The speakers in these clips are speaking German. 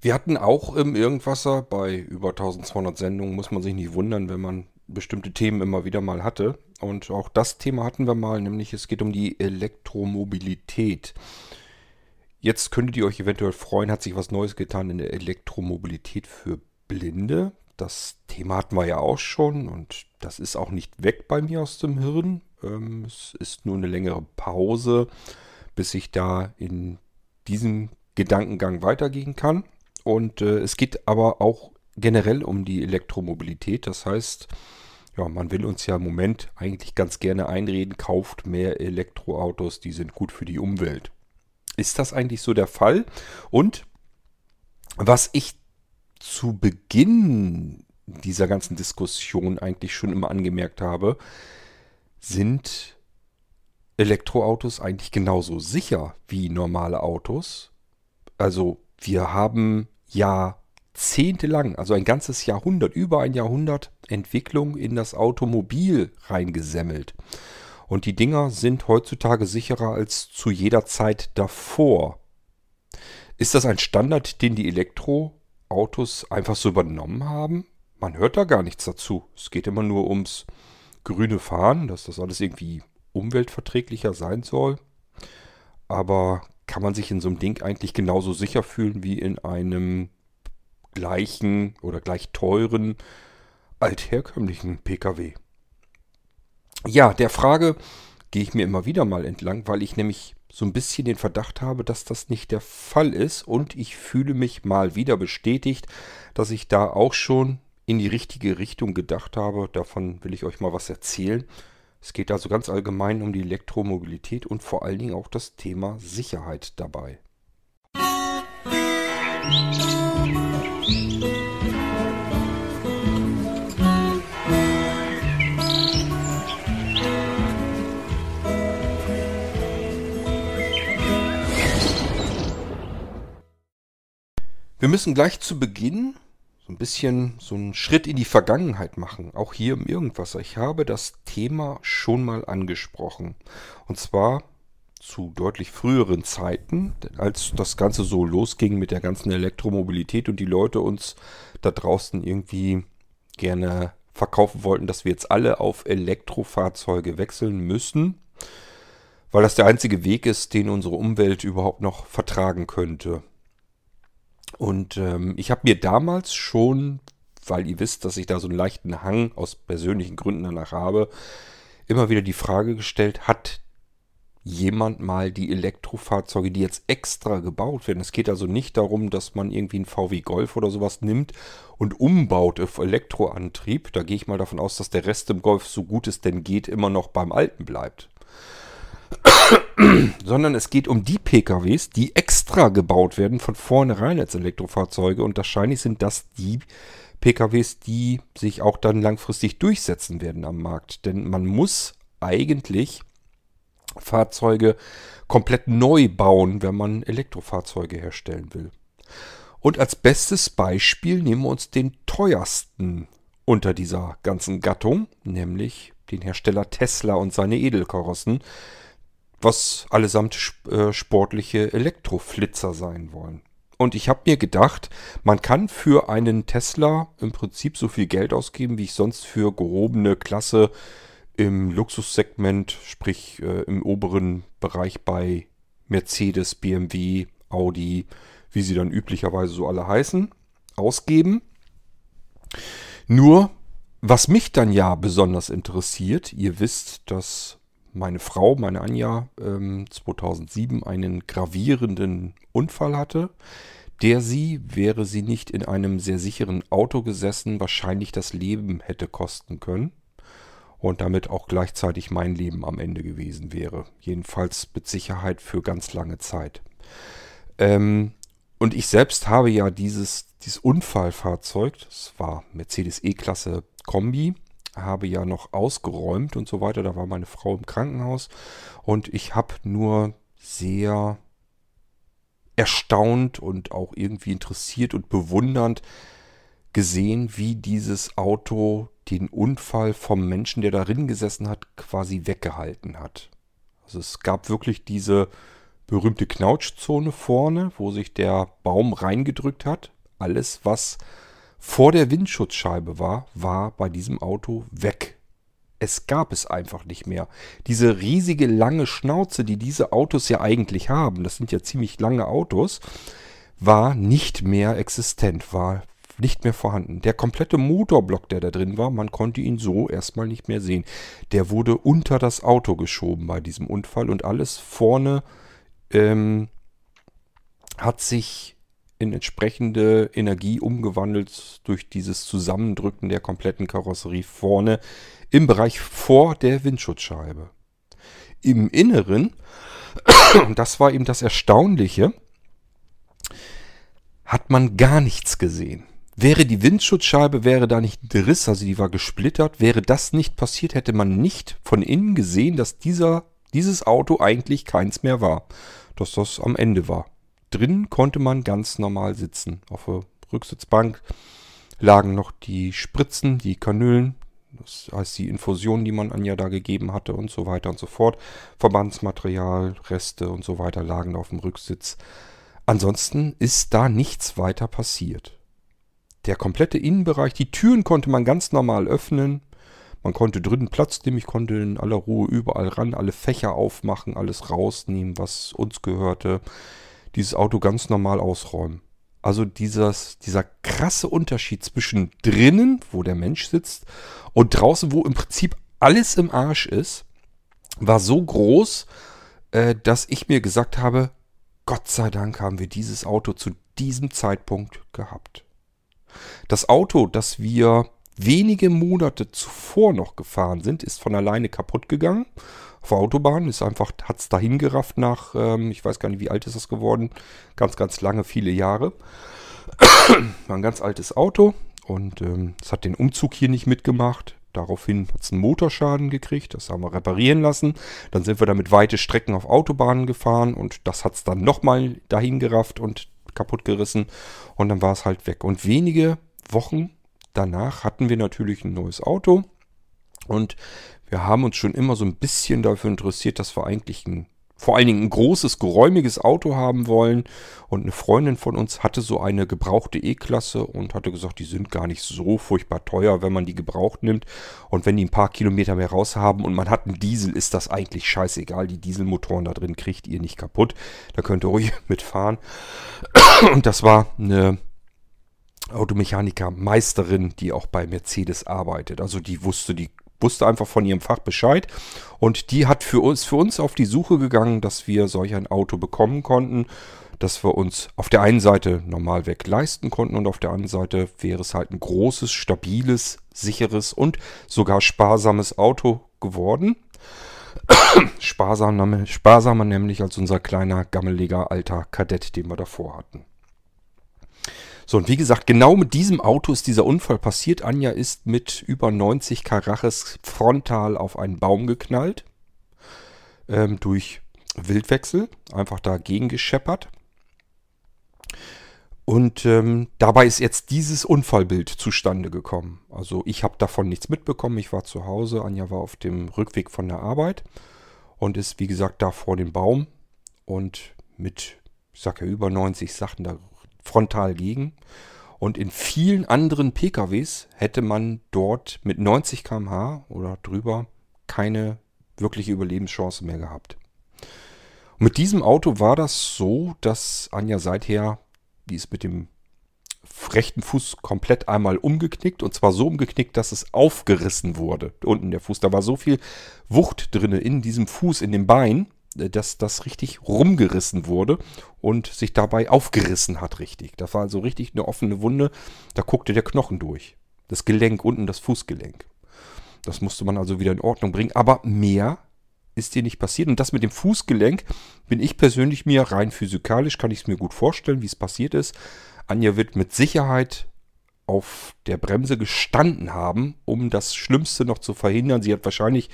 Wir hatten auch im Irgendwasser bei über 1200 Sendungen, muss man sich nicht wundern, wenn man bestimmte Themen immer wieder mal hatte. Und auch das Thema hatten wir mal, nämlich es geht um die Elektromobilität. Jetzt könntet ihr euch eventuell freuen, hat sich was Neues getan in der Elektromobilität für Blinde. Das Thema hatten wir ja auch schon und das ist auch nicht weg bei mir aus dem Hirn. Ähm, es ist nur eine längere Pause, bis ich da in diesem Gedankengang weitergehen kann. Und äh, es geht aber auch generell um die Elektromobilität. Das heißt, ja, man will uns ja im Moment eigentlich ganz gerne einreden, kauft mehr Elektroautos, die sind gut für die Umwelt. Ist das eigentlich so der Fall? Und was ich zu Beginn dieser ganzen Diskussion eigentlich schon immer angemerkt habe, sind Elektroautos eigentlich genauso sicher wie normale Autos. Also wir haben jahrzehntelang, also ein ganzes Jahrhundert, über ein Jahrhundert Entwicklung in das Automobil reingesemmelt. Und die Dinger sind heutzutage sicherer als zu jeder Zeit davor. Ist das ein Standard, den die Elektroautos einfach so übernommen haben? Man hört da gar nichts dazu. Es geht immer nur ums grüne Fahren, dass das alles irgendwie umweltverträglicher sein soll. Aber kann man sich in so einem Ding eigentlich genauso sicher fühlen wie in einem gleichen oder gleich teuren altherkömmlichen Pkw. Ja, der Frage gehe ich mir immer wieder mal entlang, weil ich nämlich so ein bisschen den Verdacht habe, dass das nicht der Fall ist und ich fühle mich mal wieder bestätigt, dass ich da auch schon in die richtige Richtung gedacht habe. Davon will ich euch mal was erzählen. Es geht also ganz allgemein um die Elektromobilität und vor allen Dingen auch das Thema Sicherheit dabei. Wir müssen gleich zu Beginn so ein bisschen so einen Schritt in die Vergangenheit machen, auch hier im Irgendwasser. Ich habe das Thema schon mal angesprochen. Und zwar zu deutlich früheren Zeiten, als das Ganze so losging mit der ganzen Elektromobilität und die Leute uns da draußen irgendwie gerne verkaufen wollten, dass wir jetzt alle auf Elektrofahrzeuge wechseln müssen, weil das der einzige Weg ist, den unsere Umwelt überhaupt noch vertragen könnte. Und ähm, ich habe mir damals schon, weil ihr wisst, dass ich da so einen leichten Hang aus persönlichen Gründen danach habe, immer wieder die Frage gestellt, hat jemand mal die Elektrofahrzeuge, die jetzt extra gebaut werden. Es geht also nicht darum, dass man irgendwie einen VW Golf oder sowas nimmt und umbaut auf Elektroantrieb. Da gehe ich mal davon aus, dass der Rest im Golf so gut es denn geht immer noch beim alten bleibt. sondern es geht um die PKWs, die extra gebaut werden von vornherein als Elektrofahrzeuge und wahrscheinlich sind das die PKWs, die sich auch dann langfristig durchsetzen werden am Markt. Denn man muss eigentlich Fahrzeuge komplett neu bauen, wenn man Elektrofahrzeuge herstellen will. Und als bestes Beispiel nehmen wir uns den teuersten unter dieser ganzen Gattung, nämlich den Hersteller Tesla und seine Edelkarossen, was allesamt äh, sportliche Elektroflitzer sein wollen. Und ich habe mir gedacht, man kann für einen Tesla im Prinzip so viel Geld ausgeben, wie ich sonst für gehobene Klasse im Luxussegment, sprich äh, im oberen Bereich bei Mercedes, BMW, Audi, wie sie dann üblicherweise so alle heißen, ausgeben. Nur, was mich dann ja besonders interessiert, ihr wisst, dass meine Frau, meine Anja, 2007 ähm, einen gravierenden Unfall hatte, der sie, wäre sie nicht in einem sehr sicheren Auto gesessen, wahrscheinlich das Leben hätte kosten können und damit auch gleichzeitig mein Leben am Ende gewesen wäre. Jedenfalls mit Sicherheit für ganz lange Zeit. Ähm, und ich selbst habe ja dieses, dieses Unfallfahrzeug, das war Mercedes E-Klasse Kombi, habe ja noch ausgeräumt und so weiter. Da war meine Frau im Krankenhaus und ich habe nur sehr erstaunt und auch irgendwie interessiert und bewundernd gesehen, wie dieses Auto den Unfall vom Menschen, der darin gesessen hat, quasi weggehalten hat. Also es gab wirklich diese berühmte Knautschzone vorne, wo sich der Baum reingedrückt hat. Alles, was vor der Windschutzscheibe war, war bei diesem Auto weg. Es gab es einfach nicht mehr. Diese riesige lange Schnauze, die diese Autos ja eigentlich haben, das sind ja ziemlich lange Autos, war nicht mehr existent, war nicht mehr vorhanden. Der komplette Motorblock, der da drin war, man konnte ihn so erstmal nicht mehr sehen. Der wurde unter das Auto geschoben bei diesem Unfall und alles vorne ähm, hat sich in entsprechende Energie umgewandelt durch dieses Zusammendrücken der kompletten Karosserie vorne im Bereich vor der Windschutzscheibe. Im Inneren, das war eben das Erstaunliche, hat man gar nichts gesehen. Wäre die Windschutzscheibe, wäre da nicht ein Riss, also die war gesplittert, wäre das nicht passiert, hätte man nicht von innen gesehen, dass dieser, dieses Auto eigentlich keins mehr war. Dass das am Ende war. Drinnen konnte man ganz normal sitzen. Auf der Rücksitzbank lagen noch die Spritzen, die Kanülen, das heißt die Infusion, die man Anja da gegeben hatte und so weiter und so fort. Verbandsmaterial, Reste und so weiter lagen auf dem Rücksitz. Ansonsten ist da nichts weiter passiert. Der komplette Innenbereich, die Türen konnte man ganz normal öffnen. Man konnte drinnen Platz nehmen, ich konnte in aller Ruhe überall ran, alle Fächer aufmachen, alles rausnehmen, was uns gehörte. Dieses Auto ganz normal ausräumen. Also dieses, dieser krasse Unterschied zwischen drinnen, wo der Mensch sitzt, und draußen, wo im Prinzip alles im Arsch ist, war so groß, äh, dass ich mir gesagt habe, Gott sei Dank haben wir dieses Auto zu diesem Zeitpunkt gehabt. Das Auto, das wir wenige Monate zuvor noch gefahren sind, ist von alleine kaputt gegangen. Autobahn ist einfach, hat es dahin gerafft nach, ähm, ich weiß gar nicht, wie alt ist das geworden, ganz, ganz lange, viele Jahre. War ein ganz altes Auto und ähm, es hat den Umzug hier nicht mitgemacht. Daraufhin hat es einen Motorschaden gekriegt, das haben wir reparieren lassen. Dann sind wir damit weite Strecken auf Autobahnen gefahren und das hat es dann nochmal dahin gerafft und kaputt gerissen und dann war es halt weg. Und wenige Wochen danach hatten wir natürlich ein neues Auto und wir haben uns schon immer so ein bisschen dafür interessiert, dass wir eigentlich ein, vor allen Dingen ein großes, geräumiges Auto haben wollen. Und eine Freundin von uns hatte so eine gebrauchte E-Klasse und hatte gesagt, die sind gar nicht so furchtbar teuer, wenn man die gebraucht nimmt. Und wenn die ein paar Kilometer mehr raus haben und man hat einen Diesel, ist das eigentlich scheißegal. Die Dieselmotoren da drin kriegt ihr nicht kaputt. Da könnt ihr ruhig mitfahren. Und das war eine Automechaniker-Meisterin, die auch bei Mercedes arbeitet. Also die wusste, die wusste einfach von ihrem Fach Bescheid und die hat für uns, für uns auf die Suche gegangen, dass wir solch ein Auto bekommen konnten, dass wir uns auf der einen Seite normal weg leisten konnten und auf der anderen Seite wäre es halt ein großes, stabiles, sicheres und sogar sparsames Auto geworden. Sparsam, sparsamer nämlich als unser kleiner, gammeliger alter Kadett, den wir davor hatten. So, und wie gesagt, genau mit diesem Auto ist dieser Unfall passiert. Anja ist mit über 90 Karaches frontal auf einen Baum geknallt. Ähm, durch Wildwechsel. Einfach dagegen gescheppert. Und ähm, dabei ist jetzt dieses Unfallbild zustande gekommen. Also ich habe davon nichts mitbekommen. Ich war zu Hause. Anja war auf dem Rückweg von der Arbeit und ist, wie gesagt, da vor dem Baum und mit, ich sag ja, über 90 Sachen da frontal gegen. Und in vielen anderen PKWs hätte man dort mit 90 km/h oder drüber keine wirkliche Überlebenschance mehr gehabt. Und mit diesem Auto war das so, dass Anja seither, die ist mit dem rechten Fuß komplett einmal umgeknickt und zwar so umgeknickt, dass es aufgerissen wurde. Unten der Fuß, da war so viel Wucht drin in diesem Fuß, in dem Bein, dass das richtig rumgerissen wurde und sich dabei aufgerissen hat richtig. Das war also richtig eine offene Wunde. Da guckte der Knochen durch. Das Gelenk unten, das Fußgelenk. Das musste man also wieder in Ordnung bringen. Aber mehr ist dir nicht passiert. Und das mit dem Fußgelenk bin ich persönlich mir rein physikalisch, kann ich es mir gut vorstellen, wie es passiert ist. Anja wird mit Sicherheit auf der Bremse gestanden haben, um das Schlimmste noch zu verhindern. Sie hat wahrscheinlich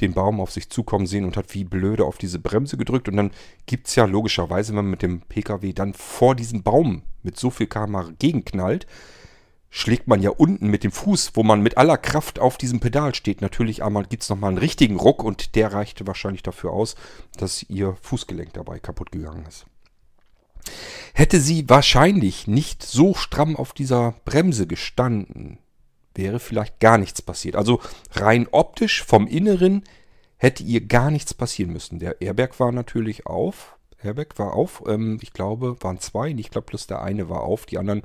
den Baum auf sich zukommen sehen und hat wie blöde auf diese Bremse gedrückt. Und dann gibt es ja logischerweise, wenn man mit dem Pkw dann vor diesem Baum mit so viel km gegenknallt, schlägt man ja unten mit dem Fuß, wo man mit aller Kraft auf diesem Pedal steht, natürlich einmal gibt es nochmal einen richtigen Ruck und der reichte wahrscheinlich dafür aus, dass ihr Fußgelenk dabei kaputt gegangen ist. Hätte sie wahrscheinlich nicht so stramm auf dieser Bremse gestanden, wäre vielleicht gar nichts passiert. Also rein optisch vom Inneren hätte ihr gar nichts passieren müssen. Der Airbag war natürlich auf. Airbag war auf. Ähm, ich glaube, waren zwei. Ich glaube, bloß der eine war auf. Die anderen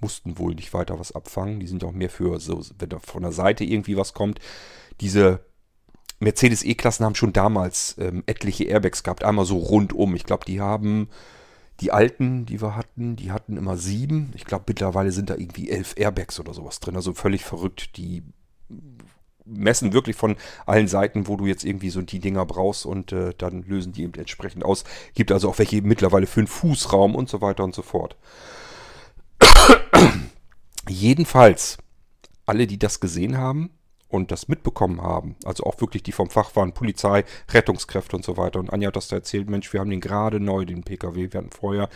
mussten wohl nicht weiter was abfangen. Die sind auch mehr für, so, wenn da von der Seite irgendwie was kommt. Diese Mercedes E-Klassen haben schon damals ähm, etliche Airbags gehabt. Einmal so rundum. Ich glaube, die haben die alten, die wir hatten, die hatten immer sieben. Ich glaube, mittlerweile sind da irgendwie elf Airbags oder sowas drin. Also völlig verrückt. Die messen wirklich von allen Seiten, wo du jetzt irgendwie so die Dinger brauchst und äh, dann lösen die eben entsprechend aus. Gibt also auch welche mittlerweile für einen Fußraum und so weiter und so fort. Jedenfalls, alle, die das gesehen haben und das mitbekommen haben, also auch wirklich die vom Fach waren, Polizei, Rettungskräfte und so weiter. Und Anja hat das da erzählt, Mensch, wir haben den gerade neu, den PKW, wir hatten vorher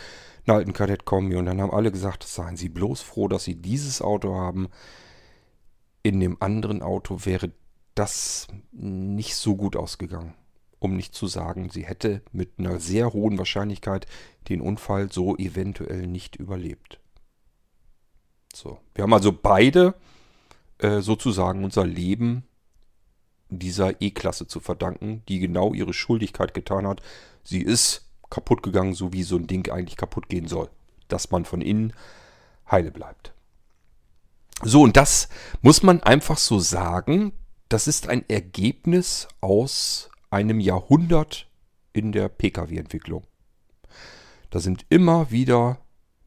einen alten Kadett Kombi und dann haben alle gesagt, seien Sie bloß froh, dass Sie dieses Auto haben in dem anderen Auto wäre das nicht so gut ausgegangen. Um nicht zu sagen, sie hätte mit einer sehr hohen Wahrscheinlichkeit den Unfall so eventuell nicht überlebt. So, wir haben also beide äh, sozusagen unser Leben dieser E-Klasse zu verdanken, die genau ihre Schuldigkeit getan hat. Sie ist kaputt gegangen, so wie so ein Ding eigentlich kaputt gehen soll. Dass man von innen heile bleibt. So, und das muss man einfach so sagen. Das ist ein Ergebnis aus einem Jahrhundert in der Pkw-Entwicklung. Da sind immer wieder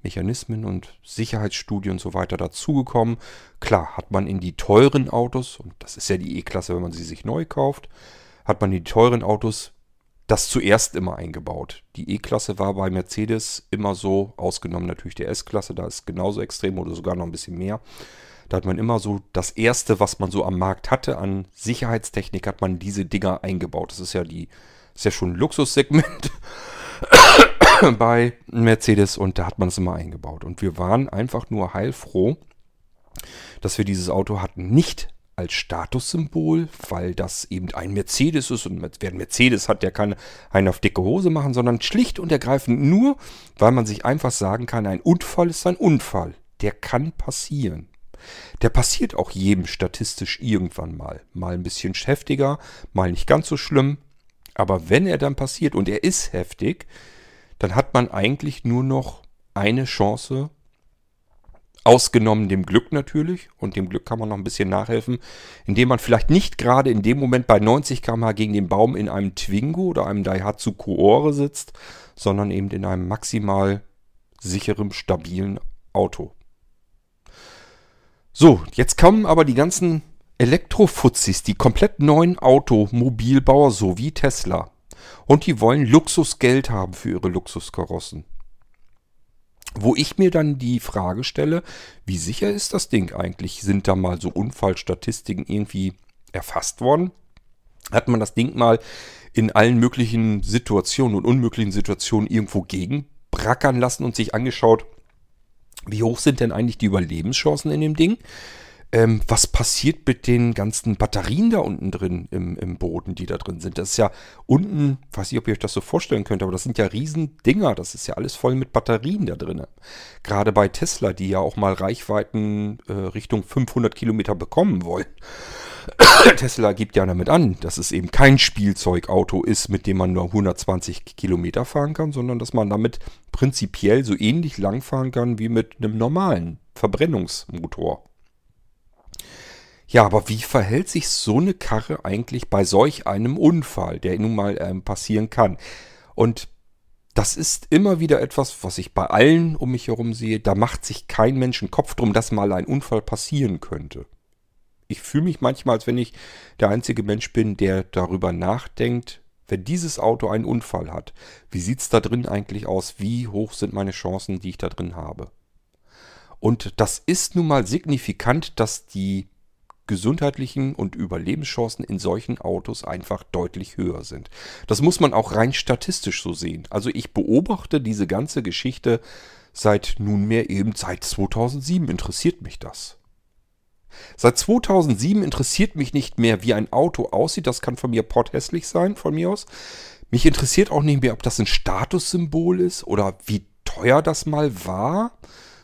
Mechanismen und Sicherheitsstudien und so weiter dazugekommen. Klar, hat man in die teuren Autos, und das ist ja die E-Klasse, wenn man sie sich neu kauft, hat man in die teuren Autos das zuerst immer eingebaut. Die E-Klasse war bei Mercedes immer so, ausgenommen natürlich der S-Klasse, da ist genauso extrem oder sogar noch ein bisschen mehr. Da hat man immer so das erste, was man so am Markt hatte an Sicherheitstechnik, hat man diese Dinger eingebaut. Das ist ja die, ist ja schon ein Luxussegment bei Mercedes und da hat man es immer eingebaut. Und wir waren einfach nur heilfroh, dass wir dieses Auto hatten. Nicht als Statussymbol, weil das eben ein Mercedes ist und wer ein Mercedes hat, der kann einen auf dicke Hose machen, sondern schlicht und ergreifend nur, weil man sich einfach sagen kann, ein Unfall ist ein Unfall. Der kann passieren. Der passiert auch jedem statistisch irgendwann mal. Mal ein bisschen heftiger, mal nicht ganz so schlimm. Aber wenn er dann passiert und er ist heftig, dann hat man eigentlich nur noch eine Chance, Ausgenommen dem Glück natürlich, und dem Glück kann man noch ein bisschen nachhelfen, indem man vielleicht nicht gerade in dem Moment bei 90 km/h gegen den Baum in einem Twingo oder einem Daihatsu Koore sitzt, sondern eben in einem maximal sicheren, stabilen Auto. So, jetzt kommen aber die ganzen Elektrofuzis, die komplett neuen Automobilbauer, so wie Tesla. Und die wollen Luxusgeld haben für ihre Luxuskarossen. Wo ich mir dann die Frage stelle, wie sicher ist das Ding eigentlich? Sind da mal so Unfallstatistiken irgendwie erfasst worden? Hat man das Ding mal in allen möglichen Situationen und unmöglichen Situationen irgendwo gegenbrackern lassen und sich angeschaut, wie hoch sind denn eigentlich die Überlebenschancen in dem Ding? Ähm, was passiert mit den ganzen Batterien da unten drin im, im Boden, die da drin sind? Das ist ja unten, weiß nicht, ob ihr euch das so vorstellen könnt, aber das sind ja riesen Dinger. Das ist ja alles voll mit Batterien da drin. Gerade bei Tesla, die ja auch mal Reichweiten äh, Richtung 500 Kilometer bekommen wollen. Tesla gibt ja damit an, dass es eben kein Spielzeugauto ist, mit dem man nur 120 Kilometer fahren kann, sondern dass man damit prinzipiell so ähnlich lang fahren kann wie mit einem normalen Verbrennungsmotor. Ja, aber wie verhält sich so eine Karre eigentlich bei solch einem Unfall, der nun mal ähm, passieren kann? Und das ist immer wieder etwas, was ich bei allen um mich herum sehe. Da macht sich kein Mensch einen Kopf drum, dass mal ein Unfall passieren könnte. Ich fühle mich manchmal, als wenn ich der einzige Mensch bin, der darüber nachdenkt, wenn dieses Auto einen Unfall hat, wie sieht es da drin eigentlich aus? Wie hoch sind meine Chancen, die ich da drin habe? Und das ist nun mal signifikant, dass die gesundheitlichen und Überlebenschancen in solchen Autos einfach deutlich höher sind. Das muss man auch rein statistisch so sehen. Also ich beobachte diese ganze Geschichte seit nunmehr eben seit 2007 interessiert mich das. Seit 2007 interessiert mich nicht mehr, wie ein Auto aussieht. Das kann von mir porthässlich sein, von mir aus. Mich interessiert auch nicht mehr, ob das ein Statussymbol ist oder wie teuer das mal war,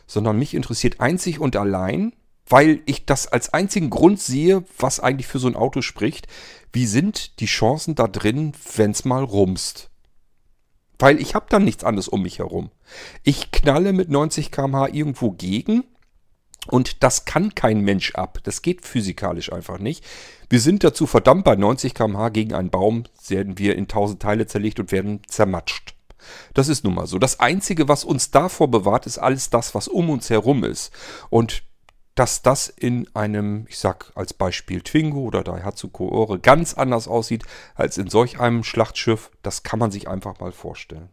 sondern mich interessiert einzig und allein, weil ich das als einzigen Grund sehe, was eigentlich für so ein Auto spricht. Wie sind die Chancen da drin, wenn es mal rumst? Weil ich habe dann nichts anderes um mich herum. Ich knalle mit 90 km/h irgendwo gegen und das kann kein Mensch ab. Das geht physikalisch einfach nicht. Wir sind dazu verdammt, bei 90 km/h gegen einen Baum werden wir in tausend Teile zerlegt und werden zermatscht. Das ist nun mal so. Das Einzige, was uns davor bewahrt, ist alles das, was um uns herum ist. Und dass das in einem, ich sag als Beispiel Twingo oder Daihatsu Koore ganz anders aussieht als in solch einem Schlachtschiff, das kann man sich einfach mal vorstellen.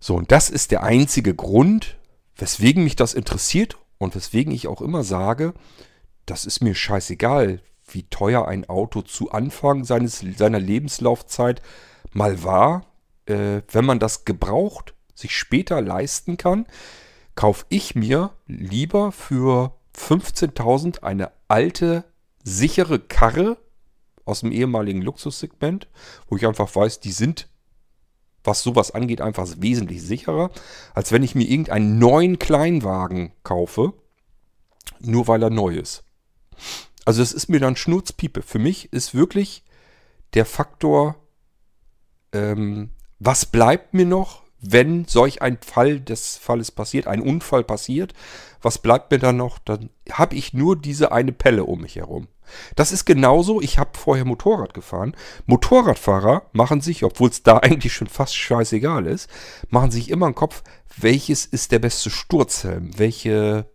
So, und das ist der einzige Grund, weswegen mich das interessiert und weswegen ich auch immer sage, das ist mir scheißegal, wie teuer ein Auto zu Anfang seines, seiner Lebenslaufzeit mal war. Äh, wenn man das gebraucht sich später leisten kann, kaufe ich mir lieber für 15.000 eine alte, sichere Karre aus dem ehemaligen Luxussegment, wo ich einfach weiß, die sind was sowas angeht, einfach wesentlich sicherer, als wenn ich mir irgendeinen neuen Kleinwagen kaufe, nur weil er neu ist. Also es ist mir dann Schnurzpiepe. Für mich ist wirklich der Faktor, ähm, was bleibt mir noch, wenn solch ein Fall des Falles passiert, ein Unfall passiert, was bleibt mir dann noch? Dann habe ich nur diese eine Pelle um mich herum. Das ist genauso, ich habe vorher Motorrad gefahren. Motorradfahrer machen sich, obwohl es da eigentlich schon fast scheißegal ist, machen sich immer im Kopf, welches ist der beste Sturzhelm? Welche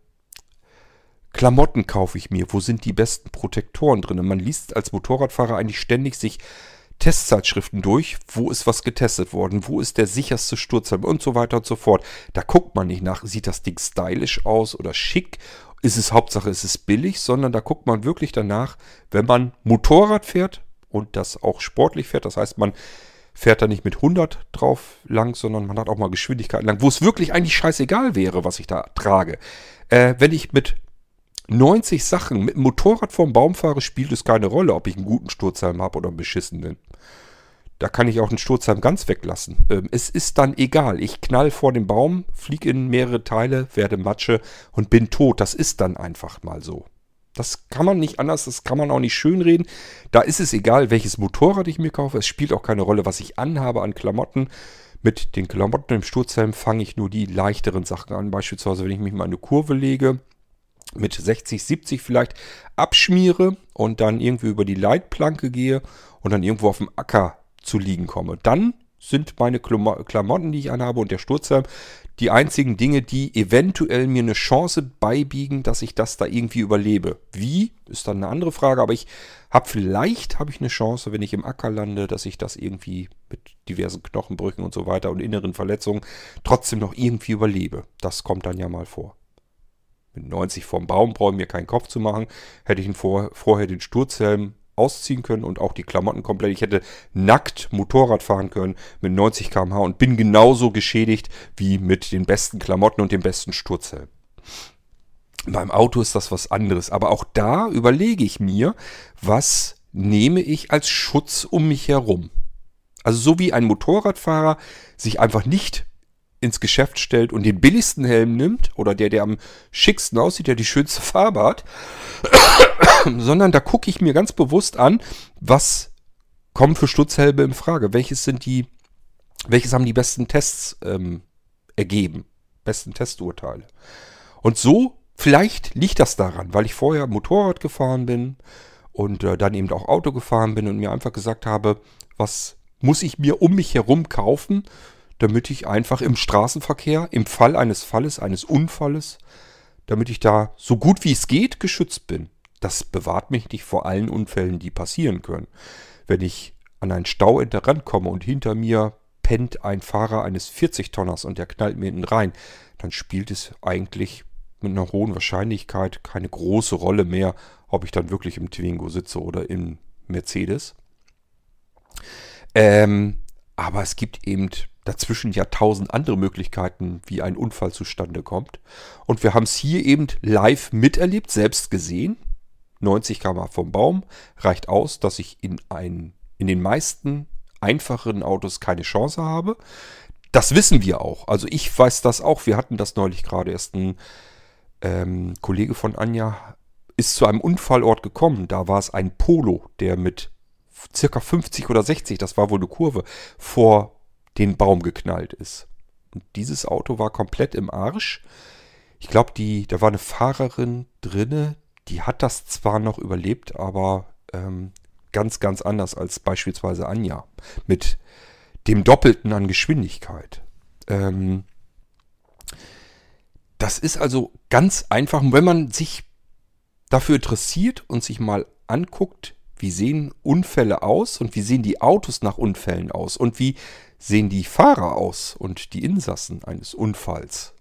Klamotten kaufe ich mir? Wo sind die besten Protektoren drin? Man liest als Motorradfahrer eigentlich ständig sich Testzeitschriften durch, wo ist was getestet worden, wo ist der sicherste Sturzhelm und so weiter und so fort. Da guckt man nicht nach, sieht das Ding stylisch aus oder schick ist es Hauptsache, ist es billig, sondern da guckt man wirklich danach, wenn man Motorrad fährt und das auch sportlich fährt. Das heißt, man fährt da nicht mit 100 drauf lang, sondern man hat auch mal Geschwindigkeiten lang, wo es wirklich eigentlich scheißegal wäre, was ich da trage. Äh, wenn ich mit 90 Sachen mit dem Motorrad vom Baum fahre, spielt es keine Rolle, ob ich einen guten Sturzhelm habe oder einen beschissenen. Da kann ich auch den Sturzheim ganz weglassen. Ähm, es ist dann egal. Ich knall vor dem Baum, fliege in mehrere Teile, werde Matsche und bin tot. Das ist dann einfach mal so. Das kann man nicht anders, das kann man auch nicht schönreden. Da ist es egal, welches Motorrad ich mir kaufe. Es spielt auch keine Rolle, was ich anhabe an Klamotten. Mit den Klamotten im Sturzhelm fange ich nur die leichteren Sachen an. Beispielsweise, wenn ich mich mal in eine Kurve lege, mit 60, 70 vielleicht abschmiere und dann irgendwie über die Leitplanke gehe und dann irgendwo auf dem Acker zu liegen komme. Dann sind meine Klamotten, die ich anhabe und der Sturzhelm die einzigen Dinge, die eventuell mir eine Chance beibiegen, dass ich das da irgendwie überlebe. Wie, ist dann eine andere Frage, aber ich habe vielleicht habe ich eine Chance, wenn ich im Acker lande, dass ich das irgendwie mit diversen Knochenbrüchen und so weiter und inneren Verletzungen trotzdem noch irgendwie überlebe. Das kommt dann ja mal vor. Mit 90 vorm Baum brauche ich mir keinen Kopf zu machen. Hätte ich vor, vorher den Sturzhelm ausziehen können und auch die Klamotten komplett. Ich hätte nackt Motorrad fahren können mit 90 km/h und bin genauso geschädigt wie mit den besten Klamotten und dem besten Sturzhelm. Beim Auto ist das was anderes. Aber auch da überlege ich mir, was nehme ich als Schutz um mich herum. Also so wie ein Motorradfahrer sich einfach nicht ins Geschäft stellt und den billigsten Helm nimmt oder der, der am schicksten aussieht, der die schönste Farbe hat, sondern da gucke ich mir ganz bewusst an, was kommen für Stutzhelme in Frage, welches sind die, welches haben die besten Tests ähm, ergeben, besten Testurteile. Und so, vielleicht liegt das daran, weil ich vorher Motorrad gefahren bin und äh, dann eben auch Auto gefahren bin und mir einfach gesagt habe, was muss ich mir um mich herum kaufen, damit ich einfach im Straßenverkehr, im Fall eines Falles, eines Unfalles, damit ich da so gut wie es geht geschützt bin. Das bewahrt mich nicht vor allen Unfällen, die passieren können. Wenn ich an einen Stauende rankomme und hinter mir pennt ein Fahrer eines 40-Tonners und der knallt mir hinten rein, dann spielt es eigentlich mit einer hohen Wahrscheinlichkeit keine große Rolle mehr, ob ich dann wirklich im Twingo sitze oder im Mercedes. Ähm, aber es gibt eben dazwischen ja tausend andere Möglichkeiten, wie ein Unfall zustande kommt. Und wir haben es hier eben live miterlebt, selbst gesehen. 90 km vom Baum reicht aus, dass ich in, ein, in den meisten einfacheren Autos keine Chance habe. Das wissen wir auch. Also ich weiß das auch. Wir hatten das neulich gerade erst. Ein ähm, Kollege von Anja ist zu einem Unfallort gekommen. Da war es ein Polo, der mit circa 50 oder 60, das war wohl eine Kurve, vor den Baum geknallt ist. Und dieses Auto war komplett im Arsch. Ich glaube, da war eine Fahrerin drinne, die hat das zwar noch überlebt, aber ähm, ganz, ganz anders als beispielsweise Anja. Mit dem Doppelten an Geschwindigkeit. Ähm, das ist also ganz einfach, wenn man sich dafür interessiert und sich mal anguckt, wie sehen Unfälle aus und wie sehen die Autos nach Unfällen aus und wie sehen die Fahrer aus und die Insassen eines Unfalls,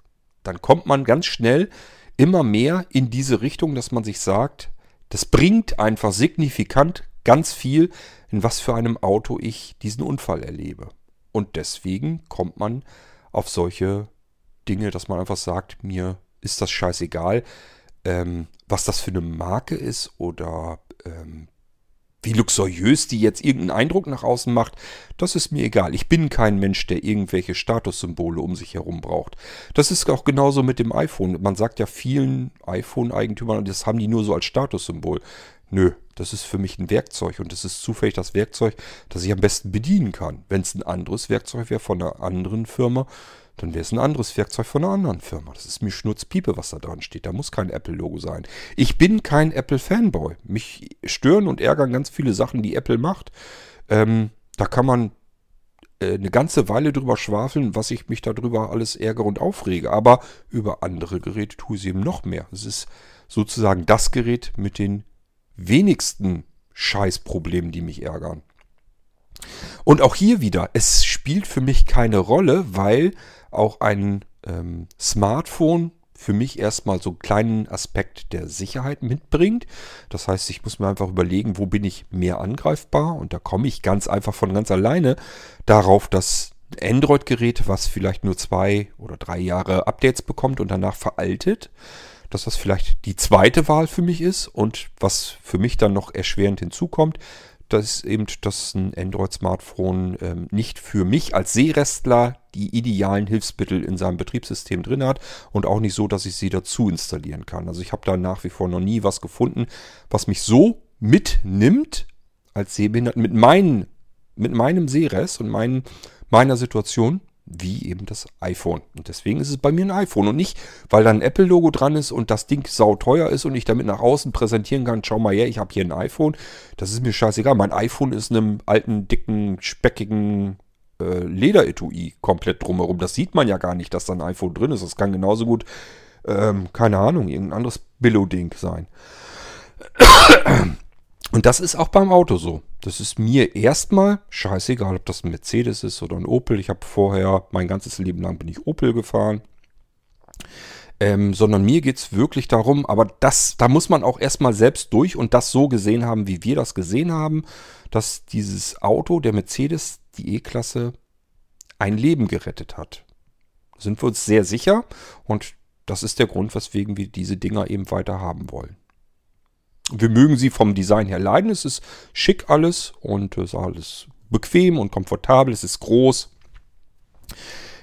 dann kommt man ganz schnell immer mehr in diese Richtung, dass man sich sagt, das bringt einfach signifikant ganz viel, in was für einem Auto ich diesen Unfall erlebe. Und deswegen kommt man auf solche Dinge, dass man einfach sagt, mir ist das scheißegal, ähm, was das für eine Marke ist oder ähm, wie luxuriös die jetzt irgendeinen Eindruck nach außen macht, das ist mir egal. Ich bin kein Mensch, der irgendwelche Statussymbole um sich herum braucht. Das ist auch genauso mit dem iPhone. Man sagt ja vielen iPhone-Eigentümern, das haben die nur so als Statussymbol. Nö, das ist für mich ein Werkzeug und das ist zufällig das Werkzeug, das ich am besten bedienen kann. Wenn es ein anderes Werkzeug wäre von einer anderen Firma, dann wäre es ein anderes Werkzeug von einer anderen Firma. Das ist mir Schnurzpiepe, was da dran steht. Da muss kein Apple-Logo sein. Ich bin kein Apple-Fanboy. Mich stören und ärgern ganz viele Sachen, die Apple macht. Ähm, da kann man äh, eine ganze Weile drüber schwafeln, was ich mich darüber alles ärgere und aufrege. Aber über andere Geräte tue ich eben noch mehr. Es ist sozusagen das Gerät mit den wenigsten Scheißproblemen, die mich ärgern. Und auch hier wieder, es spielt für mich keine Rolle, weil auch ein ähm, Smartphone für mich erstmal so einen kleinen Aspekt der Sicherheit mitbringt. Das heißt, ich muss mir einfach überlegen, wo bin ich mehr angreifbar und da komme ich ganz einfach von ganz alleine darauf, dass Android-Gerät, was vielleicht nur zwei oder drei Jahre Updates bekommt und danach veraltet, dass das vielleicht die zweite Wahl für mich ist und was für mich dann noch erschwerend hinzukommt, dass eben dass ein Android-Smartphone ähm, nicht für mich als Seerestler die idealen Hilfsmittel in seinem Betriebssystem drin hat und auch nicht so, dass ich sie dazu installieren kann. Also ich habe da nach wie vor noch nie was gefunden, was mich so mitnimmt als Sehbehindert mit, meinen, mit meinem Sehrest und meinen, meiner Situation, wie eben das iPhone. Und deswegen ist es bei mir ein iPhone und nicht, weil da ein Apple-Logo dran ist und das Ding sauteuer ist und ich damit nach außen präsentieren kann, schau mal her, ich habe hier ein iPhone. Das ist mir scheißegal. Mein iPhone ist einem alten, dicken, speckigen äh, Lederetui komplett drumherum. Das sieht man ja gar nicht, dass da ein iPhone drin ist. Das kann genauso gut, ähm, keine Ahnung, irgendein anderes Billo-Ding sein. Und das ist auch beim Auto so. Das ist mir erstmal scheißegal, ob das ein Mercedes ist oder ein Opel. Ich habe vorher, mein ganzes Leben lang bin ich Opel gefahren. Ähm, sondern mir geht es wirklich darum, aber das, da muss man auch erstmal selbst durch und das so gesehen haben, wie wir das gesehen haben, dass dieses Auto, der Mercedes, die E-Klasse, ein Leben gerettet hat. Sind wir uns sehr sicher und das ist der Grund, weswegen wir diese Dinger eben weiter haben wollen. Wir mögen sie vom Design her leiden. Es ist schick alles und es ist alles bequem und komfortabel. Es ist groß.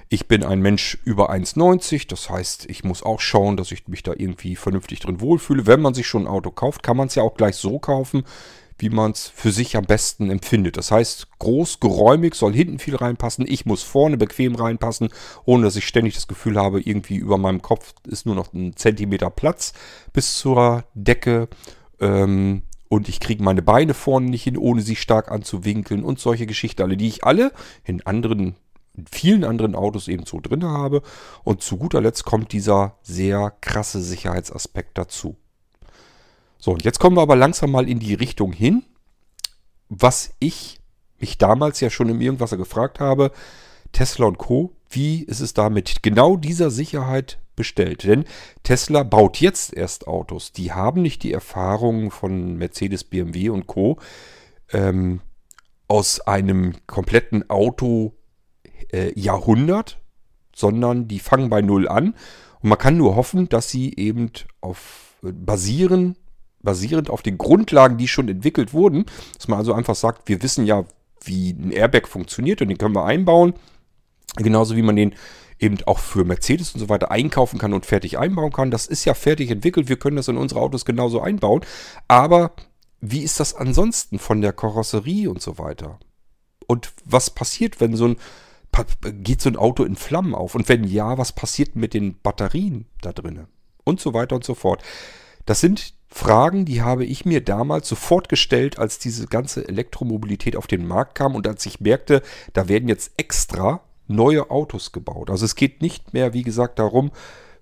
Ich bin ein Mensch über 1,90. Das heißt, ich muss auch schauen, dass ich mich da irgendwie vernünftig drin wohlfühle. Wenn man sich schon ein Auto kauft, kann man es ja auch gleich so kaufen, wie man es für sich am besten empfindet. Das heißt, groß, geräumig, soll hinten viel reinpassen. Ich muss vorne bequem reinpassen, ohne dass ich ständig das Gefühl habe, irgendwie über meinem Kopf ist nur noch ein Zentimeter Platz bis zur Decke. Ähm, und ich kriege meine Beine vorne nicht hin, ohne sie stark anzuwinkeln und solche Geschichten alle, die ich alle in anderen, in vielen anderen Autos eben so drin habe. Und zu guter Letzt kommt dieser sehr krasse Sicherheitsaspekt dazu. So, und jetzt kommen wir aber langsam mal in die Richtung hin, was ich mich damals ja schon im Irgendwasser gefragt habe. Tesla und Co. Wie ist es da mit genau dieser Sicherheit bestellt. Denn Tesla baut jetzt erst Autos. Die haben nicht die Erfahrung von Mercedes, BMW und Co. Ähm, aus einem kompletten Auto äh, sondern die fangen bei Null an. Und man kann nur hoffen, dass sie eben auf äh, basieren, basierend auf den Grundlagen, die schon entwickelt wurden, dass man also einfach sagt, wir wissen ja, wie ein Airbag funktioniert und den können wir einbauen. Genauso wie man den eben auch für Mercedes und so weiter einkaufen kann und fertig einbauen kann. Das ist ja fertig entwickelt. Wir können das in unsere Autos genauso einbauen. Aber wie ist das ansonsten von der Karosserie und so weiter? Und was passiert, wenn so ein geht so ein Auto in Flammen auf? Und wenn ja, was passiert mit den Batterien da drinnen? Und so weiter und so fort. Das sind Fragen, die habe ich mir damals sofort gestellt, als diese ganze Elektromobilität auf den Markt kam und als ich merkte, da werden jetzt extra neue Autos gebaut. Also es geht nicht mehr, wie gesagt, darum,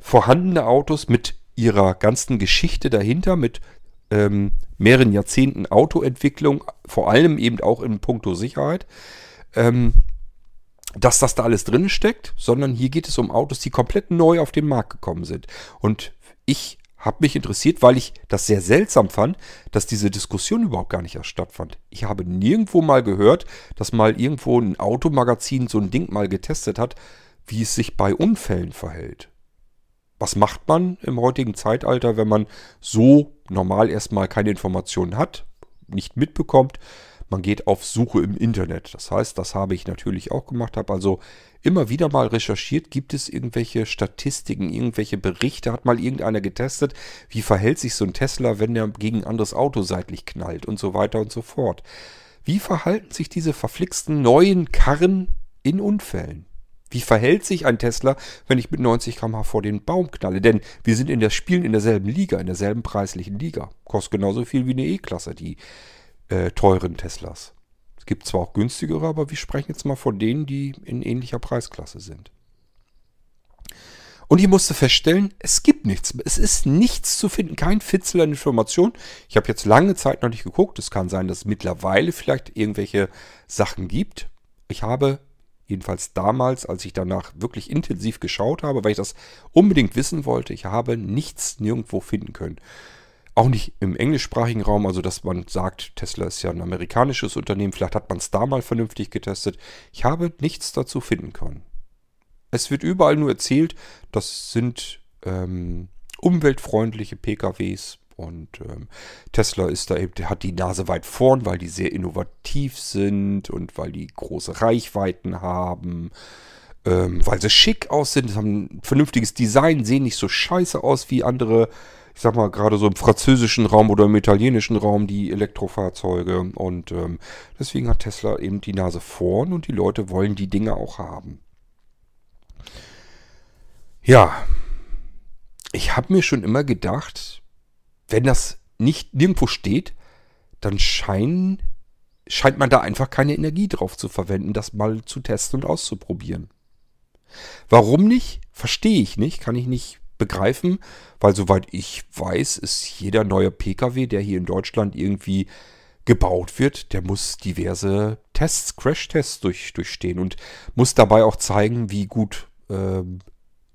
vorhandene Autos mit ihrer ganzen Geschichte dahinter, mit ähm, mehreren Jahrzehnten Autoentwicklung, vor allem eben auch in puncto Sicherheit, ähm, dass das da alles drin steckt, sondern hier geht es um Autos, die komplett neu auf den Markt gekommen sind. Und ich habe mich interessiert, weil ich das sehr seltsam fand, dass diese Diskussion überhaupt gar nicht erst stattfand. Ich habe nirgendwo mal gehört, dass mal irgendwo ein Automagazin so ein Ding mal getestet hat, wie es sich bei Unfällen verhält. Was macht man im heutigen Zeitalter, wenn man so normal erstmal keine Informationen hat, nicht mitbekommt? Man geht auf Suche im Internet. Das heißt, das habe ich natürlich auch gemacht, habe also immer wieder mal recherchiert, gibt es irgendwelche Statistiken, irgendwelche Berichte, hat mal irgendeiner getestet, wie verhält sich so ein Tesla, wenn der gegen ein anderes Auto seitlich knallt und so weiter und so fort. Wie verhalten sich diese verflixten neuen Karren in Unfällen? Wie verhält sich ein Tesla, wenn ich mit 90 km/h vor den Baum knalle? Denn wir sind in der Spielen in derselben Liga, in derselben preislichen Liga. Kostet genauso viel wie eine E-Klasse, die äh, teuren Teslas. Es gibt zwar auch günstigere, aber wir sprechen jetzt mal von denen, die in ähnlicher Preisklasse sind. Und ich musste feststellen, es gibt nichts. Es ist nichts zu finden, kein Fitzel an Informationen. Ich habe jetzt lange Zeit noch nicht geguckt. Es kann sein, dass es mittlerweile vielleicht irgendwelche Sachen gibt. Ich habe jedenfalls damals, als ich danach wirklich intensiv geschaut habe, weil ich das unbedingt wissen wollte, ich habe nichts nirgendwo finden können. Auch nicht im englischsprachigen Raum, also dass man sagt, Tesla ist ja ein amerikanisches Unternehmen, vielleicht hat man es da mal vernünftig getestet. Ich habe nichts dazu finden können. Es wird überall nur erzählt, das sind ähm, umweltfreundliche PKWs und ähm, Tesla ist da hat die Nase weit vorn, weil die sehr innovativ sind und weil die große Reichweiten haben, ähm, weil sie schick aussehen, haben ein vernünftiges Design, sehen nicht so scheiße aus wie andere ich sag mal, gerade so im französischen Raum oder im italienischen Raum die Elektrofahrzeuge. Und ähm, deswegen hat Tesla eben die Nase vorn und die Leute wollen die Dinge auch haben. Ja, ich habe mir schon immer gedacht, wenn das nicht nirgendwo steht, dann scheinen, scheint man da einfach keine Energie drauf zu verwenden, das mal zu testen und auszuprobieren. Warum nicht? Verstehe ich nicht, kann ich nicht begreifen, weil soweit ich weiß, ist jeder neue Pkw, der hier in Deutschland irgendwie gebaut wird, der muss diverse Tests, Crash-Tests durch, durchstehen und muss dabei auch zeigen, wie gut äh,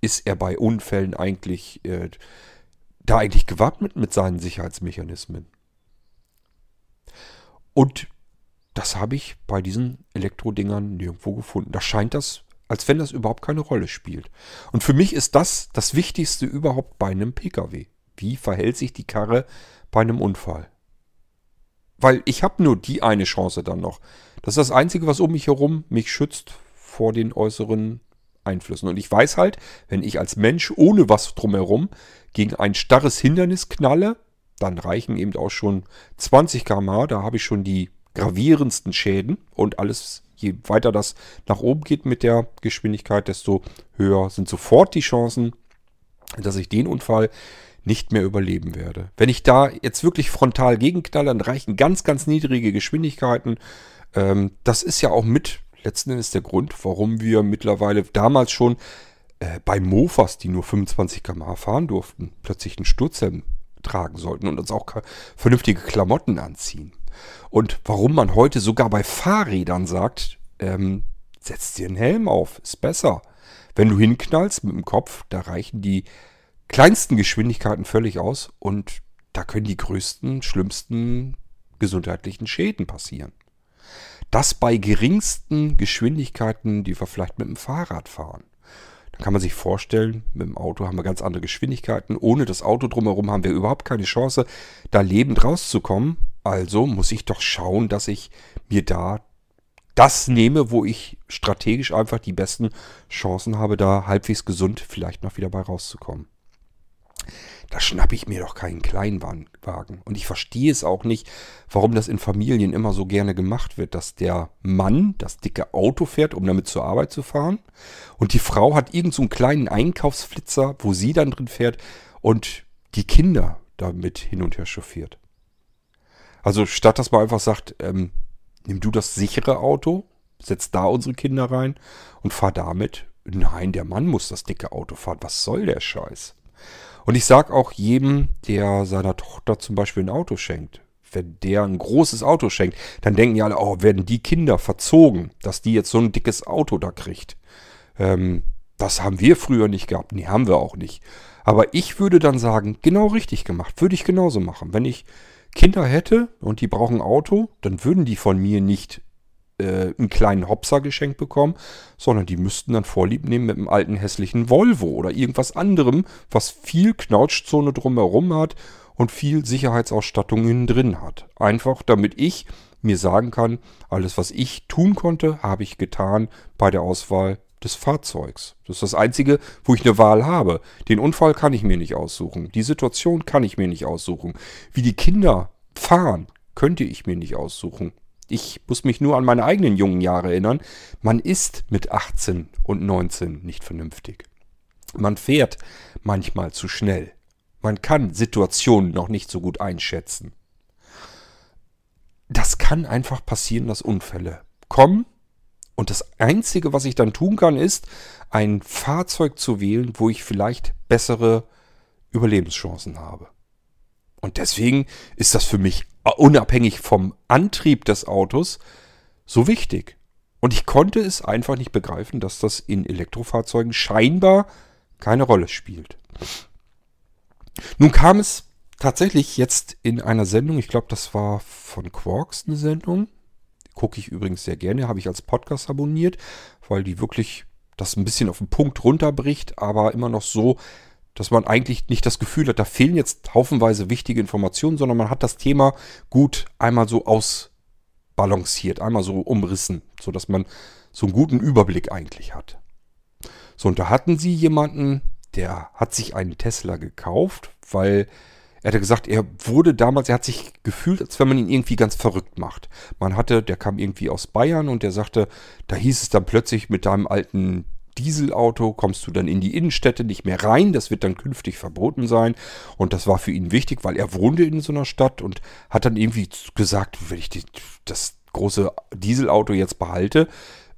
ist er bei Unfällen eigentlich äh, da eigentlich gewappnet mit seinen Sicherheitsmechanismen. Und das habe ich bei diesen Elektrodingern nirgendwo gefunden. Da scheint das als wenn das überhaupt keine Rolle spielt. Und für mich ist das das Wichtigste überhaupt bei einem Pkw. Wie verhält sich die Karre bei einem Unfall? Weil ich habe nur die eine Chance dann noch. Das ist das Einzige, was um mich herum mich schützt vor den äußeren Einflüssen. Und ich weiß halt, wenn ich als Mensch ohne was drumherum gegen ein starres Hindernis knalle, dann reichen eben auch schon 20 km/h. Da habe ich schon die gravierendsten Schäden und alles je weiter das nach oben geht mit der Geschwindigkeit, desto höher sind sofort die Chancen, dass ich den Unfall nicht mehr überleben werde. Wenn ich da jetzt wirklich frontal gegenknalle, dann reichen ganz, ganz niedrige Geschwindigkeiten. Ähm, das ist ja auch mit letzten Endes der Grund, warum wir mittlerweile damals schon äh, bei Mofas, die nur 25 km/h fahren durften, plötzlich einen Sturzhelm tragen sollten und uns auch vernünftige Klamotten anziehen. Und warum man heute sogar bei Fahrrädern sagt, ähm, setz dir einen Helm auf, ist besser. Wenn du hinknallst mit dem Kopf, da reichen die kleinsten Geschwindigkeiten völlig aus und da können die größten, schlimmsten gesundheitlichen Schäden passieren. Das bei geringsten Geschwindigkeiten, die wir vielleicht mit dem Fahrrad fahren. Da kann man sich vorstellen, mit dem Auto haben wir ganz andere Geschwindigkeiten. Ohne das Auto drumherum haben wir überhaupt keine Chance, da lebend rauszukommen. Also muss ich doch schauen, dass ich mir da das nehme, wo ich strategisch einfach die besten Chancen habe, da halbwegs gesund vielleicht noch wieder bei rauszukommen. Da schnappe ich mir doch keinen Kleinwagen. Und ich verstehe es auch nicht, warum das in Familien immer so gerne gemacht wird, dass der Mann das dicke Auto fährt, um damit zur Arbeit zu fahren. Und die Frau hat irgendeinen so kleinen Einkaufsflitzer, wo sie dann drin fährt und die Kinder damit hin und her chauffiert. Also statt dass man einfach sagt, ähm, nimm du das sichere Auto, setz da unsere Kinder rein und fahr damit. Nein, der Mann muss das dicke Auto fahren. Was soll der Scheiß? Und ich sag auch jedem, der seiner Tochter zum Beispiel ein Auto schenkt, wenn der ein großes Auto schenkt, dann denken ja alle, oh, werden die Kinder verzogen, dass die jetzt so ein dickes Auto da kriegt. Ähm, das haben wir früher nicht gehabt. Nee, haben wir auch nicht. Aber ich würde dann sagen, genau richtig gemacht. Würde ich genauso machen. Wenn ich Kinder hätte und die brauchen ein Auto, dann würden die von mir nicht äh, einen kleinen Hopser geschenkt bekommen, sondern die müssten dann Vorlieb nehmen mit einem alten hässlichen Volvo oder irgendwas anderem, was viel Knautschzone drumherum hat und viel Sicherheitsausstattung innen drin hat. Einfach damit ich mir sagen kann, alles was ich tun konnte, habe ich getan bei der Auswahl des Fahrzeugs. Das ist das Einzige, wo ich eine Wahl habe. Den Unfall kann ich mir nicht aussuchen. Die Situation kann ich mir nicht aussuchen. Wie die Kinder fahren, könnte ich mir nicht aussuchen. Ich muss mich nur an meine eigenen jungen Jahre erinnern. Man ist mit 18 und 19 nicht vernünftig. Man fährt manchmal zu schnell. Man kann Situationen noch nicht so gut einschätzen. Das kann einfach passieren, dass Unfälle kommen und das Einzige, was ich dann tun kann, ist, ein Fahrzeug zu wählen, wo ich vielleicht bessere Überlebenschancen habe. Und deswegen ist das für mich unabhängig vom Antrieb des Autos so wichtig. Und ich konnte es einfach nicht begreifen, dass das in Elektrofahrzeugen scheinbar keine Rolle spielt. Nun kam es tatsächlich jetzt in einer Sendung, ich glaube, das war von Quarks eine Sendung, Gucke ich übrigens sehr gerne, habe ich als Podcast abonniert, weil die wirklich das ein bisschen auf den Punkt runterbricht, aber immer noch so, dass man eigentlich nicht das Gefühl hat, da fehlen jetzt haufenweise wichtige Informationen, sondern man hat das Thema gut einmal so ausbalanciert, einmal so umrissen, sodass man so einen guten Überblick eigentlich hat. So, und da hatten sie jemanden, der hat sich einen Tesla gekauft, weil er hatte gesagt, er wurde damals, er hat sich gefühlt, als wenn man ihn irgendwie ganz verrückt macht. Man hatte, der kam irgendwie aus Bayern und der sagte, da hieß es dann plötzlich mit deinem alten Dieselauto kommst du dann in die Innenstädte nicht mehr rein. Das wird dann künftig verboten sein. Und das war für ihn wichtig, weil er wohnte in so einer Stadt und hat dann irgendwie gesagt, wenn ich die, das große Dieselauto jetzt behalte,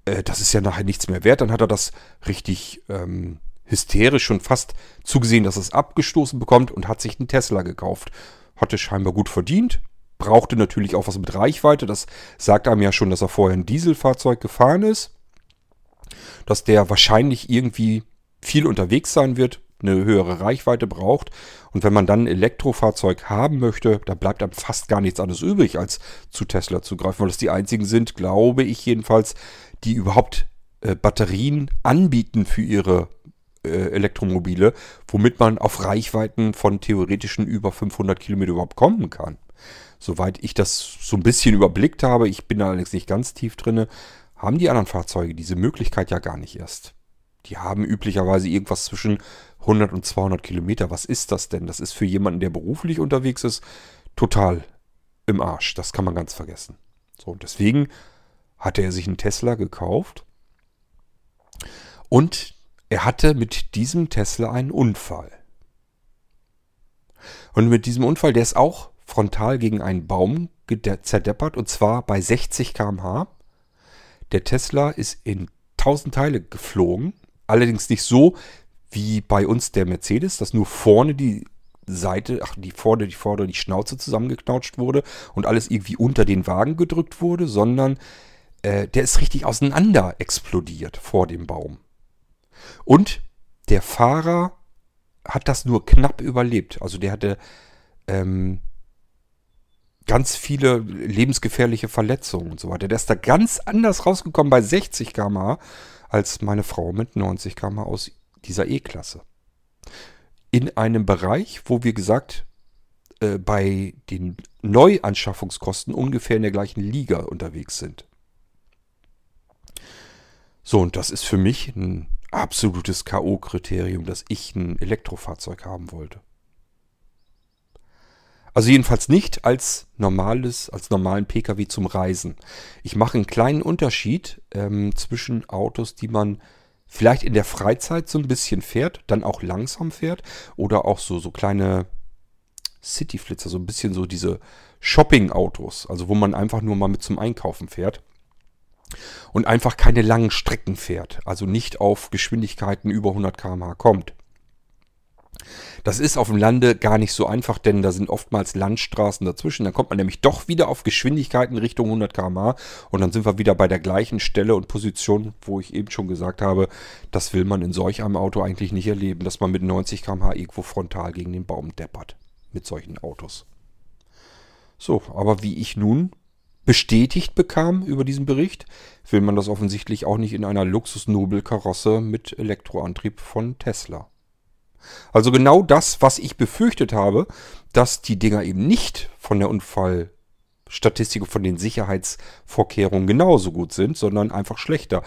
äh, das ist ja nachher nichts mehr wert. Dann hat er das richtig ähm, hysterisch schon fast zugesehen, dass es abgestoßen bekommt und hat sich einen Tesla gekauft. Hatte scheinbar gut verdient, brauchte natürlich auch was mit Reichweite. Das sagt einem ja schon, dass er vorher ein Dieselfahrzeug gefahren ist. Dass der wahrscheinlich irgendwie viel unterwegs sein wird, eine höhere Reichweite braucht. Und wenn man dann ein Elektrofahrzeug haben möchte, da bleibt einem fast gar nichts anderes übrig, als zu Tesla zu greifen, weil das die einzigen sind, glaube ich jedenfalls, die überhaupt äh, Batterien anbieten für ihre Elektromobile, womit man auf Reichweiten von theoretischen über 500 Kilometer überhaupt kommen kann. Soweit ich das so ein bisschen überblickt habe, ich bin allerdings nicht ganz tief drinne, haben die anderen Fahrzeuge diese Möglichkeit ja gar nicht erst. Die haben üblicherweise irgendwas zwischen 100 und 200 Kilometer. Was ist das denn? Das ist für jemanden, der beruflich unterwegs ist, total im Arsch. Das kann man ganz vergessen. So, und deswegen hatte er sich einen Tesla gekauft. Und er hatte mit diesem Tesla einen Unfall. Und mit diesem Unfall, der ist auch frontal gegen einen Baum zerdeppert und zwar bei 60 km/h. Der Tesla ist in 1000 Teile geflogen, allerdings nicht so wie bei uns der Mercedes, dass nur vorne die Seite, ach, die vorne, die vorne, die Schnauze zusammengeknautscht wurde und alles irgendwie unter den Wagen gedrückt wurde, sondern äh, der ist richtig auseinander explodiert vor dem Baum. Und der Fahrer hat das nur knapp überlebt. Also der hatte ähm, ganz viele lebensgefährliche Verletzungen und so weiter. Der ist da ganz anders rausgekommen bei 60 km/h als meine Frau mit 90 km/h aus dieser E-Klasse. In einem Bereich, wo wir gesagt äh, bei den Neuanschaffungskosten ungefähr in der gleichen Liga unterwegs sind. So, und das ist für mich ein absolutes K.O.-Kriterium, dass ich ein Elektrofahrzeug haben wollte. Also jedenfalls nicht als normales, als normalen Pkw zum Reisen. Ich mache einen kleinen Unterschied ähm, zwischen Autos, die man vielleicht in der Freizeit so ein bisschen fährt, dann auch langsam fährt oder auch so, so kleine Cityflitzer, so ein bisschen so diese Shopping-Autos, also wo man einfach nur mal mit zum Einkaufen fährt und einfach keine langen Strecken fährt, also nicht auf Geschwindigkeiten über 100 km/h kommt. Das ist auf dem Lande gar nicht so einfach, denn da sind oftmals Landstraßen dazwischen. Dann kommt man nämlich doch wieder auf Geschwindigkeiten Richtung 100 km/h und dann sind wir wieder bei der gleichen Stelle und Position, wo ich eben schon gesagt habe, das will man in solch einem Auto eigentlich nicht erleben, dass man mit 90 km/h irgendwo frontal gegen den Baum deppert. Mit solchen Autos. So, aber wie ich nun bestätigt bekam über diesen Bericht, will man das offensichtlich auch nicht in einer Luxus-Nobel-Karosse mit Elektroantrieb von Tesla. Also genau das, was ich befürchtet habe, dass die Dinger eben nicht von der Unfallstatistik, von den Sicherheitsvorkehrungen genauso gut sind, sondern einfach schlechter.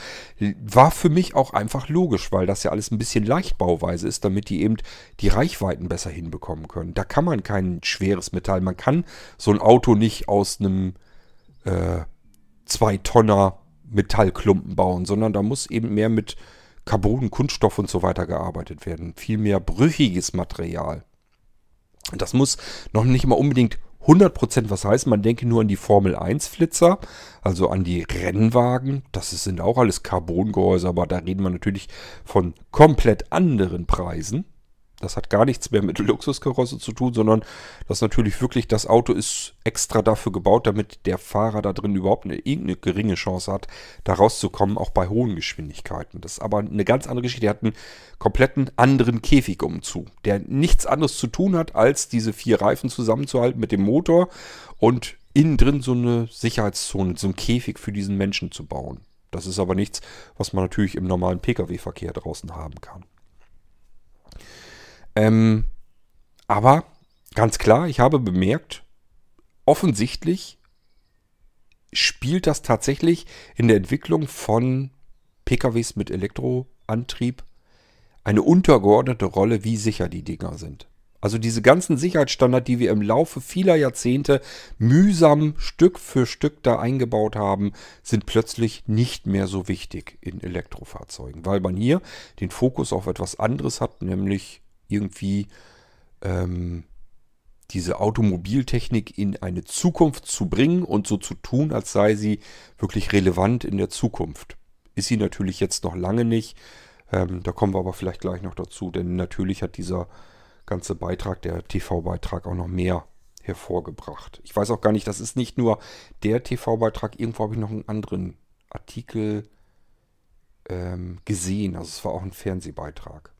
War für mich auch einfach logisch, weil das ja alles ein bisschen Leichtbauweise ist, damit die eben die Reichweiten besser hinbekommen können. Da kann man kein schweres Metall, man kann so ein Auto nicht aus einem äh, zwei Tonner Metallklumpen bauen, sondern da muss eben mehr mit Carbon, Kunststoff und so weiter gearbeitet werden. Viel mehr brüchiges Material. Das muss noch nicht mal unbedingt 100% was heißen. Man denke nur an die Formel 1 Flitzer, also an die Rennwagen. Das sind auch alles Carbongehäuse, aber da reden wir natürlich von komplett anderen Preisen. Das hat gar nichts mehr mit Luxuskarosse zu tun, sondern das natürlich wirklich, das Auto ist extra dafür gebaut, damit der Fahrer da drin überhaupt eine, irgendeine geringe Chance hat, da rauszukommen, auch bei hohen Geschwindigkeiten. Das ist aber eine ganz andere Geschichte. Der hat einen kompletten anderen Käfig umzu, der nichts anderes zu tun hat, als diese vier Reifen zusammenzuhalten mit dem Motor und innen drin so eine Sicherheitszone, so einen Käfig für diesen Menschen zu bauen. Das ist aber nichts, was man natürlich im normalen Pkw-Verkehr draußen haben kann. Ähm, aber ganz klar, ich habe bemerkt, offensichtlich spielt das tatsächlich in der Entwicklung von PKWs mit Elektroantrieb eine untergeordnete Rolle, wie sicher die Dinger sind. Also diese ganzen Sicherheitsstandards, die wir im Laufe vieler Jahrzehnte mühsam Stück für Stück da eingebaut haben, sind plötzlich nicht mehr so wichtig in Elektrofahrzeugen, weil man hier den Fokus auf etwas anderes hat, nämlich irgendwie ähm, diese Automobiltechnik in eine Zukunft zu bringen und so zu tun, als sei sie wirklich relevant in der Zukunft. Ist sie natürlich jetzt noch lange nicht. Ähm, da kommen wir aber vielleicht gleich noch dazu, denn natürlich hat dieser ganze Beitrag, der TV-Beitrag, auch noch mehr hervorgebracht. Ich weiß auch gar nicht, das ist nicht nur der TV-Beitrag, irgendwo habe ich noch einen anderen Artikel ähm, gesehen. Also es war auch ein Fernsehbeitrag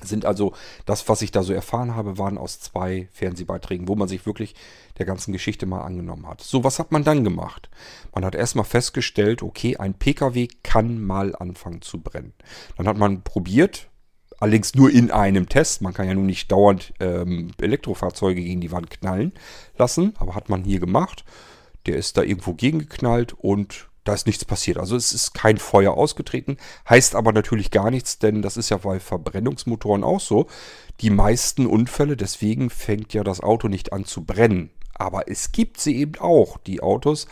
sind also das, was ich da so erfahren habe, waren aus zwei Fernsehbeiträgen, wo man sich wirklich der ganzen Geschichte mal angenommen hat. So, was hat man dann gemacht? Man hat erstmal festgestellt, okay, ein Pkw kann mal anfangen zu brennen. Dann hat man probiert, allerdings nur in einem Test. Man kann ja nun nicht dauernd ähm, Elektrofahrzeuge gegen die Wand knallen lassen, aber hat man hier gemacht. Der ist da irgendwo gegengeknallt und da ist nichts passiert. Also es ist kein Feuer ausgetreten, heißt aber natürlich gar nichts, denn das ist ja bei Verbrennungsmotoren auch so. Die meisten Unfälle, deswegen fängt ja das Auto nicht an zu brennen. Aber es gibt sie eben auch, die Autos,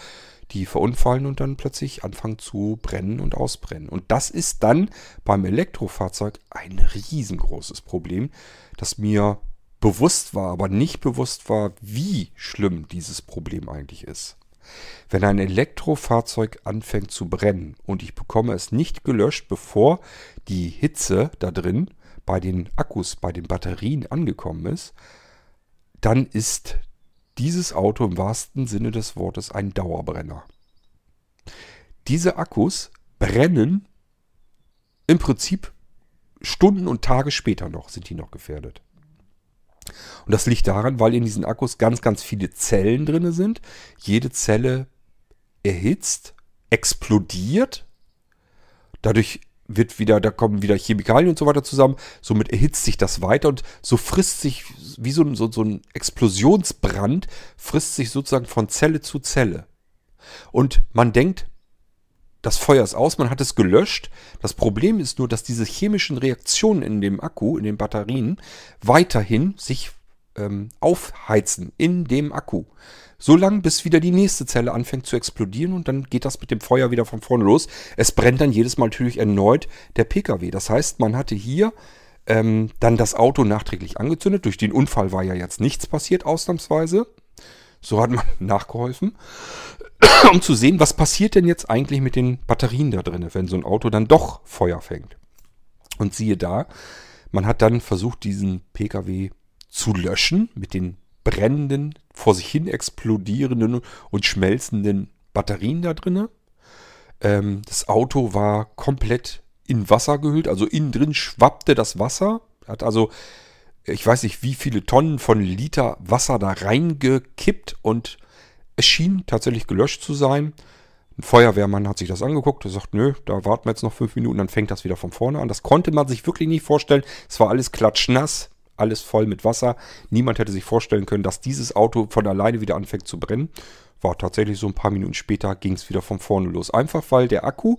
die verunfallen und dann plötzlich anfangen zu brennen und ausbrennen. Und das ist dann beim Elektrofahrzeug ein riesengroßes Problem, das mir bewusst war, aber nicht bewusst war, wie schlimm dieses Problem eigentlich ist. Wenn ein Elektrofahrzeug anfängt zu brennen und ich bekomme es nicht gelöscht, bevor die Hitze da drin bei den Akkus, bei den Batterien angekommen ist, dann ist dieses Auto im wahrsten Sinne des Wortes ein Dauerbrenner. Diese Akkus brennen im Prinzip Stunden und Tage später noch, sind die noch gefährdet. Und das liegt daran, weil in diesen Akkus ganz, ganz viele Zellen drin sind. Jede Zelle erhitzt, explodiert. Dadurch wird wieder, da kommen wieder Chemikalien und so weiter zusammen. Somit erhitzt sich das weiter und so frisst sich, wie so ein, so, so ein Explosionsbrand, frisst sich sozusagen von Zelle zu Zelle. Und man denkt, das Feuer ist aus, man hat es gelöscht. Das Problem ist nur, dass diese chemischen Reaktionen in dem Akku, in den Batterien, weiterhin sich ähm, aufheizen in dem Akku. So lange, bis wieder die nächste Zelle anfängt zu explodieren und dann geht das mit dem Feuer wieder von vorne los. Es brennt dann jedes Mal natürlich erneut der Pkw. Das heißt, man hatte hier ähm, dann das Auto nachträglich angezündet. Durch den Unfall war ja jetzt nichts passiert, ausnahmsweise. So hat man nachgeholfen, um zu sehen, was passiert denn jetzt eigentlich mit den Batterien da drin, wenn so ein Auto dann doch Feuer fängt. Und siehe da, man hat dann versucht, diesen Pkw zu löschen mit den brennenden, vor sich hin explodierenden und schmelzenden Batterien da drin. Ähm, das Auto war komplett in Wasser gehüllt, also innen drin schwappte das Wasser. Hat also, ich weiß nicht, wie viele Tonnen von Liter Wasser da reingekippt und es schien tatsächlich gelöscht zu sein. Ein Feuerwehrmann hat sich das angeguckt und sagt, nö, da warten wir jetzt noch fünf Minuten, dann fängt das wieder von vorne an. Das konnte man sich wirklich nicht vorstellen. Es war alles klatschnass alles voll mit Wasser. Niemand hätte sich vorstellen können, dass dieses Auto von alleine wieder anfängt zu brennen. War tatsächlich so ein paar Minuten später ging es wieder von vorne los. Einfach weil der Akku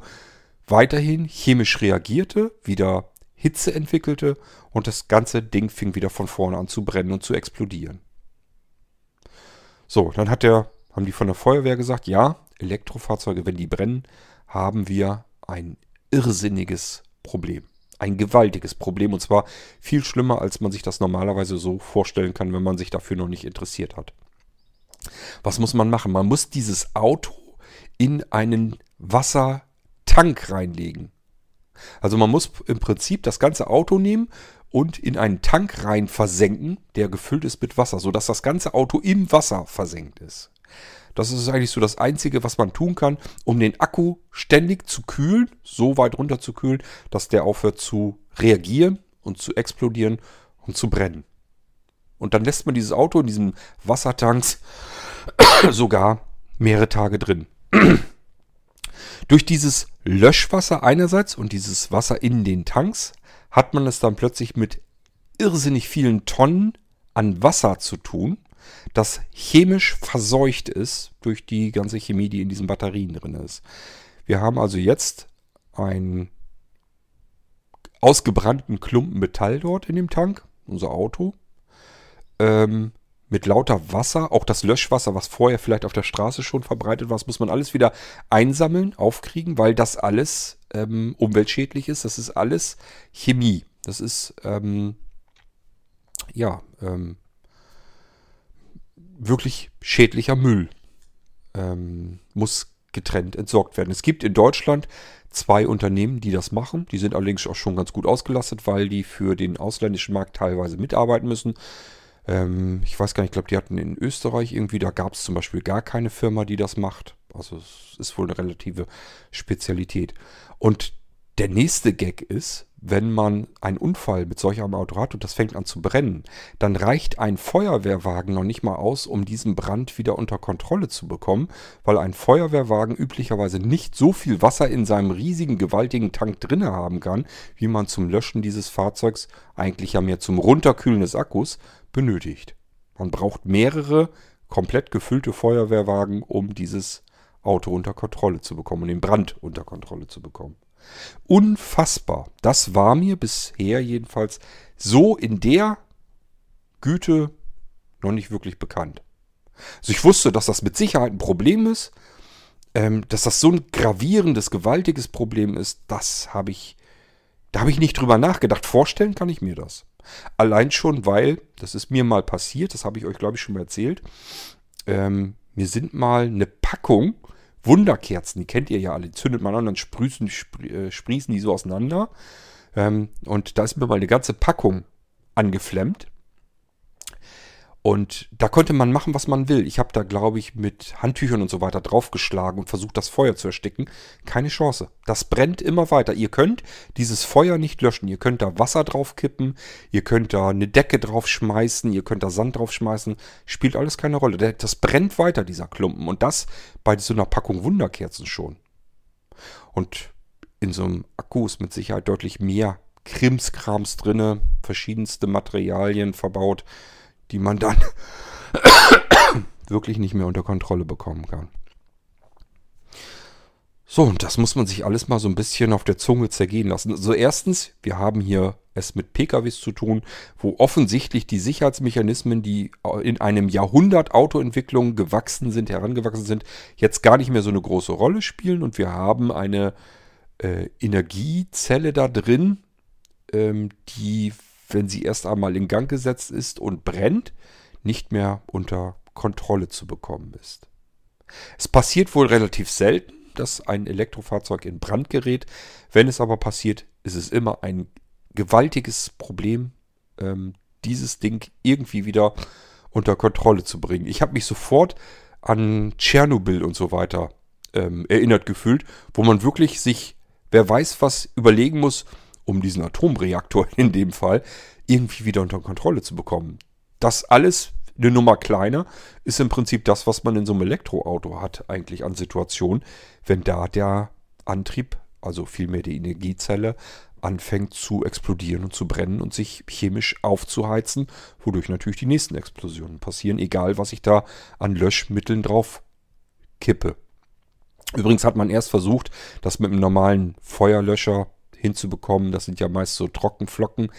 weiterhin chemisch reagierte, wieder Hitze entwickelte und das ganze Ding fing wieder von vorne an zu brennen und zu explodieren. So, dann hat der, haben die von der Feuerwehr gesagt, ja, Elektrofahrzeuge, wenn die brennen, haben wir ein irrsinniges Problem ein gewaltiges Problem und zwar viel schlimmer, als man sich das normalerweise so vorstellen kann, wenn man sich dafür noch nicht interessiert hat. Was muss man machen? Man muss dieses Auto in einen Wassertank reinlegen. Also man muss im Prinzip das ganze Auto nehmen und in einen Tank rein versenken, der gefüllt ist mit Wasser, sodass das ganze Auto im Wasser versenkt ist. Das ist eigentlich so das Einzige, was man tun kann, um den Akku ständig zu kühlen, so weit runter zu kühlen, dass der aufhört zu reagieren und zu explodieren und zu brennen. Und dann lässt man dieses Auto in diesem Wassertanks sogar mehrere Tage drin. Durch dieses Löschwasser einerseits und dieses Wasser in den Tanks hat man es dann plötzlich mit irrsinnig vielen Tonnen an Wasser zu tun das chemisch verseucht ist durch die ganze Chemie, die in diesen Batterien drin ist. Wir haben also jetzt einen ausgebrannten Klumpen Metall dort in dem Tank, unser Auto, ähm, mit lauter Wasser, auch das Löschwasser, was vorher vielleicht auf der Straße schon verbreitet war, das muss man alles wieder einsammeln, aufkriegen, weil das alles ähm, umweltschädlich ist. Das ist alles Chemie. Das ist, ähm, ja, ähm, wirklich schädlicher Müll ähm, muss getrennt entsorgt werden. Es gibt in Deutschland zwei Unternehmen, die das machen. Die sind allerdings auch schon ganz gut ausgelastet, weil die für den ausländischen Markt teilweise mitarbeiten müssen. Ähm, ich weiß gar nicht, ich glaube, die hatten in Österreich irgendwie, da gab es zum Beispiel gar keine Firma, die das macht. Also es ist wohl eine relative Spezialität. Und der nächste Gag ist, wenn man einen Unfall mit solch einem Auto hat und das fängt an zu brennen, dann reicht ein Feuerwehrwagen noch nicht mal aus, um diesen Brand wieder unter Kontrolle zu bekommen, weil ein Feuerwehrwagen üblicherweise nicht so viel Wasser in seinem riesigen, gewaltigen Tank drinne haben kann, wie man zum Löschen dieses Fahrzeugs, eigentlich ja mehr zum Runterkühlen des Akkus, benötigt. Man braucht mehrere komplett gefüllte Feuerwehrwagen, um dieses Auto unter Kontrolle zu bekommen und den Brand unter Kontrolle zu bekommen. Unfassbar. Das war mir bisher jedenfalls so in der Güte noch nicht wirklich bekannt. Also ich wusste, dass das mit Sicherheit ein Problem ist. Ähm, dass das so ein gravierendes, gewaltiges Problem ist, das habe ich, da habe ich nicht drüber nachgedacht. Vorstellen kann ich mir das. Allein schon, weil, das ist mir mal passiert, das habe ich euch, glaube ich, schon mal erzählt. Ähm, mir sind mal eine Packung Wunderkerzen, die kennt ihr ja alle. Zündet man an, dann sprießen, äh, sprießen die so auseinander. Ähm, und da ist mir mal eine ganze Packung angeflemmt. Und da konnte man machen, was man will. Ich habe da, glaube ich, mit Handtüchern und so weiter draufgeschlagen und versucht, das Feuer zu ersticken. Keine Chance. Das brennt immer weiter. Ihr könnt dieses Feuer nicht löschen. Ihr könnt da Wasser draufkippen, ihr könnt da eine Decke draufschmeißen, ihr könnt da Sand draufschmeißen. Spielt alles keine Rolle. Das brennt weiter, dieser Klumpen. Und das bei so einer Packung Wunderkerzen schon. Und in so einem Akku ist mit Sicherheit deutlich mehr Krimskrams drinne, verschiedenste Materialien verbaut die man dann wirklich nicht mehr unter Kontrolle bekommen kann. So, und das muss man sich alles mal so ein bisschen auf der Zunge zergehen lassen. Also erstens, wir haben hier es mit PKWs zu tun, wo offensichtlich die Sicherheitsmechanismen, die in einem Jahrhundert Autoentwicklung gewachsen sind, herangewachsen sind, jetzt gar nicht mehr so eine große Rolle spielen. Und wir haben eine äh, Energiezelle da drin, ähm, die wenn sie erst einmal in Gang gesetzt ist und brennt, nicht mehr unter Kontrolle zu bekommen ist. Es passiert wohl relativ selten, dass ein Elektrofahrzeug in Brand gerät. Wenn es aber passiert, ist es immer ein gewaltiges Problem, ähm, dieses Ding irgendwie wieder unter Kontrolle zu bringen. Ich habe mich sofort an Tschernobyl und so weiter ähm, erinnert gefühlt, wo man wirklich sich, wer weiß was, überlegen muss, um diesen Atomreaktor in dem Fall irgendwie wieder unter Kontrolle zu bekommen. Das alles eine Nummer kleiner ist im Prinzip das, was man in so einem Elektroauto hat, eigentlich an Situationen, wenn da der Antrieb, also vielmehr die Energiezelle, anfängt zu explodieren und zu brennen und sich chemisch aufzuheizen, wodurch natürlich die nächsten Explosionen passieren, egal was ich da an Löschmitteln drauf kippe. Übrigens hat man erst versucht, das mit einem normalen Feuerlöscher hinzubekommen. Das sind ja meist so Trockenflocken,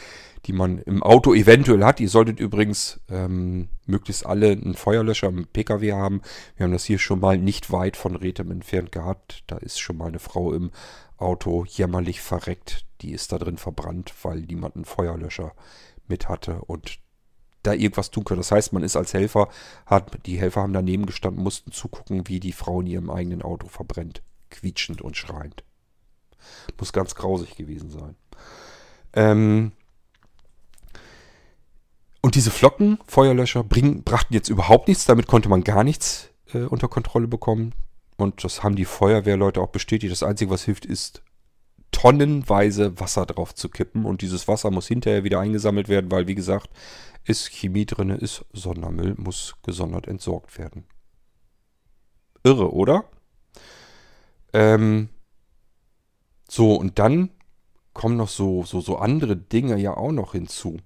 die man im Auto eventuell hat. Ihr solltet übrigens ähm, möglichst alle einen Feuerlöscher im Pkw haben. Wir haben das hier schon mal nicht weit von Rethem entfernt gehabt. Da ist schon mal eine Frau im Auto jämmerlich verreckt. Die ist da drin verbrannt, weil niemand einen Feuerlöscher mit hatte und da irgendwas tun können. Das heißt, man ist als Helfer, hat, die Helfer haben daneben gestanden, mussten zugucken, wie die Frau in ihrem eigenen Auto verbrennt. Quietschend und schreiend. Muss ganz grausig gewesen sein. Ähm und diese Flocken, Feuerlöscher, bringen, brachten jetzt überhaupt nichts. Damit konnte man gar nichts äh, unter Kontrolle bekommen. Und das haben die Feuerwehrleute auch bestätigt. Das Einzige, was hilft, ist tonnenweise Wasser drauf zu kippen. Und dieses Wasser muss hinterher wieder eingesammelt werden, weil, wie gesagt, ist Chemie drin, ist Sondermüll, muss gesondert entsorgt werden. Irre, oder? Ähm, so, und dann kommen noch so, so, so andere Dinge ja auch noch hinzu.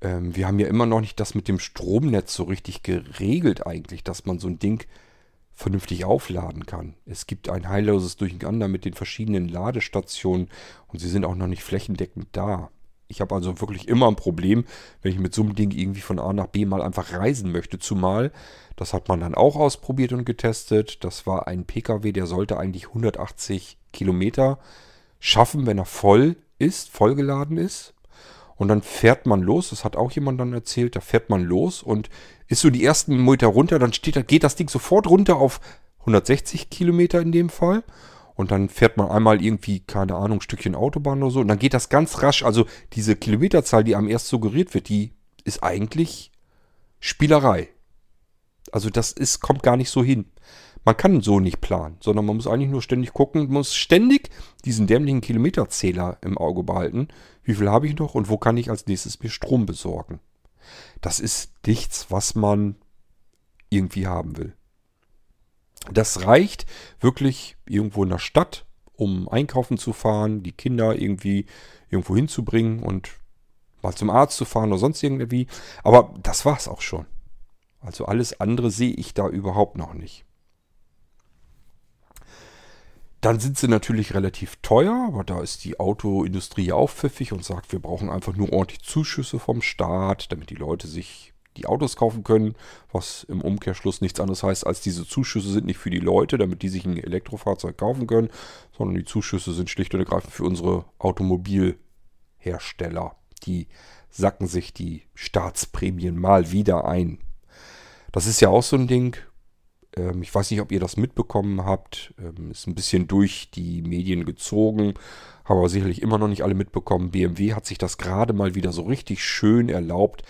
Ähm, wir haben ja immer noch nicht das mit dem Stromnetz so richtig geregelt eigentlich, dass man so ein Ding vernünftig aufladen kann. Es gibt ein heilloses Durcheinander mit den verschiedenen Ladestationen und sie sind auch noch nicht flächendeckend da. Ich habe also wirklich immer ein Problem, wenn ich mit so einem Ding irgendwie von A nach B mal einfach reisen möchte. Zumal, das hat man dann auch ausprobiert und getestet. Das war ein Pkw, der sollte eigentlich 180 Kilometer schaffen, wenn er voll ist, vollgeladen ist. Und dann fährt man los, das hat auch jemand dann erzählt, da fährt man los und ist so die ersten Meter runter, dann steht, geht das Ding sofort runter auf 160 Kilometer in dem Fall. Und dann fährt man einmal irgendwie, keine Ahnung, Stückchen Autobahn oder so. Und dann geht das ganz rasch. Also diese Kilometerzahl, die einem erst suggeriert wird, die ist eigentlich Spielerei. Also das ist, kommt gar nicht so hin. Man kann so nicht planen, sondern man muss eigentlich nur ständig gucken, muss ständig diesen dämlichen Kilometerzähler im Auge behalten. Wie viel habe ich noch und wo kann ich als nächstes mir Strom besorgen? Das ist nichts, was man irgendwie haben will. Das reicht wirklich irgendwo in der Stadt, um einkaufen zu fahren, die Kinder irgendwie irgendwo hinzubringen und mal zum Arzt zu fahren oder sonst irgendwie. Aber das war es auch schon. Also alles andere sehe ich da überhaupt noch nicht. Dann sind sie natürlich relativ teuer, aber da ist die Autoindustrie auch pfiffig und sagt, wir brauchen einfach nur ordentlich Zuschüsse vom Staat, damit die Leute sich die Autos kaufen können, was im Umkehrschluss nichts anderes heißt, als diese Zuschüsse sind nicht für die Leute, damit die sich ein Elektrofahrzeug kaufen können, sondern die Zuschüsse sind schlicht und ergreifend für unsere Automobilhersteller. Die sacken sich die Staatsprämien mal wieder ein. Das ist ja auch so ein Ding, ähm, ich weiß nicht, ob ihr das mitbekommen habt. Ähm, ist ein bisschen durch die Medien gezogen. Haben aber sicherlich immer noch nicht alle mitbekommen. BMW hat sich das gerade mal wieder so richtig schön erlaubt.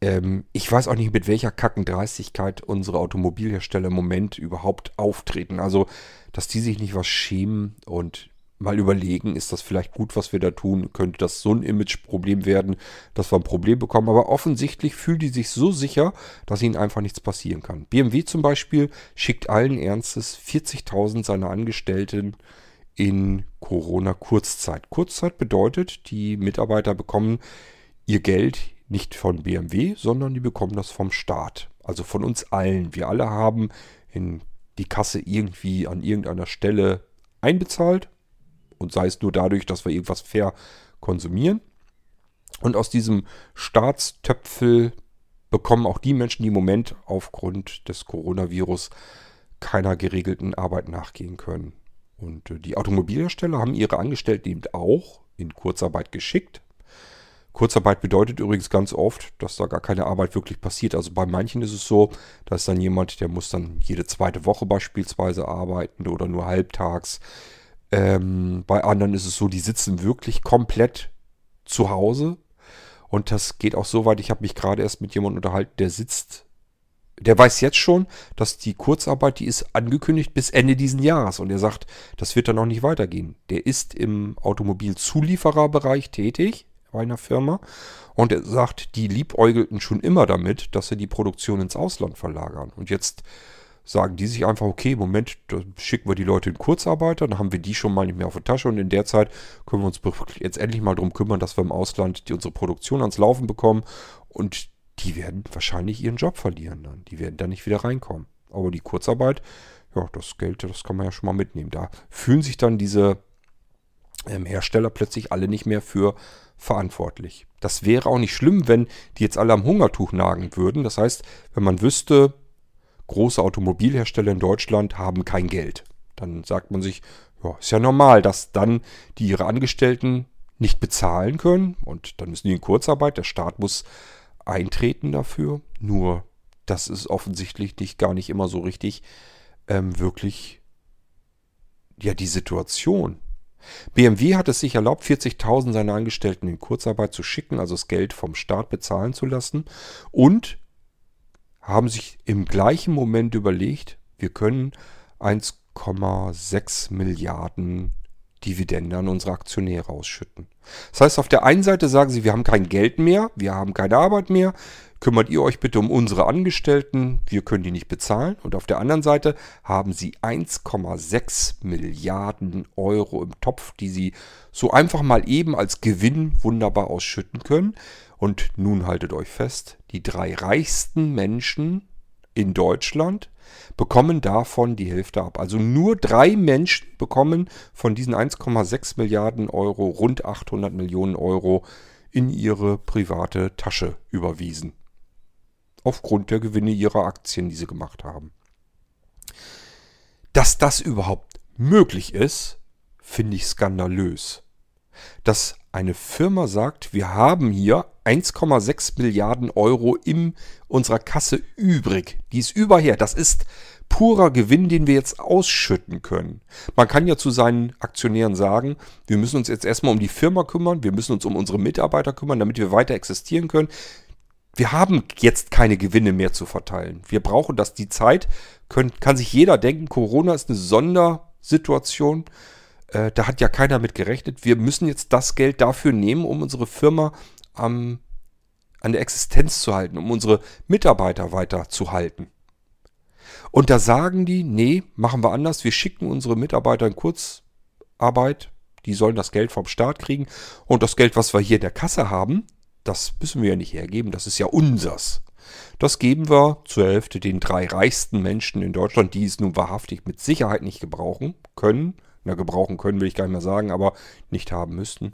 Ähm, ich weiß auch nicht, mit welcher Kackendreistigkeit unsere Automobilhersteller im Moment überhaupt auftreten. Also, dass die sich nicht was schämen und mal überlegen, ist das vielleicht gut, was wir da tun? Könnte das so ein Imageproblem werden, dass wir ein Problem bekommen? Aber offensichtlich fühlen die sich so sicher, dass ihnen einfach nichts passieren kann. BMW zum Beispiel schickt allen Ernstes 40.000 seiner Angestellten in Corona-Kurzzeit. Kurzzeit bedeutet, die Mitarbeiter bekommen ihr Geld nicht von BMW, sondern die bekommen das vom Staat. Also von uns allen. Wir alle haben in die Kasse irgendwie an irgendeiner Stelle einbezahlt und sei es nur dadurch, dass wir irgendwas fair konsumieren. Und aus diesem Staatstöpfel bekommen auch die Menschen, die im Moment aufgrund des Coronavirus keiner geregelten Arbeit nachgehen können. Und äh, die Automobilhersteller haben ihre Angestellten eben auch in Kurzarbeit geschickt. Kurzarbeit bedeutet übrigens ganz oft, dass da gar keine Arbeit wirklich passiert. Also bei manchen ist es so, da ist dann jemand, der muss dann jede zweite Woche beispielsweise arbeiten oder nur halbtags. Ähm, bei anderen ist es so, die sitzen wirklich komplett zu Hause. Und das geht auch so weit, ich habe mich gerade erst mit jemandem unterhalten, der sitzt, der weiß jetzt schon, dass die Kurzarbeit, die ist angekündigt bis Ende diesen Jahres. Und er sagt, das wird dann auch nicht weitergehen. Der ist im Automobilzuliefererbereich tätig bei einer Firma. Und er sagt, die liebäugelten schon immer damit, dass sie die Produktion ins Ausland verlagern. Und jetzt sagen die sich einfach, okay, Moment, da schicken wir die Leute in Kurzarbeit, dann haben wir die schon mal nicht mehr auf der Tasche und in der Zeit können wir uns jetzt endlich mal darum kümmern, dass wir im Ausland die, unsere Produktion ans Laufen bekommen und die werden wahrscheinlich ihren Job verlieren dann. Die werden da nicht wieder reinkommen. Aber die Kurzarbeit, ja, das Geld, das kann man ja schon mal mitnehmen. Da fühlen sich dann diese ähm, Hersteller plötzlich alle nicht mehr für verantwortlich. Das wäre auch nicht schlimm, wenn die jetzt alle am Hungertuch nagen würden. Das heißt, wenn man wüsste, große Automobilhersteller in Deutschland haben kein Geld. Dann sagt man sich, ja, ist ja normal, dass dann die ihre Angestellten nicht bezahlen können und dann müssen die in Kurzarbeit. Der Staat muss eintreten dafür. Nur, das ist offensichtlich nicht gar nicht immer so richtig ähm, wirklich ja die Situation. BMW hat es sich erlaubt, 40.000 seiner Angestellten in Kurzarbeit zu schicken, also das Geld vom Staat bezahlen zu lassen und haben sich im gleichen Moment überlegt, wir können 1,6 Milliarden Dividende an unsere Aktionäre ausschütten. Das heißt, auf der einen Seite sagen sie, wir haben kein Geld mehr, wir haben keine Arbeit mehr, kümmert ihr euch bitte um unsere Angestellten, wir können die nicht bezahlen. Und auf der anderen Seite haben sie 1,6 Milliarden Euro im Topf, die sie so einfach mal eben als Gewinn wunderbar ausschütten können. Und nun haltet euch fest, die drei reichsten Menschen in Deutschland bekommen davon die Hälfte ab. Also nur drei Menschen bekommen von diesen 1,6 Milliarden Euro rund 800 Millionen Euro in ihre private Tasche überwiesen. Aufgrund der Gewinne ihrer Aktien, die sie gemacht haben. Dass das überhaupt möglich ist, finde ich skandalös. Dass eine Firma sagt, wir haben hier 1,6 Milliarden Euro in unserer Kasse übrig. Die ist überher. Das ist purer Gewinn, den wir jetzt ausschütten können. Man kann ja zu seinen Aktionären sagen, wir müssen uns jetzt erstmal um die Firma kümmern, wir müssen uns um unsere Mitarbeiter kümmern, damit wir weiter existieren können. Wir haben jetzt keine Gewinne mehr zu verteilen. Wir brauchen das. Die Zeit können, kann sich jeder denken, Corona ist eine Sondersituation. Äh, da hat ja keiner mit gerechnet. Wir müssen jetzt das Geld dafür nehmen, um unsere Firma am, an der Existenz zu halten, um unsere Mitarbeiter weiter zu halten. Und da sagen die, nee, machen wir anders. Wir schicken unsere Mitarbeiter in Kurzarbeit. Die sollen das Geld vom Staat kriegen. Und das Geld, was wir hier in der Kasse haben, das müssen wir ja nicht hergeben. Das ist ja unsers. Das geben wir zur Hälfte den drei reichsten Menschen in Deutschland, die es nun wahrhaftig mit Sicherheit nicht gebrauchen können. Na, gebrauchen können will ich gar nicht mehr sagen, aber nicht haben müssten.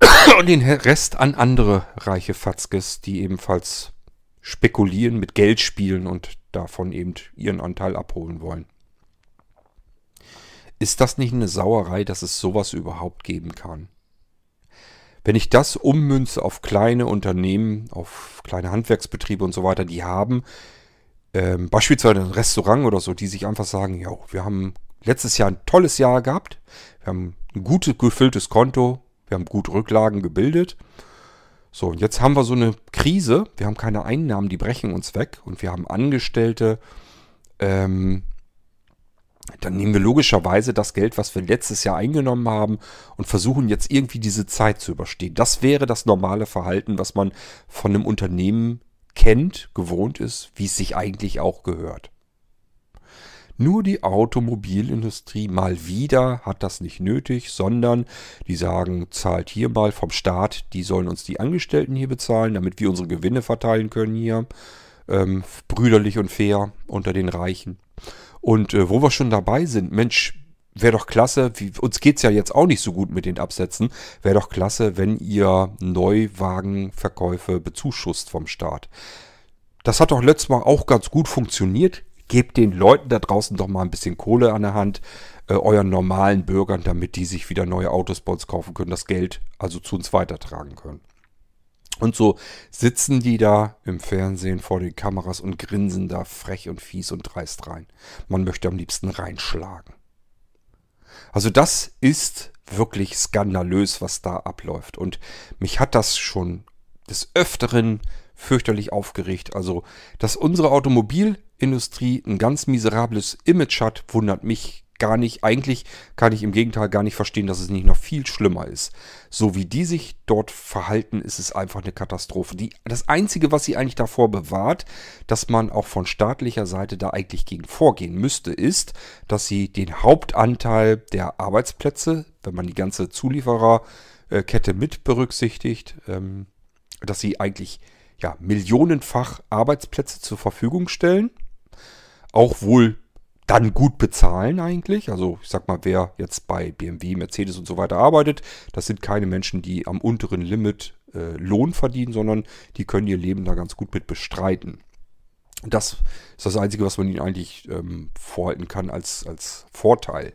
Und den Rest an andere reiche Fatzkes, die ebenfalls spekulieren, mit Geld spielen und davon eben ihren Anteil abholen wollen. Ist das nicht eine Sauerei, dass es sowas überhaupt geben kann? Wenn ich das ummünze auf kleine Unternehmen, auf kleine Handwerksbetriebe und so weiter, die haben ähm, beispielsweise ein Restaurant oder so, die sich einfach sagen, ja, wir haben letztes Jahr ein tolles Jahr gehabt, wir haben ein gut gefülltes Konto, wir haben gut Rücklagen gebildet. So, und jetzt haben wir so eine Krise. Wir haben keine Einnahmen, die brechen uns weg. Und wir haben Angestellte. Ähm, dann nehmen wir logischerweise das Geld, was wir letztes Jahr eingenommen haben und versuchen jetzt irgendwie diese Zeit zu überstehen. Das wäre das normale Verhalten, was man von einem Unternehmen kennt, gewohnt ist, wie es sich eigentlich auch gehört. Nur die Automobilindustrie mal wieder hat das nicht nötig, sondern die sagen, zahlt hier mal vom Staat, die sollen uns die Angestellten hier bezahlen, damit wir unsere Gewinne verteilen können hier, ähm, brüderlich und fair unter den Reichen. Und äh, wo wir schon dabei sind, Mensch, wäre doch klasse, wie, uns geht's ja jetzt auch nicht so gut mit den Absätzen, wäre doch klasse, wenn ihr Neuwagenverkäufe bezuschusst vom Staat. Das hat doch letztes Mal auch ganz gut funktioniert. Gebt den Leuten da draußen doch mal ein bisschen Kohle an der Hand, äh, euren normalen Bürgern, damit die sich wieder neue Autos bei uns kaufen können, das Geld also zu uns weitertragen können. Und so sitzen die da im Fernsehen vor den Kameras und grinsen da frech und fies und dreist rein. Man möchte am liebsten reinschlagen. Also das ist wirklich skandalös, was da abläuft. Und mich hat das schon des Öfteren fürchterlich aufgeregt. Also, dass unsere Automobilindustrie ein ganz miserables Image hat, wundert mich gar nicht. Eigentlich kann ich im Gegenteil gar nicht verstehen, dass es nicht noch viel schlimmer ist. So wie die sich dort verhalten, ist es einfach eine Katastrophe. Die, das Einzige, was sie eigentlich davor bewahrt, dass man auch von staatlicher Seite da eigentlich gegen vorgehen müsste, ist, dass sie den Hauptanteil der Arbeitsplätze, wenn man die ganze Zuliefererkette mit berücksichtigt, ähm, dass sie eigentlich ja, millionenfach Arbeitsplätze zur Verfügung stellen. Auch wohl dann gut bezahlen eigentlich. Also ich sag mal, wer jetzt bei BMW, Mercedes und so weiter arbeitet, das sind keine Menschen, die am unteren Limit äh, Lohn verdienen, sondern die können ihr Leben da ganz gut mit bestreiten. Das ist das Einzige, was man ihnen eigentlich ähm, vorhalten kann als, als Vorteil.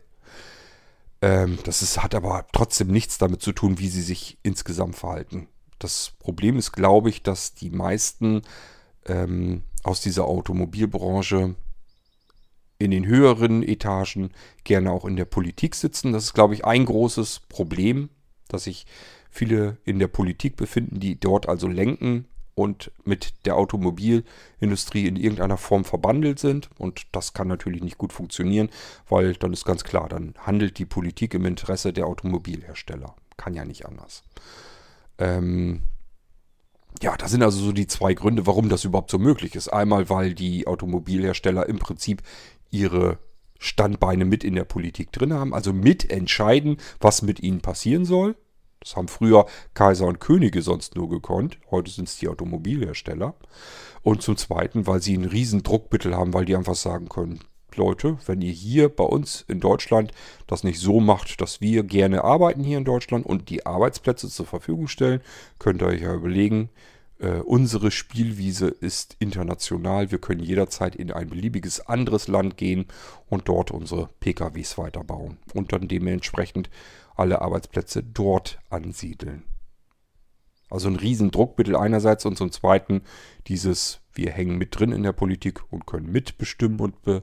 Ähm, das ist, hat aber trotzdem nichts damit zu tun, wie sie sich insgesamt verhalten. Das Problem ist, glaube ich, dass die meisten ähm, aus dieser Automobilbranche in den höheren Etagen gerne auch in der Politik sitzen. Das ist, glaube ich, ein großes Problem, dass sich viele in der Politik befinden, die dort also lenken und mit der Automobilindustrie in irgendeiner Form verbandelt sind. Und das kann natürlich nicht gut funktionieren, weil dann ist ganz klar, dann handelt die Politik im Interesse der Automobilhersteller. Kann ja nicht anders. Ähm, ja, das sind also so die zwei Gründe, warum das überhaupt so möglich ist. Einmal, weil die Automobilhersteller im Prinzip ihre Standbeine mit in der Politik drin haben, also mitentscheiden, was mit ihnen passieren soll. Das haben früher Kaiser und Könige sonst nur gekonnt. Heute sind es die Automobilhersteller. Und zum Zweiten, weil sie einen riesen Druckmittel haben, weil die einfach sagen können, Leute, wenn ihr hier bei uns in Deutschland das nicht so macht, dass wir gerne arbeiten hier in Deutschland und die Arbeitsplätze zur Verfügung stellen, könnt ihr euch ja überlegen, äh, unsere Spielwiese ist international. Wir können jederzeit in ein beliebiges anderes Land gehen und dort unsere PKWs weiterbauen und dann dementsprechend alle Arbeitsplätze dort ansiedeln. Also ein Riesendruckmittel einerseits und zum Zweiten dieses, wir hängen mit drin in der Politik und können mitbestimmen und, be,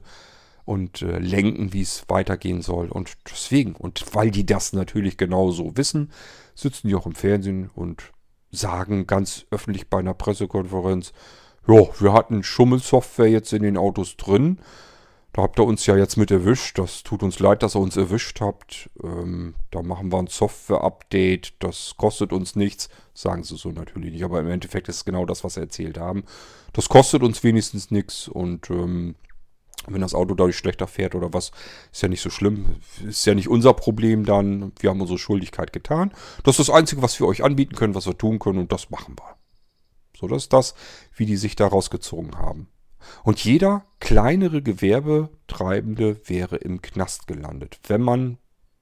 und äh, lenken, wie es weitergehen soll. Und deswegen, und weil die das natürlich genauso wissen, sitzen die auch im Fernsehen und sagen ganz öffentlich bei einer Pressekonferenz, ja, wir hatten Schummelsoftware jetzt in den Autos drin. Da habt ihr uns ja jetzt mit erwischt. Das tut uns leid, dass ihr uns erwischt habt. Ähm, da machen wir ein Software-Update. Das kostet uns nichts. Sagen sie so natürlich nicht. Aber im Endeffekt ist es genau das, was sie erzählt haben. Das kostet uns wenigstens nichts. Und ähm, wenn das Auto dadurch schlechter fährt oder was, ist ja nicht so schlimm. Ist ja nicht unser Problem dann. Wir haben unsere Schuldigkeit getan. Das ist das Einzige, was wir euch anbieten können, was wir tun können und das machen wir. So, das ist das, wie die sich da rausgezogen haben. Und jeder kleinere Gewerbetreibende wäre im Knast gelandet, wenn man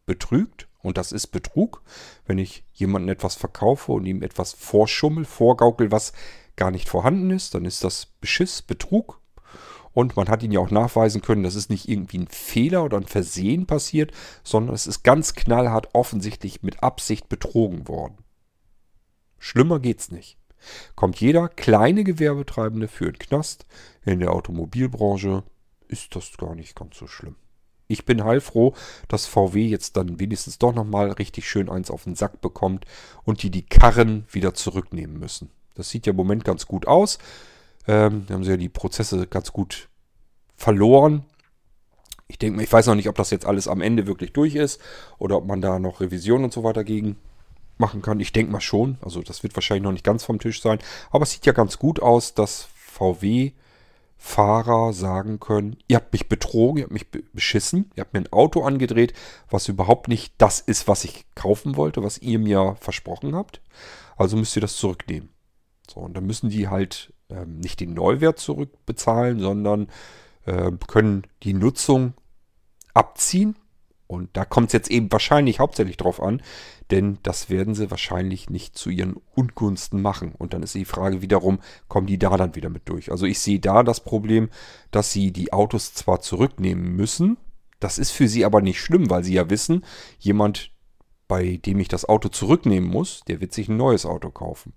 betrügt. Und das ist Betrug, wenn ich jemandem etwas verkaufe und ihm etwas vorschummel, vorgaukel, was gar nicht vorhanden ist, dann ist das Beschiss, Betrug und man hat ihn ja auch nachweisen können, dass es nicht irgendwie ein Fehler oder ein Versehen passiert, sondern es ist ganz knallhart offensichtlich mit Absicht betrogen worden. Schlimmer geht's nicht. Kommt jeder kleine Gewerbetreibende für den Knast, in der Automobilbranche ist das gar nicht ganz so schlimm. ich bin heilfroh, dass VW jetzt dann wenigstens doch nochmal richtig schön eins auf den Sack bekommt und die die Karren wieder zurücknehmen müssen. Das sieht ja im Moment ganz gut aus. Ähm, da haben sie ja die Prozesse ganz gut verloren. Ich denke ich weiß noch nicht, ob das jetzt alles am Ende wirklich durch ist oder ob man da noch Revision und so weiter gegen machen kann. Ich denke mal schon. Also das wird wahrscheinlich noch nicht ganz vom Tisch sein. Aber es sieht ja ganz gut aus, dass VW Fahrer sagen können, ihr habt mich betrogen, ihr habt mich beschissen, ihr habt mir ein Auto angedreht, was überhaupt nicht das ist, was ich kaufen wollte, was ihr mir versprochen habt. Also müsst ihr das zurücknehmen. So, und dann müssen die halt ähm, nicht den Neuwert zurückbezahlen, sondern äh, können die Nutzung abziehen. Und da kommt es jetzt eben wahrscheinlich hauptsächlich drauf an, denn das werden sie wahrscheinlich nicht zu ihren Ungunsten machen. Und dann ist die Frage wiederum, kommen die da dann wieder mit durch? Also ich sehe da das Problem, dass sie die Autos zwar zurücknehmen müssen, das ist für sie aber nicht schlimm, weil sie ja wissen, jemand, bei dem ich das Auto zurücknehmen muss, der wird sich ein neues Auto kaufen.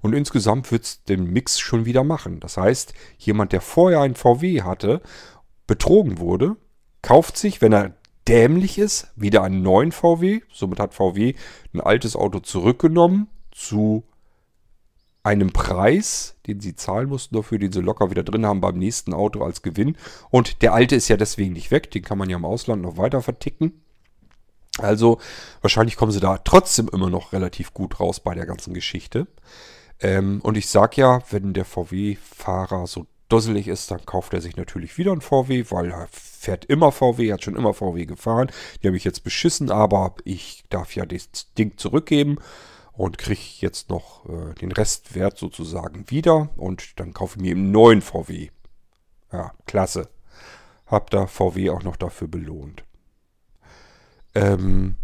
Und insgesamt wird es den Mix schon wieder machen. Das heißt, jemand, der vorher ein VW hatte, betrogen wurde, kauft sich, wenn er dämlich ist, wieder einen neuen VW. Somit hat VW ein altes Auto zurückgenommen zu einem Preis, den sie zahlen mussten dafür, den sie locker wieder drin haben beim nächsten Auto als Gewinn. Und der alte ist ja deswegen nicht weg, den kann man ja im Ausland noch weiter verticken. Also wahrscheinlich kommen sie da trotzdem immer noch relativ gut raus bei der ganzen Geschichte. Ähm, und ich sag ja, wenn der VW-Fahrer so dusselig ist, dann kauft er sich natürlich wieder ein VW, weil er fährt immer VW, hat schon immer VW gefahren. Die habe ich jetzt beschissen, aber ich darf ja das Ding zurückgeben und kriege jetzt noch äh, den Restwert sozusagen wieder und dann kaufe ich mir einen neuen VW. Ja, klasse. Hab da VW auch noch dafür belohnt. Ähm,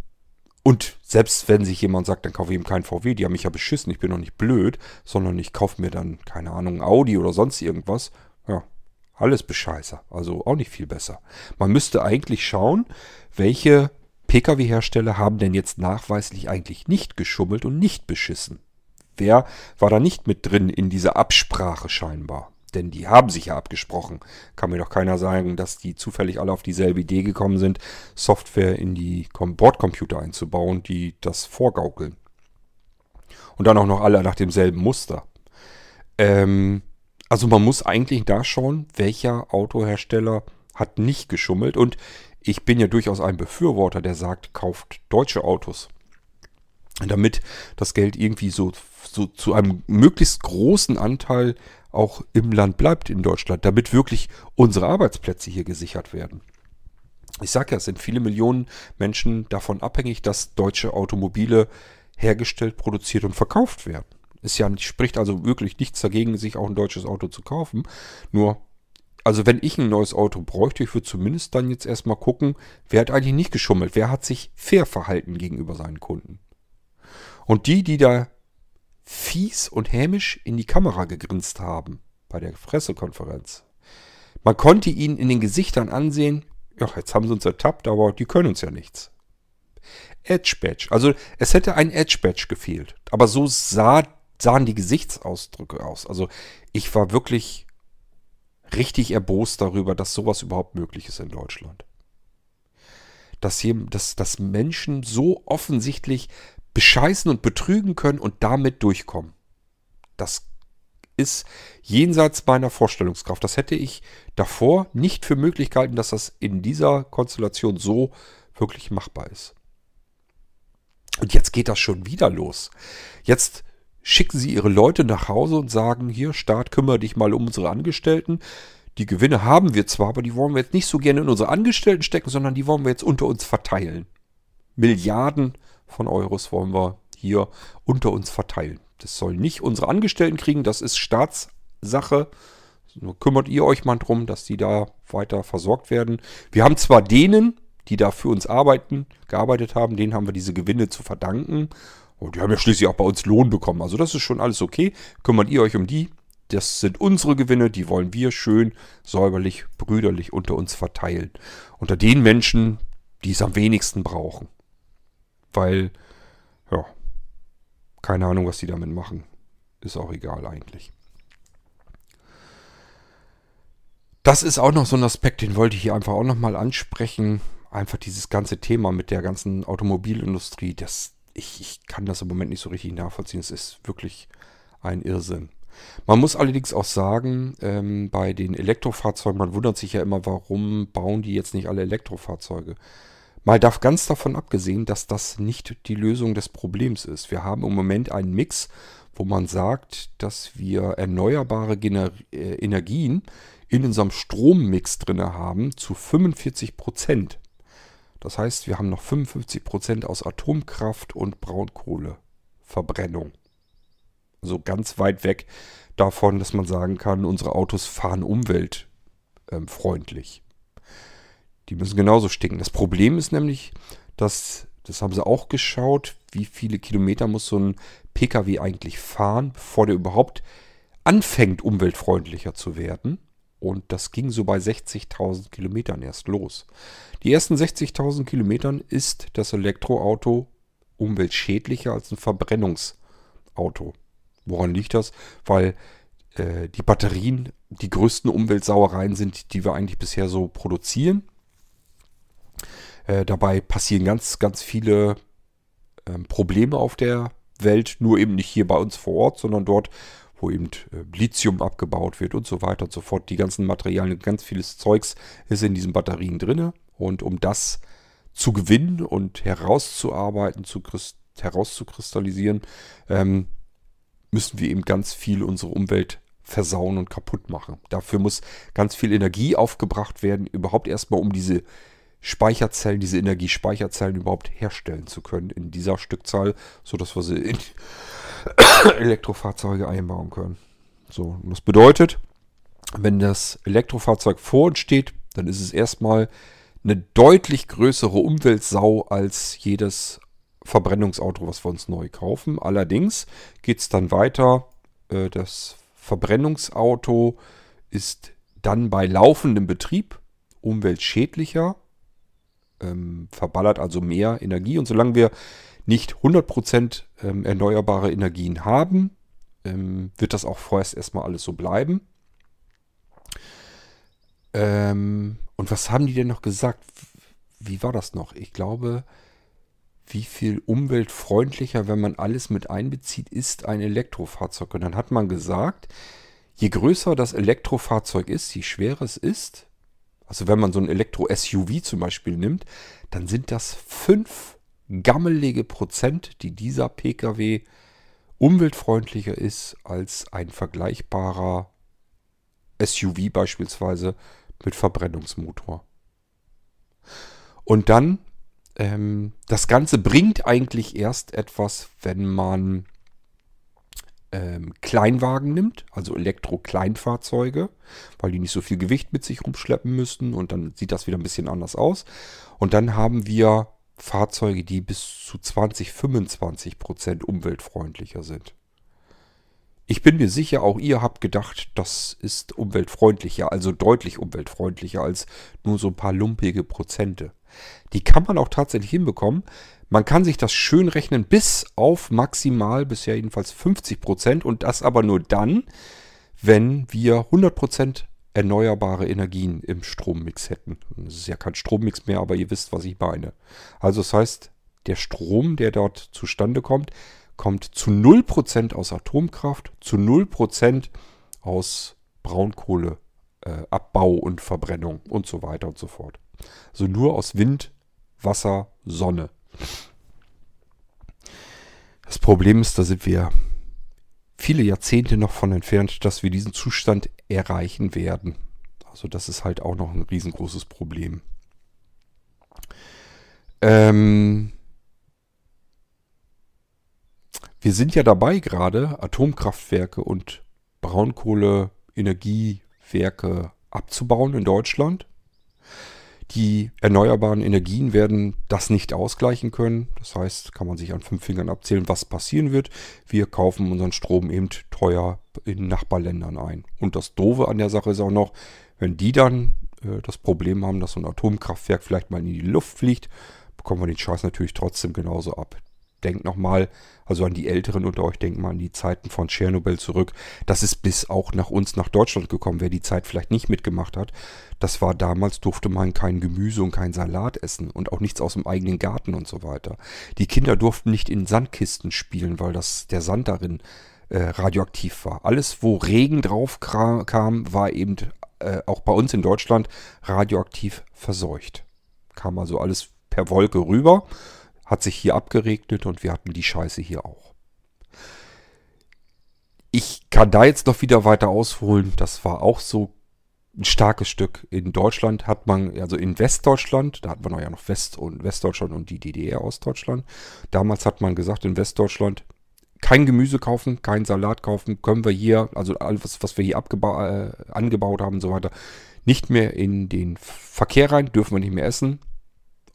und selbst wenn sich jemand sagt, dann kaufe ich ihm keinen VW, die haben mich ja beschissen, ich bin doch nicht blöd, sondern ich kaufe mir dann, keine Ahnung, Audi oder sonst irgendwas. Ja, alles bescheißer. Also auch nicht viel besser. Man müsste eigentlich schauen, welche Pkw-Hersteller haben denn jetzt nachweislich eigentlich nicht geschummelt und nicht beschissen. Wer war da nicht mit drin in dieser Absprache scheinbar? Denn die haben sich ja abgesprochen. Kann mir doch keiner sagen, dass die zufällig alle auf dieselbe Idee gekommen sind, Software in die Bordcomputer einzubauen, die das vorgaukeln. Und dann auch noch alle nach demselben Muster. Ähm, also man muss eigentlich da schauen, welcher Autohersteller hat nicht geschummelt. Und ich bin ja durchaus ein Befürworter, der sagt, kauft deutsche Autos. Damit das Geld irgendwie so, so zu einem möglichst großen Anteil auch im Land bleibt in Deutschland, damit wirklich unsere Arbeitsplätze hier gesichert werden. Ich sage ja, es sind viele Millionen Menschen davon abhängig, dass deutsche Automobile hergestellt, produziert und verkauft werden. Es ja, spricht also wirklich nichts dagegen, sich auch ein deutsches Auto zu kaufen. Nur, also wenn ich ein neues Auto bräuchte, ich würde zumindest dann jetzt erstmal gucken, wer hat eigentlich nicht geschummelt, wer hat sich fair verhalten gegenüber seinen Kunden. Und die, die da fies und hämisch in die Kamera gegrinst haben bei der Pressekonferenz. Man konnte ihnen in den Gesichtern ansehen, ja, jetzt haben sie uns ertappt, aber die können uns ja nichts. Edge Badge. Also es hätte ein Edge Badge gefehlt. Aber so sah, sahen die Gesichtsausdrücke aus. Also ich war wirklich richtig erbost darüber, dass sowas überhaupt möglich ist in Deutschland. Dass, hier, dass, dass Menschen so offensichtlich bescheißen und betrügen können und damit durchkommen. Das ist jenseits meiner Vorstellungskraft. Das hätte ich davor nicht für möglich gehalten, dass das in dieser Konstellation so wirklich machbar ist. Und jetzt geht das schon wieder los. Jetzt schicken sie ihre Leute nach Hause und sagen, hier, Staat, kümmere dich mal um unsere Angestellten. Die Gewinne haben wir zwar, aber die wollen wir jetzt nicht so gerne in unsere Angestellten stecken, sondern die wollen wir jetzt unter uns verteilen. Milliarden von Euros wollen wir hier unter uns verteilen. Das sollen nicht unsere Angestellten kriegen, das ist Staatssache. Nur kümmert ihr euch mal drum, dass die da weiter versorgt werden. Wir haben zwar denen, die da für uns arbeiten, gearbeitet haben, denen haben wir diese Gewinne zu verdanken. Und die haben ja schließlich auch bei uns Lohn bekommen. Also das ist schon alles okay. Kümmert ihr euch um die. Das sind unsere Gewinne, die wollen wir schön, säuberlich, brüderlich unter uns verteilen. Unter den Menschen, die es am wenigsten brauchen weil, ja, keine Ahnung, was die damit machen. Ist auch egal eigentlich. Das ist auch noch so ein Aspekt, den wollte ich hier einfach auch nochmal ansprechen. Einfach dieses ganze Thema mit der ganzen Automobilindustrie, das, ich, ich kann das im Moment nicht so richtig nachvollziehen. Es ist wirklich ein Irrsinn. Man muss allerdings auch sagen, ähm, bei den Elektrofahrzeugen, man wundert sich ja immer, warum bauen die jetzt nicht alle Elektrofahrzeuge. Mal darf ganz davon abgesehen, dass das nicht die Lösung des Problems ist. Wir haben im Moment einen Mix, wo man sagt, dass wir erneuerbare Gener äh, Energien in unserem Strommix drin haben zu 45 Prozent. Das heißt, wir haben noch 55 Prozent aus Atomkraft und Braunkohleverbrennung so ganz weit weg davon, dass man sagen kann, unsere Autos fahren umweltfreundlich. Die müssen genauso stinken. Das Problem ist nämlich, dass, das haben sie auch geschaut, wie viele Kilometer muss so ein Pkw eigentlich fahren, bevor der überhaupt anfängt, umweltfreundlicher zu werden. Und das ging so bei 60.000 Kilometern erst los. Die ersten 60.000 Kilometern ist das Elektroauto umweltschädlicher als ein Verbrennungsauto. Woran liegt das? Weil äh, die Batterien die größten Umweltsauereien sind, die wir eigentlich bisher so produzieren. Äh, dabei passieren ganz, ganz viele äh, Probleme auf der Welt, nur eben nicht hier bei uns vor Ort, sondern dort, wo eben äh, Lithium abgebaut wird und so weiter und so fort. Die ganzen Materialien, ganz vieles Zeugs ist in diesen Batterien drin. Und um das zu gewinnen und herauszuarbeiten, zu herauszukristallisieren, ähm, müssen wir eben ganz viel unsere Umwelt versauen und kaputt machen. Dafür muss ganz viel Energie aufgebracht werden, überhaupt erstmal um diese Speicherzellen, diese Energiespeicherzellen überhaupt herstellen zu können in dieser Stückzahl, sodass wir sie in Elektrofahrzeuge einbauen können. So, und das bedeutet, wenn das Elektrofahrzeug vor uns steht, dann ist es erstmal eine deutlich größere Umweltsau als jedes Verbrennungsauto, was wir uns neu kaufen. Allerdings geht es dann weiter. Äh, das Verbrennungsauto ist dann bei laufendem Betrieb umweltschädlicher, ähm, verballert also mehr Energie. Und solange wir nicht 100% ähm, erneuerbare Energien haben, ähm, wird das auch vorerst erstmal alles so bleiben. Ähm, und was haben die denn noch gesagt? Wie war das noch? Ich glaube, wie viel umweltfreundlicher, wenn man alles mit einbezieht, ist ein Elektrofahrzeug. Und dann hat man gesagt, je größer das Elektrofahrzeug ist, je schwerer es ist, also wenn man so ein Elektro-SUV zum Beispiel nimmt, dann sind das fünf gammelige Prozent, die dieser Pkw umweltfreundlicher ist als ein vergleichbarer SUV beispielsweise mit Verbrennungsmotor. Und dann ähm, das Ganze bringt eigentlich erst etwas, wenn man ähm, Kleinwagen nimmt, also Elektro-Kleinfahrzeuge, weil die nicht so viel Gewicht mit sich rumschleppen müssen und dann sieht das wieder ein bisschen anders aus. Und dann haben wir Fahrzeuge, die bis zu 20, 25 Prozent umweltfreundlicher sind. Ich bin mir sicher, auch ihr habt gedacht, das ist umweltfreundlicher, also deutlich umweltfreundlicher als nur so ein paar lumpige Prozente. Die kann man auch tatsächlich hinbekommen. Man kann sich das schön rechnen bis auf maximal bisher jedenfalls 50 Prozent und das aber nur dann, wenn wir 100 Prozent erneuerbare Energien im Strommix hätten. Es ist ja kein Strommix mehr, aber ihr wisst, was ich meine. Also das heißt, der Strom, der dort zustande kommt, kommt zu 0% aus Atomkraft, zu 0% aus Braunkohleabbau äh, und Verbrennung und so weiter und so fort. Also nur aus Wind, Wasser, Sonne. Das Problem ist, da sind wir viele Jahrzehnte noch von entfernt, dass wir diesen Zustand erreichen werden. Also das ist halt auch noch ein riesengroßes Problem. Ähm wir sind ja dabei gerade, Atomkraftwerke und Braunkohleenergiewerke abzubauen in Deutschland. Die erneuerbaren Energien werden das nicht ausgleichen können. Das heißt, kann man sich an fünf Fingern abzählen, was passieren wird. Wir kaufen unseren Strom eben teuer in Nachbarländern ein. Und das Doofe an der Sache ist auch noch, wenn die dann äh, das Problem haben, dass so ein Atomkraftwerk vielleicht mal in die Luft fliegt, bekommen wir den Scheiß natürlich trotzdem genauso ab. Denkt nochmal, also an die Älteren unter euch, denkt mal an die Zeiten von Tschernobyl zurück. Das ist bis auch nach uns, nach Deutschland gekommen. Wer die Zeit vielleicht nicht mitgemacht hat, das war damals, durfte man kein Gemüse und kein Salat essen und auch nichts aus dem eigenen Garten und so weiter. Die Kinder durften nicht in Sandkisten spielen, weil das, der Sand darin äh, radioaktiv war. Alles, wo Regen drauf kam, war eben äh, auch bei uns in Deutschland radioaktiv verseucht. Kam also alles per Wolke rüber hat sich hier abgeregnet und wir hatten die Scheiße hier auch. Ich kann da jetzt noch wieder weiter ausholen. Das war auch so ein starkes Stück. In Deutschland hat man, also in Westdeutschland, da hat man ja noch West- und Westdeutschland und die DDR Ostdeutschland. Damals hat man gesagt, in Westdeutschland kein Gemüse kaufen, kein Salat kaufen, können wir hier, also alles, was wir hier äh, angebaut haben und so weiter, nicht mehr in den Verkehr rein, dürfen wir nicht mehr essen.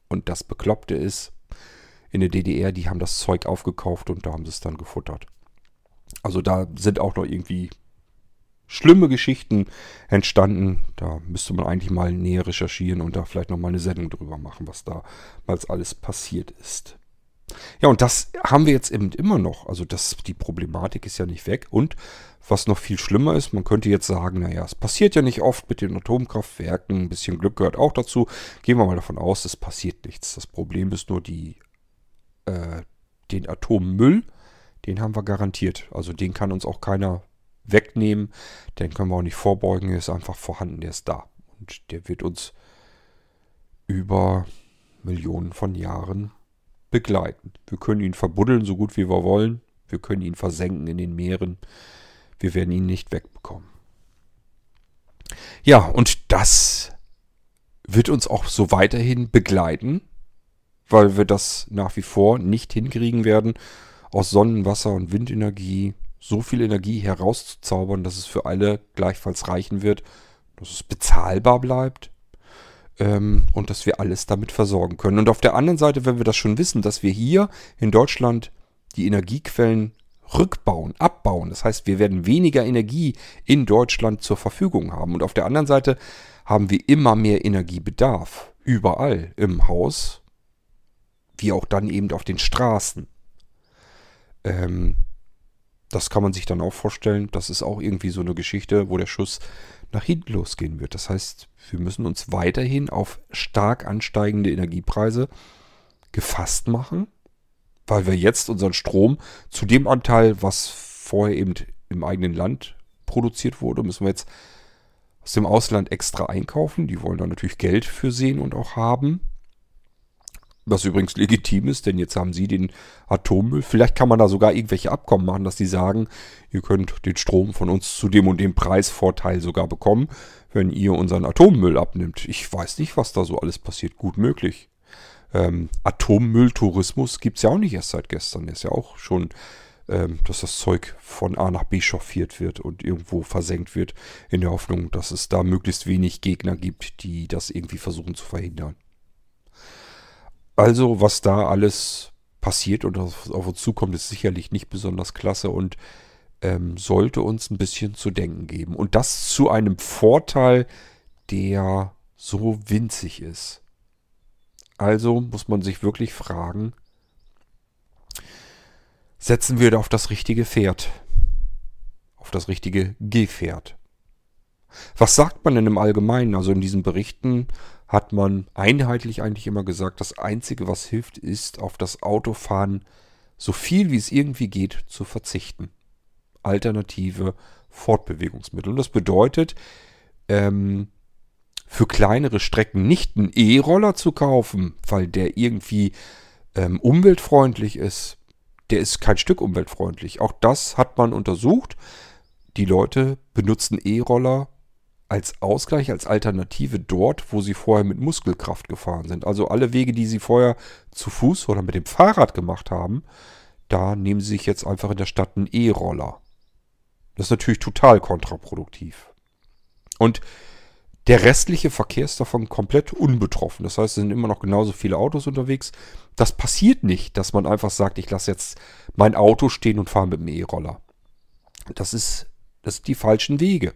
Und das Bekloppte ist, in der DDR, die haben das Zeug aufgekauft und da haben sie es dann gefuttert. Also da sind auch noch irgendwie schlimme Geschichten entstanden. Da müsste man eigentlich mal näher recherchieren und da vielleicht nochmal eine Sendung drüber machen, was damals alles passiert ist. Ja, und das haben wir jetzt eben immer noch. Also das, die Problematik ist ja nicht weg. Und was noch viel schlimmer ist, man könnte jetzt sagen, naja, es passiert ja nicht oft mit den Atomkraftwerken. Ein bisschen Glück gehört auch dazu. Gehen wir mal davon aus, es passiert nichts. Das Problem ist nur die äh, den Atommüll, den haben wir garantiert. Also den kann uns auch keiner wegnehmen. Den können wir auch nicht vorbeugen. Der ist einfach vorhanden, der ist da. Und der wird uns über Millionen von Jahren begleiten. Wir können ihn verbuddeln, so gut wie wir wollen. Wir können ihn versenken in den Meeren. Wir werden ihn nicht wegbekommen. Ja, und das wird uns auch so weiterhin begleiten weil wir das nach wie vor nicht hinkriegen werden, aus Sonnen-, Wasser- und Windenergie so viel Energie herauszuzaubern, dass es für alle gleichfalls reichen wird, dass es bezahlbar bleibt ähm, und dass wir alles damit versorgen können. Und auf der anderen Seite, wenn wir das schon wissen, dass wir hier in Deutschland die Energiequellen rückbauen, abbauen, das heißt, wir werden weniger Energie in Deutschland zur Verfügung haben. Und auf der anderen Seite haben wir immer mehr Energiebedarf, überall im Haus wie auch dann eben auf den Straßen. Ähm, das kann man sich dann auch vorstellen. Das ist auch irgendwie so eine Geschichte, wo der Schuss nach hinten losgehen wird. Das heißt, wir müssen uns weiterhin auf stark ansteigende Energiepreise gefasst machen, weil wir jetzt unseren Strom zu dem Anteil, was vorher eben im eigenen Land produziert wurde, müssen wir jetzt aus dem Ausland extra einkaufen. Die wollen da natürlich Geld für sehen und auch haben. Was übrigens legitim ist, denn jetzt haben sie den Atommüll. Vielleicht kann man da sogar irgendwelche Abkommen machen, dass die sagen, ihr könnt den Strom von uns zu dem und dem Preisvorteil sogar bekommen, wenn ihr unseren Atommüll abnimmt. Ich weiß nicht, was da so alles passiert. Gut möglich. Ähm, Atommülltourismus gibt es ja auch nicht erst seit gestern. Ist ja auch schon, ähm, dass das Zeug von A nach B chauffiert wird und irgendwo versenkt wird, in der Hoffnung, dass es da möglichst wenig Gegner gibt, die das irgendwie versuchen zu verhindern. Also, was da alles passiert und auf uns zukommt, ist sicherlich nicht besonders klasse und ähm, sollte uns ein bisschen zu denken geben. Und das zu einem Vorteil, der so winzig ist. Also muss man sich wirklich fragen, setzen wir da auf das richtige Pferd? Auf das richtige Gefährt? Was sagt man denn im Allgemeinen? Also in diesen Berichten hat man einheitlich eigentlich immer gesagt, das Einzige, was hilft, ist auf das Autofahren so viel wie es irgendwie geht zu verzichten. Alternative Fortbewegungsmittel. Und das bedeutet, ähm, für kleinere Strecken nicht einen E-Roller zu kaufen, weil der irgendwie ähm, umweltfreundlich ist. Der ist kein Stück umweltfreundlich. Auch das hat man untersucht. Die Leute benutzen E-Roller als Ausgleich, als Alternative dort, wo sie vorher mit Muskelkraft gefahren sind. Also alle Wege, die sie vorher zu Fuß oder mit dem Fahrrad gemacht haben, da nehmen sie sich jetzt einfach in der Stadt einen E-Roller. Das ist natürlich total kontraproduktiv. Und der restliche Verkehr ist davon komplett unbetroffen. Das heißt, es sind immer noch genauso viele Autos unterwegs. Das passiert nicht, dass man einfach sagt, ich lasse jetzt mein Auto stehen und fahre mit dem E-Roller. Das ist, das sind die falschen Wege.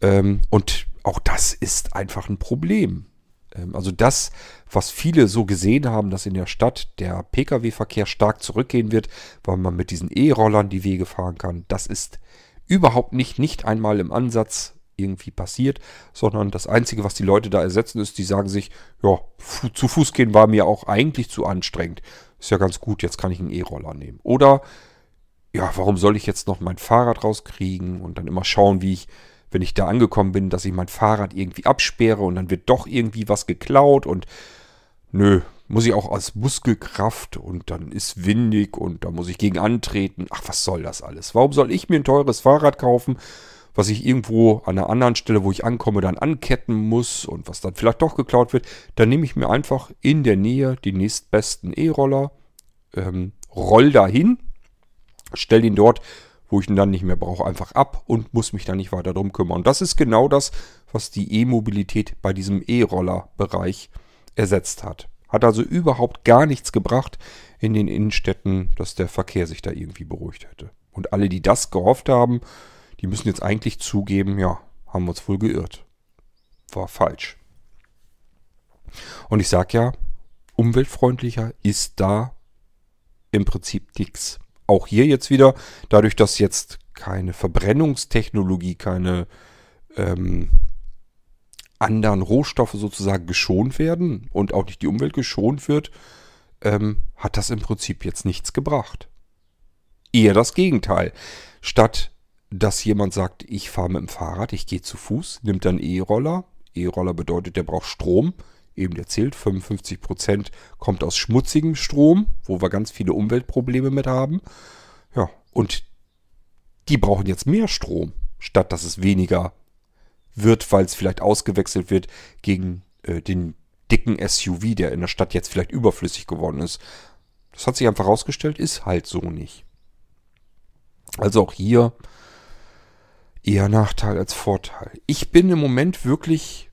Ähm, und auch das ist einfach ein Problem. Ähm, also das, was viele so gesehen haben, dass in der Stadt der Pkw-Verkehr stark zurückgehen wird, weil man mit diesen E-Rollern die Wege fahren kann, das ist überhaupt nicht, nicht einmal im Ansatz irgendwie passiert, sondern das Einzige, was die Leute da ersetzen, ist, die sagen sich, ja, zu Fuß gehen war mir auch eigentlich zu anstrengend. Ist ja ganz gut, jetzt kann ich einen E-Roller nehmen. Oder, ja, warum soll ich jetzt noch mein Fahrrad rauskriegen und dann immer schauen, wie ich, wenn ich da angekommen bin, dass ich mein Fahrrad irgendwie absperre und dann wird doch irgendwie was geklaut und nö, muss ich auch aus Muskelkraft und dann ist windig und da muss ich gegen antreten. Ach, was soll das alles? Warum soll ich mir ein teures Fahrrad kaufen, was ich irgendwo an einer anderen Stelle, wo ich ankomme, dann anketten muss und was dann vielleicht doch geklaut wird? Dann nehme ich mir einfach in der Nähe die nächstbesten E-Roller, ähm, roll dahin, stell ihn dort, wo ich ihn dann nicht mehr brauche, einfach ab und muss mich dann nicht weiter drum kümmern. Und das ist genau das, was die E-Mobilität bei diesem E-Roller-Bereich ersetzt hat. Hat also überhaupt gar nichts gebracht in den Innenstädten, dass der Verkehr sich da irgendwie beruhigt hätte. Und alle, die das gehofft haben, die müssen jetzt eigentlich zugeben, ja, haben wir uns wohl geirrt. War falsch. Und ich sag ja, umweltfreundlicher ist da im Prinzip nichts. Auch hier jetzt wieder, dadurch, dass jetzt keine Verbrennungstechnologie, keine ähm, anderen Rohstoffe sozusagen geschont werden und auch nicht die Umwelt geschont wird, ähm, hat das im Prinzip jetzt nichts gebracht. Eher das Gegenteil. Statt dass jemand sagt, ich fahre mit dem Fahrrad, ich gehe zu Fuß, nimmt dann E-Roller. E-Roller bedeutet, der braucht Strom. Eben erzählt, 55% kommt aus schmutzigem Strom, wo wir ganz viele Umweltprobleme mit haben. Ja, und die brauchen jetzt mehr Strom, statt dass es weniger wird, weil es vielleicht ausgewechselt wird gegen äh, den dicken SUV, der in der Stadt jetzt vielleicht überflüssig geworden ist. Das hat sich einfach herausgestellt, ist halt so nicht. Also auch hier eher Nachteil als Vorteil. Ich bin im Moment wirklich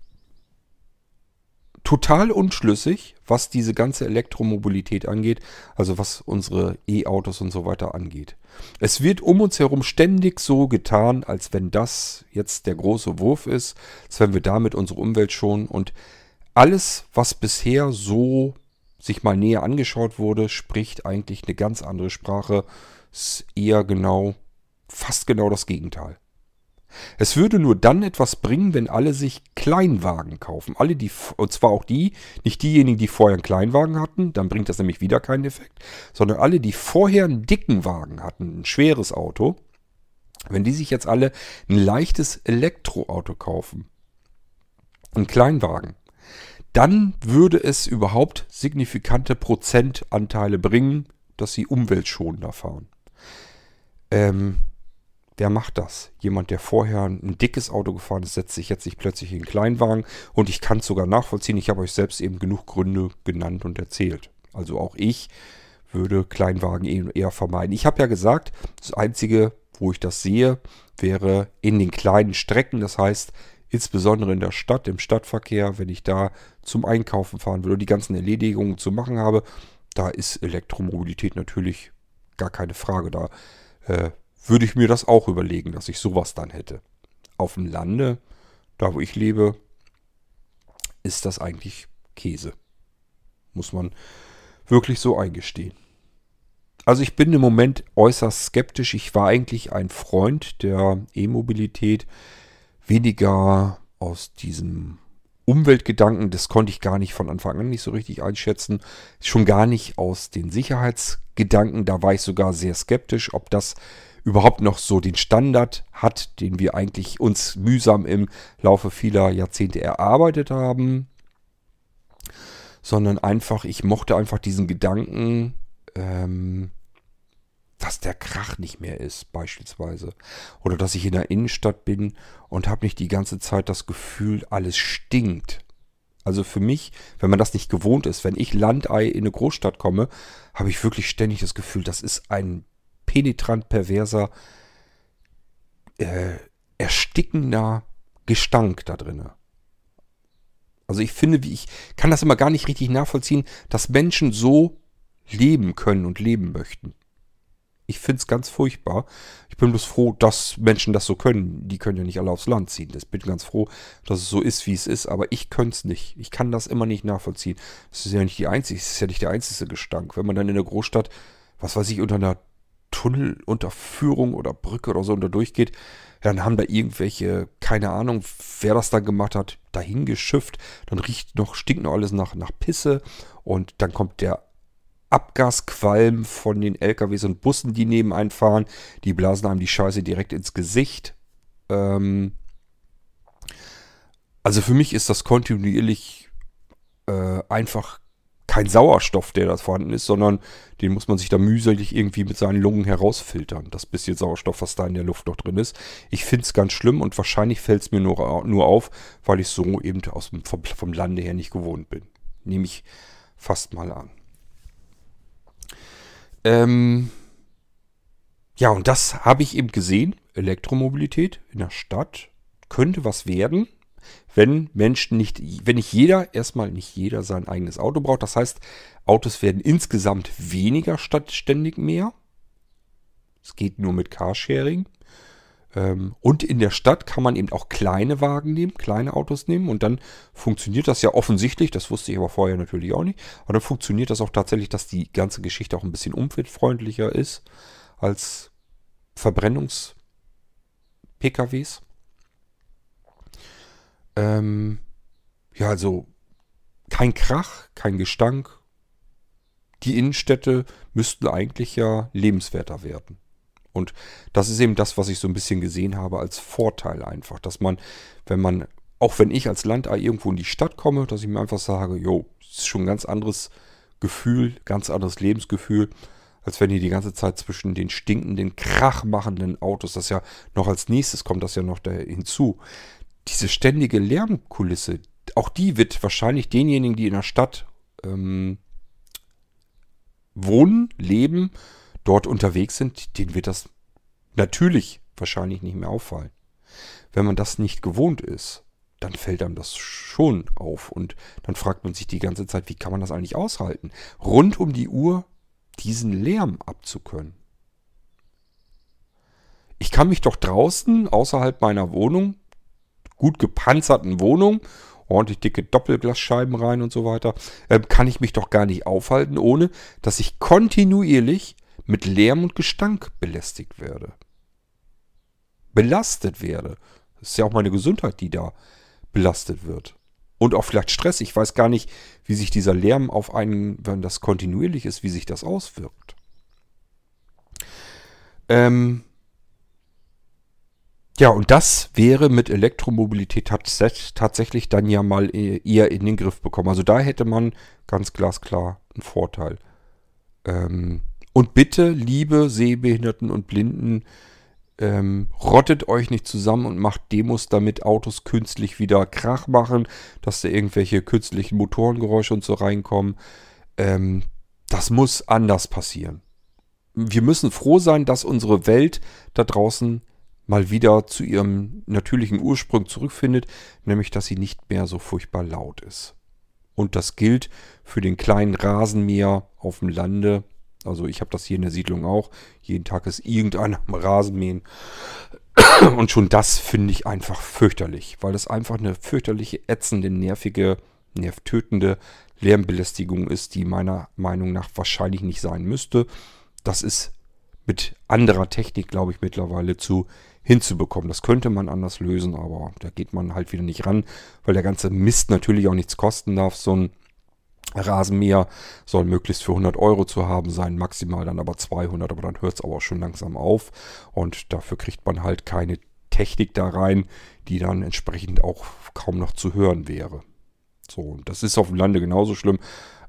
total unschlüssig, was diese ganze Elektromobilität angeht, also was unsere E-Autos und so weiter angeht. Es wird um uns herum ständig so getan, als wenn das jetzt der große Wurf ist, als wenn wir damit unsere Umwelt schonen und alles, was bisher so sich mal näher angeschaut wurde, spricht eigentlich eine ganz andere Sprache, ist eher genau, fast genau das Gegenteil. Es würde nur dann etwas bringen, wenn alle sich Kleinwagen kaufen. Alle, die, und zwar auch die, nicht diejenigen, die vorher einen Kleinwagen hatten, dann bringt das nämlich wieder keinen Effekt, sondern alle, die vorher einen dicken Wagen hatten, ein schweres Auto, wenn die sich jetzt alle ein leichtes Elektroauto kaufen, einen Kleinwagen, dann würde es überhaupt signifikante Prozentanteile bringen, dass sie umweltschonender fahren. Ähm, Wer macht das? Jemand, der vorher ein dickes Auto gefahren ist, setzt sich jetzt nicht plötzlich in einen Kleinwagen. Und ich kann es sogar nachvollziehen. Ich habe euch selbst eben genug Gründe genannt und erzählt. Also auch ich würde Kleinwagen eher vermeiden. Ich habe ja gesagt, das Einzige, wo ich das sehe, wäre in den kleinen Strecken. Das heißt, insbesondere in der Stadt, im Stadtverkehr, wenn ich da zum Einkaufen fahren will und die ganzen Erledigungen zu machen habe, da ist Elektromobilität natürlich gar keine Frage. Da äh, würde ich mir das auch überlegen, dass ich sowas dann hätte. Auf dem Lande, da wo ich lebe, ist das eigentlich Käse. Muss man wirklich so eingestehen. Also ich bin im Moment äußerst skeptisch. Ich war eigentlich ein Freund der E-Mobilität. Weniger aus diesem Umweltgedanken, das konnte ich gar nicht von Anfang an nicht so richtig einschätzen. Schon gar nicht aus den Sicherheitsgedanken, da war ich sogar sehr skeptisch, ob das überhaupt noch so den Standard hat, den wir eigentlich uns mühsam im Laufe vieler Jahrzehnte erarbeitet haben, sondern einfach, ich mochte einfach diesen Gedanken, ähm, dass der Krach nicht mehr ist, beispielsweise. Oder dass ich in der Innenstadt bin und habe nicht die ganze Zeit das Gefühl, alles stinkt. Also für mich, wenn man das nicht gewohnt ist, wenn ich Landei in eine Großstadt komme, habe ich wirklich ständig das Gefühl, das ist ein penetrant perverser, äh, erstickender Gestank da drinne. Also ich finde, wie ich kann das immer gar nicht richtig nachvollziehen, dass Menschen so leben können und leben möchten. Ich finde es ganz furchtbar. Ich bin bloß froh, dass Menschen das so können. Die können ja nicht alle aufs Land ziehen. Ich bin ganz froh, dass es so ist, wie es ist. Aber ich könnte es nicht. Ich kann das immer nicht nachvollziehen. Das ist ja nicht die einzige, das ist ja nicht der einzige Gestank. Wenn man dann in der Großstadt, was weiß ich, unter einer Tunnelunterführung oder Brücke oder so unter durchgeht, dann haben da irgendwelche, keine Ahnung, wer das dann gemacht hat, dahin geschifft. Dann riecht noch, stinkt noch alles nach, nach Pisse. Und dann kommt der Abgasqualm von den LKWs und Bussen, die nebenein fahren. Die blasen einem die Scheiße direkt ins Gesicht. Ähm also für mich ist das kontinuierlich äh, einfach kein Sauerstoff, der da vorhanden ist, sondern den muss man sich da mühselig irgendwie mit seinen Lungen herausfiltern. Das bisschen Sauerstoff, was da in der Luft noch drin ist. Ich finde es ganz schlimm und wahrscheinlich fällt es mir nur, nur auf, weil ich so eben aus dem, vom, vom Lande her nicht gewohnt bin. Nehme ich fast mal an. Ähm, ja, und das habe ich eben gesehen. Elektromobilität in der Stadt könnte was werden, wenn Menschen nicht, wenn nicht jeder, erstmal nicht jeder sein eigenes Auto braucht. Das heißt, Autos werden insgesamt weniger statt ständig mehr. Es geht nur mit Carsharing. Ähm, und in der Stadt kann man eben auch kleine Wagen nehmen, kleine Autos nehmen und dann funktioniert das ja offensichtlich, das wusste ich aber vorher natürlich auch nicht, aber dann funktioniert das auch tatsächlich, dass die ganze Geschichte auch ein bisschen umweltfreundlicher ist als Verbrennungs-PKWs. Ähm, ja, also kein Krach, kein Gestank. Die Innenstädte müssten eigentlich ja lebenswerter werden. Und das ist eben das, was ich so ein bisschen gesehen habe als Vorteil einfach, dass man, wenn man, auch wenn ich als Landei irgendwo in die Stadt komme, dass ich mir einfach sage, jo, ist schon ein ganz anderes Gefühl, ganz anderes Lebensgefühl, als wenn ihr die ganze Zeit zwischen den stinkenden, krachmachenden Autos, das ja noch als nächstes kommt, das ja noch da hinzu. Diese ständige Lärmkulisse, auch die wird wahrscheinlich denjenigen, die in der Stadt ähm, wohnen, leben, dort unterwegs sind, denen wird das natürlich wahrscheinlich nicht mehr auffallen. Wenn man das nicht gewohnt ist, dann fällt einem das schon auf und dann fragt man sich die ganze Zeit, wie kann man das eigentlich aushalten, rund um die Uhr diesen Lärm abzukönnen. Ich kann mich doch draußen außerhalb meiner Wohnung, gut gepanzerten Wohnung, ordentlich dicke Doppelglasscheiben rein und so weiter, äh, kann ich mich doch gar nicht aufhalten, ohne dass ich kontinuierlich mit Lärm und Gestank belästigt werde. Belastet werde. Das ist ja auch meine Gesundheit, die da belastet wird. Und auch vielleicht Stress. Ich weiß gar nicht, wie sich dieser Lärm auf einen, wenn das kontinuierlich ist, wie sich das auswirkt. Ähm ja, und das wäre mit Elektromobilität tatsächlich dann ja mal e-, eher in den Griff bekommen. Also da hätte man ganz glasklar einen Vorteil. Ähm und bitte, liebe Sehbehinderten und Blinden, ähm, rottet euch nicht zusammen und macht Demos, damit Autos künstlich wieder Krach machen, dass da irgendwelche künstlichen Motorengeräusche und so reinkommen. Ähm, das muss anders passieren. Wir müssen froh sein, dass unsere Welt da draußen mal wieder zu ihrem natürlichen Ursprung zurückfindet, nämlich dass sie nicht mehr so furchtbar laut ist. Und das gilt für den kleinen Rasenmäher auf dem Lande, also ich habe das hier in der Siedlung auch. Jeden Tag ist irgendeiner am Rasenmähen. Und schon das finde ich einfach fürchterlich, weil das einfach eine fürchterliche, ätzende, nervige, nervtötende Lärmbelästigung ist, die meiner Meinung nach wahrscheinlich nicht sein müsste. Das ist mit anderer Technik, glaube ich, mittlerweile zu hinzubekommen. Das könnte man anders lösen, aber da geht man halt wieder nicht ran, weil der ganze Mist natürlich auch nichts kosten darf. So ein Rasenmäher soll möglichst für 100 Euro zu haben sein, maximal dann aber 200, aber dann hört es aber auch schon langsam auf und dafür kriegt man halt keine Technik da rein, die dann entsprechend auch kaum noch zu hören wäre. So, das ist auf dem Lande genauso schlimm,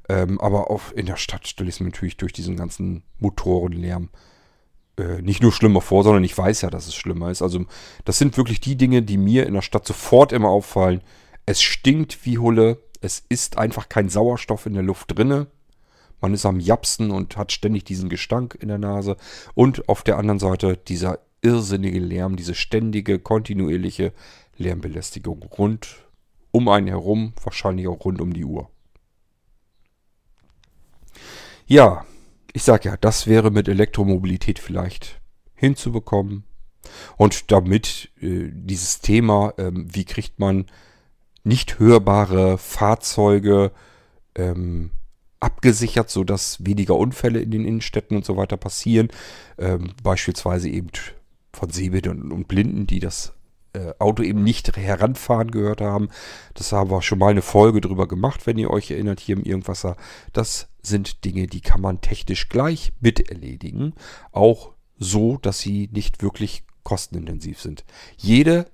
ähm, aber auch in der Stadt stelle ich es mir natürlich durch diesen ganzen Motorenlärm äh, nicht nur schlimmer vor, sondern ich weiß ja, dass es schlimmer ist. Also das sind wirklich die Dinge, die mir in der Stadt sofort immer auffallen. Es stinkt wie Hulle, es ist einfach kein Sauerstoff in der Luft drinne. Man ist am Japsen und hat ständig diesen Gestank in der Nase. Und auf der anderen Seite dieser irrsinnige Lärm, diese ständige, kontinuierliche Lärmbelästigung rund um einen herum, wahrscheinlich auch rund um die Uhr. Ja, ich sage ja, das wäre mit Elektromobilität vielleicht hinzubekommen. Und damit äh, dieses Thema, ähm, wie kriegt man nicht hörbare Fahrzeuge ähm, abgesichert, sodass weniger Unfälle in den Innenstädten und so weiter passieren. Ähm, beispielsweise eben von Sehbehindern und Blinden, die das äh, Auto eben nicht heranfahren gehört haben. Das haben wir schon mal eine Folge drüber gemacht, wenn ihr euch erinnert, hier im Irgendwasser. Das sind Dinge, die kann man technisch gleich mit erledigen. Auch so, dass sie nicht wirklich kostenintensiv sind. Jede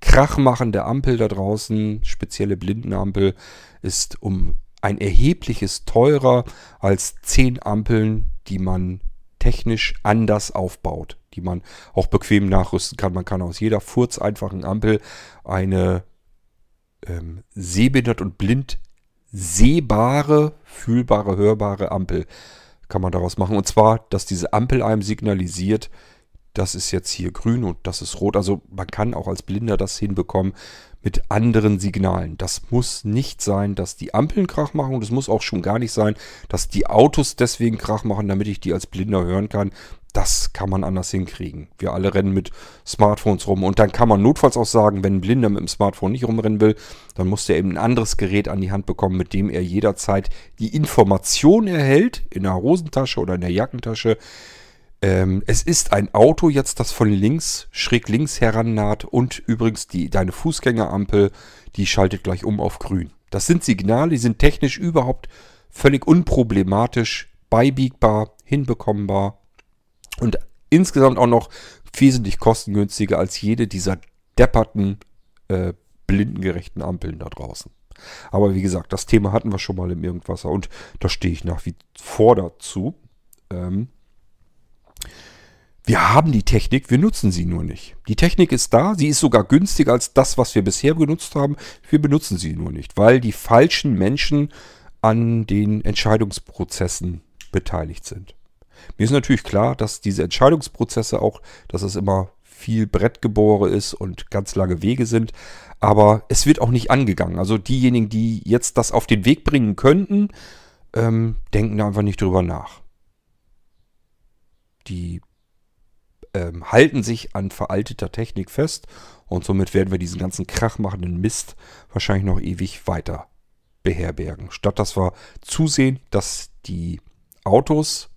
krachmachende Ampel da draußen, spezielle Blindenampel, ist um ein erhebliches teurer als zehn Ampeln, die man technisch anders aufbaut, die man auch bequem nachrüsten kann. Man kann aus jeder Furz einfachen Ampel eine ähm, sehbehindert und blind sehbare, fühlbare, hörbare Ampel kann man daraus machen. Und zwar, dass diese Ampel einem signalisiert, das ist jetzt hier grün und das ist rot. Also man kann auch als Blinder das hinbekommen mit anderen Signalen. Das muss nicht sein, dass die Ampeln Krach machen und es muss auch schon gar nicht sein, dass die Autos deswegen Krach machen, damit ich die als Blinder hören kann. Das kann man anders hinkriegen. Wir alle rennen mit Smartphones rum. Und dann kann man notfalls auch sagen, wenn ein Blinder mit dem Smartphone nicht rumrennen will, dann muss der eben ein anderes Gerät an die Hand bekommen, mit dem er jederzeit die Information erhält, in der Hosentasche oder in der Jackentasche, ähm, es ist ein Auto jetzt, das von links, schräg links herannaht und übrigens die, deine Fußgängerampel, die schaltet gleich um auf grün. Das sind Signale, die sind technisch überhaupt völlig unproblematisch, beibiegbar, hinbekommbar und insgesamt auch noch wesentlich kostengünstiger als jede dieser depperten, äh, blindengerechten Ampeln da draußen. Aber wie gesagt, das Thema hatten wir schon mal im Irgendwasser und da stehe ich nach wie vor dazu. Ähm, wir haben die Technik, wir nutzen sie nur nicht. Die Technik ist da, sie ist sogar günstiger als das, was wir bisher benutzt haben. Wir benutzen sie nur nicht, weil die falschen Menschen an den Entscheidungsprozessen beteiligt sind. Mir ist natürlich klar, dass diese Entscheidungsprozesse auch, dass es immer viel Brettgebohre ist und ganz lange Wege sind, aber es wird auch nicht angegangen. Also diejenigen, die jetzt das auf den Weg bringen könnten, ähm, denken einfach nicht drüber nach. Die ähm, halten sich an veralteter Technik fest und somit werden wir diesen ganzen krachmachenden Mist wahrscheinlich noch ewig weiter beherbergen. Statt dass wir zusehen, dass die Autos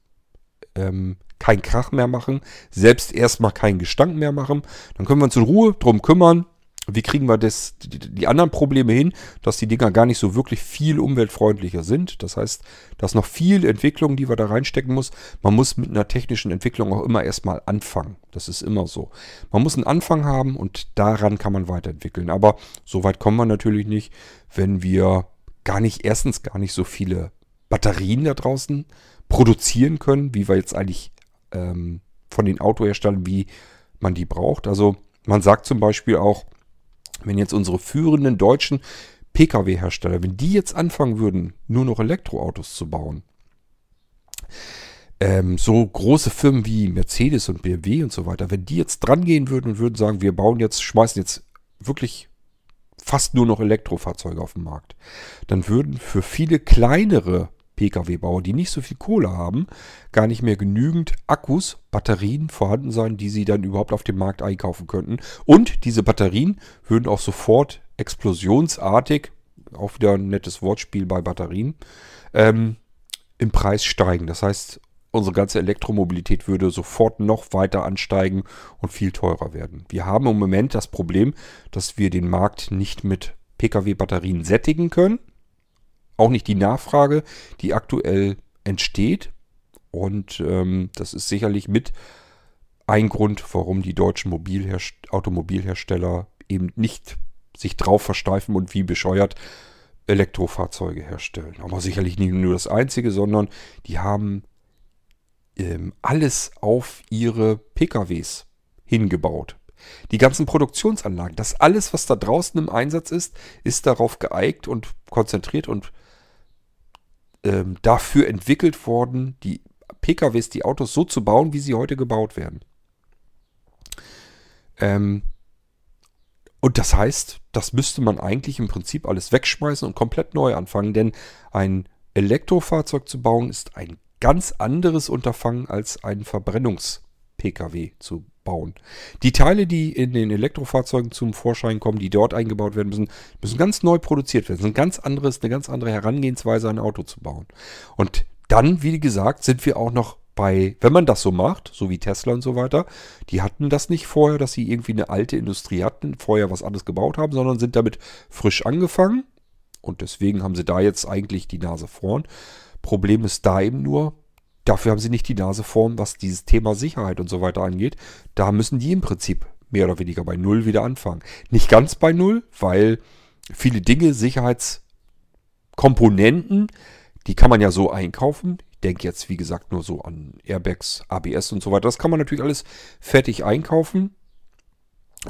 ähm, kein Krach mehr machen, selbst erstmal keinen Gestank mehr machen, dann können wir uns in Ruhe drum kümmern, wie kriegen wir das, die, die, anderen Probleme hin, dass die Dinger gar nicht so wirklich viel umweltfreundlicher sind. Das heißt, da ist noch viel Entwicklung, die wir da reinstecken muss. Man muss mit einer technischen Entwicklung auch immer erstmal anfangen. Das ist immer so. Man muss einen Anfang haben und daran kann man weiterentwickeln. Aber so weit kommen wir natürlich nicht, wenn wir gar nicht, erstens gar nicht so viele Batterien da draußen produzieren können, wie wir jetzt eigentlich ähm, von den Autoherstellern, wie man die braucht. Also man sagt zum Beispiel auch, wenn jetzt unsere führenden deutschen Pkw-Hersteller, wenn die jetzt anfangen würden, nur noch Elektroautos zu bauen, ähm, so große Firmen wie Mercedes und BMW und so weiter, wenn die jetzt dran gehen würden und würden sagen, wir bauen jetzt, schmeißen jetzt wirklich fast nur noch Elektrofahrzeuge auf den Markt, dann würden für viele kleinere Pkw-Bauer, die nicht so viel Kohle haben, gar nicht mehr genügend Akkus, Batterien vorhanden sein, die sie dann überhaupt auf dem Markt einkaufen könnten. Und diese Batterien würden auch sofort explosionsartig, auch wieder ein nettes Wortspiel bei Batterien, ähm, im Preis steigen. Das heißt, unsere ganze Elektromobilität würde sofort noch weiter ansteigen und viel teurer werden. Wir haben im Moment das Problem, dass wir den Markt nicht mit Pkw-Batterien sättigen können auch nicht die Nachfrage, die aktuell entsteht. Und ähm, das ist sicherlich mit ein Grund, warum die deutschen Automobilhersteller eben nicht sich drauf versteifen und wie bescheuert Elektrofahrzeuge herstellen. Aber sicherlich nicht nur das Einzige, sondern die haben ähm, alles auf ihre PKWs hingebaut. Die ganzen Produktionsanlagen, das alles, was da draußen im Einsatz ist, ist darauf geeigt und konzentriert und ähm, dafür entwickelt worden, die PKWs, die Autos so zu bauen, wie sie heute gebaut werden. Ähm, und das heißt, das müsste man eigentlich im Prinzip alles wegschmeißen und komplett neu anfangen, denn ein Elektrofahrzeug zu bauen ist ein ganz anderes Unterfangen als einen Verbrennungs-Pkw zu bauen. Die Teile, die in den Elektrofahrzeugen zum Vorschein kommen, die dort eingebaut werden müssen, müssen ganz neu produziert werden. Das ist ein ganz anderes, eine ganz andere Herangehensweise, ein Auto zu bauen. Und dann, wie gesagt, sind wir auch noch bei, wenn man das so macht, so wie Tesla und so weiter, die hatten das nicht vorher, dass sie irgendwie eine alte Industrie hatten, vorher was anderes gebaut haben, sondern sind damit frisch angefangen. Und deswegen haben sie da jetzt eigentlich die Nase vorn. Problem ist da eben nur, dafür haben sie nicht die Nase vorn, was dieses Thema Sicherheit und so weiter angeht. Da müssen die im Prinzip mehr oder weniger bei Null wieder anfangen. Nicht ganz bei Null, weil viele Dinge, Sicherheitskomponenten, die kann man ja so einkaufen denke jetzt, wie gesagt, nur so an Airbags, ABS und so weiter. Das kann man natürlich alles fertig einkaufen.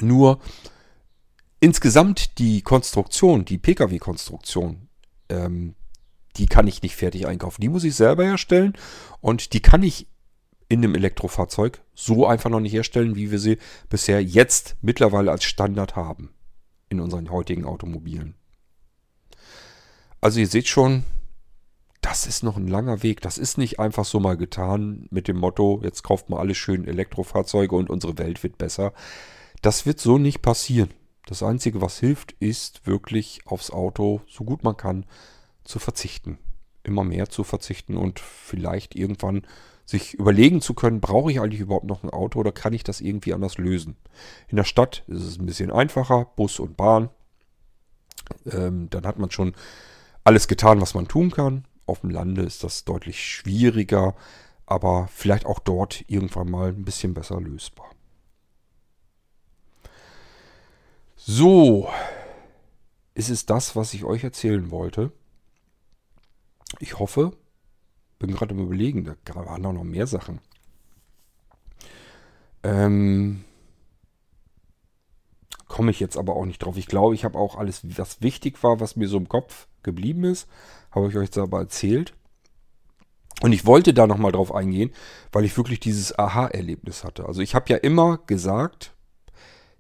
Nur insgesamt die Konstruktion, die Pkw-Konstruktion, ähm, die kann ich nicht fertig einkaufen. Die muss ich selber herstellen und die kann ich in einem Elektrofahrzeug so einfach noch nicht herstellen, wie wir sie bisher jetzt mittlerweile als Standard haben in unseren heutigen Automobilen. Also ihr seht schon, das ist noch ein langer Weg. Das ist nicht einfach so mal getan mit dem Motto, jetzt kauft mal alle schön Elektrofahrzeuge und unsere Welt wird besser. Das wird so nicht passieren. Das Einzige, was hilft, ist wirklich aufs Auto, so gut man kann, zu verzichten. Immer mehr zu verzichten und vielleicht irgendwann sich überlegen zu können, brauche ich eigentlich überhaupt noch ein Auto oder kann ich das irgendwie anders lösen. In der Stadt ist es ein bisschen einfacher, Bus und Bahn. Ähm, dann hat man schon alles getan, was man tun kann. Auf dem Lande ist das deutlich schwieriger, aber vielleicht auch dort irgendwann mal ein bisschen besser lösbar. So, ist es das, was ich euch erzählen wollte. Ich hoffe, bin gerade im Überlegen, da waren auch noch mehr Sachen. Ähm, komme ich jetzt aber auch nicht drauf. Ich glaube, ich habe auch alles, was wichtig war, was mir so im Kopf geblieben ist, habe ich euch jetzt aber erzählt. Und ich wollte da nochmal drauf eingehen, weil ich wirklich dieses Aha-Erlebnis hatte. Also ich habe ja immer gesagt,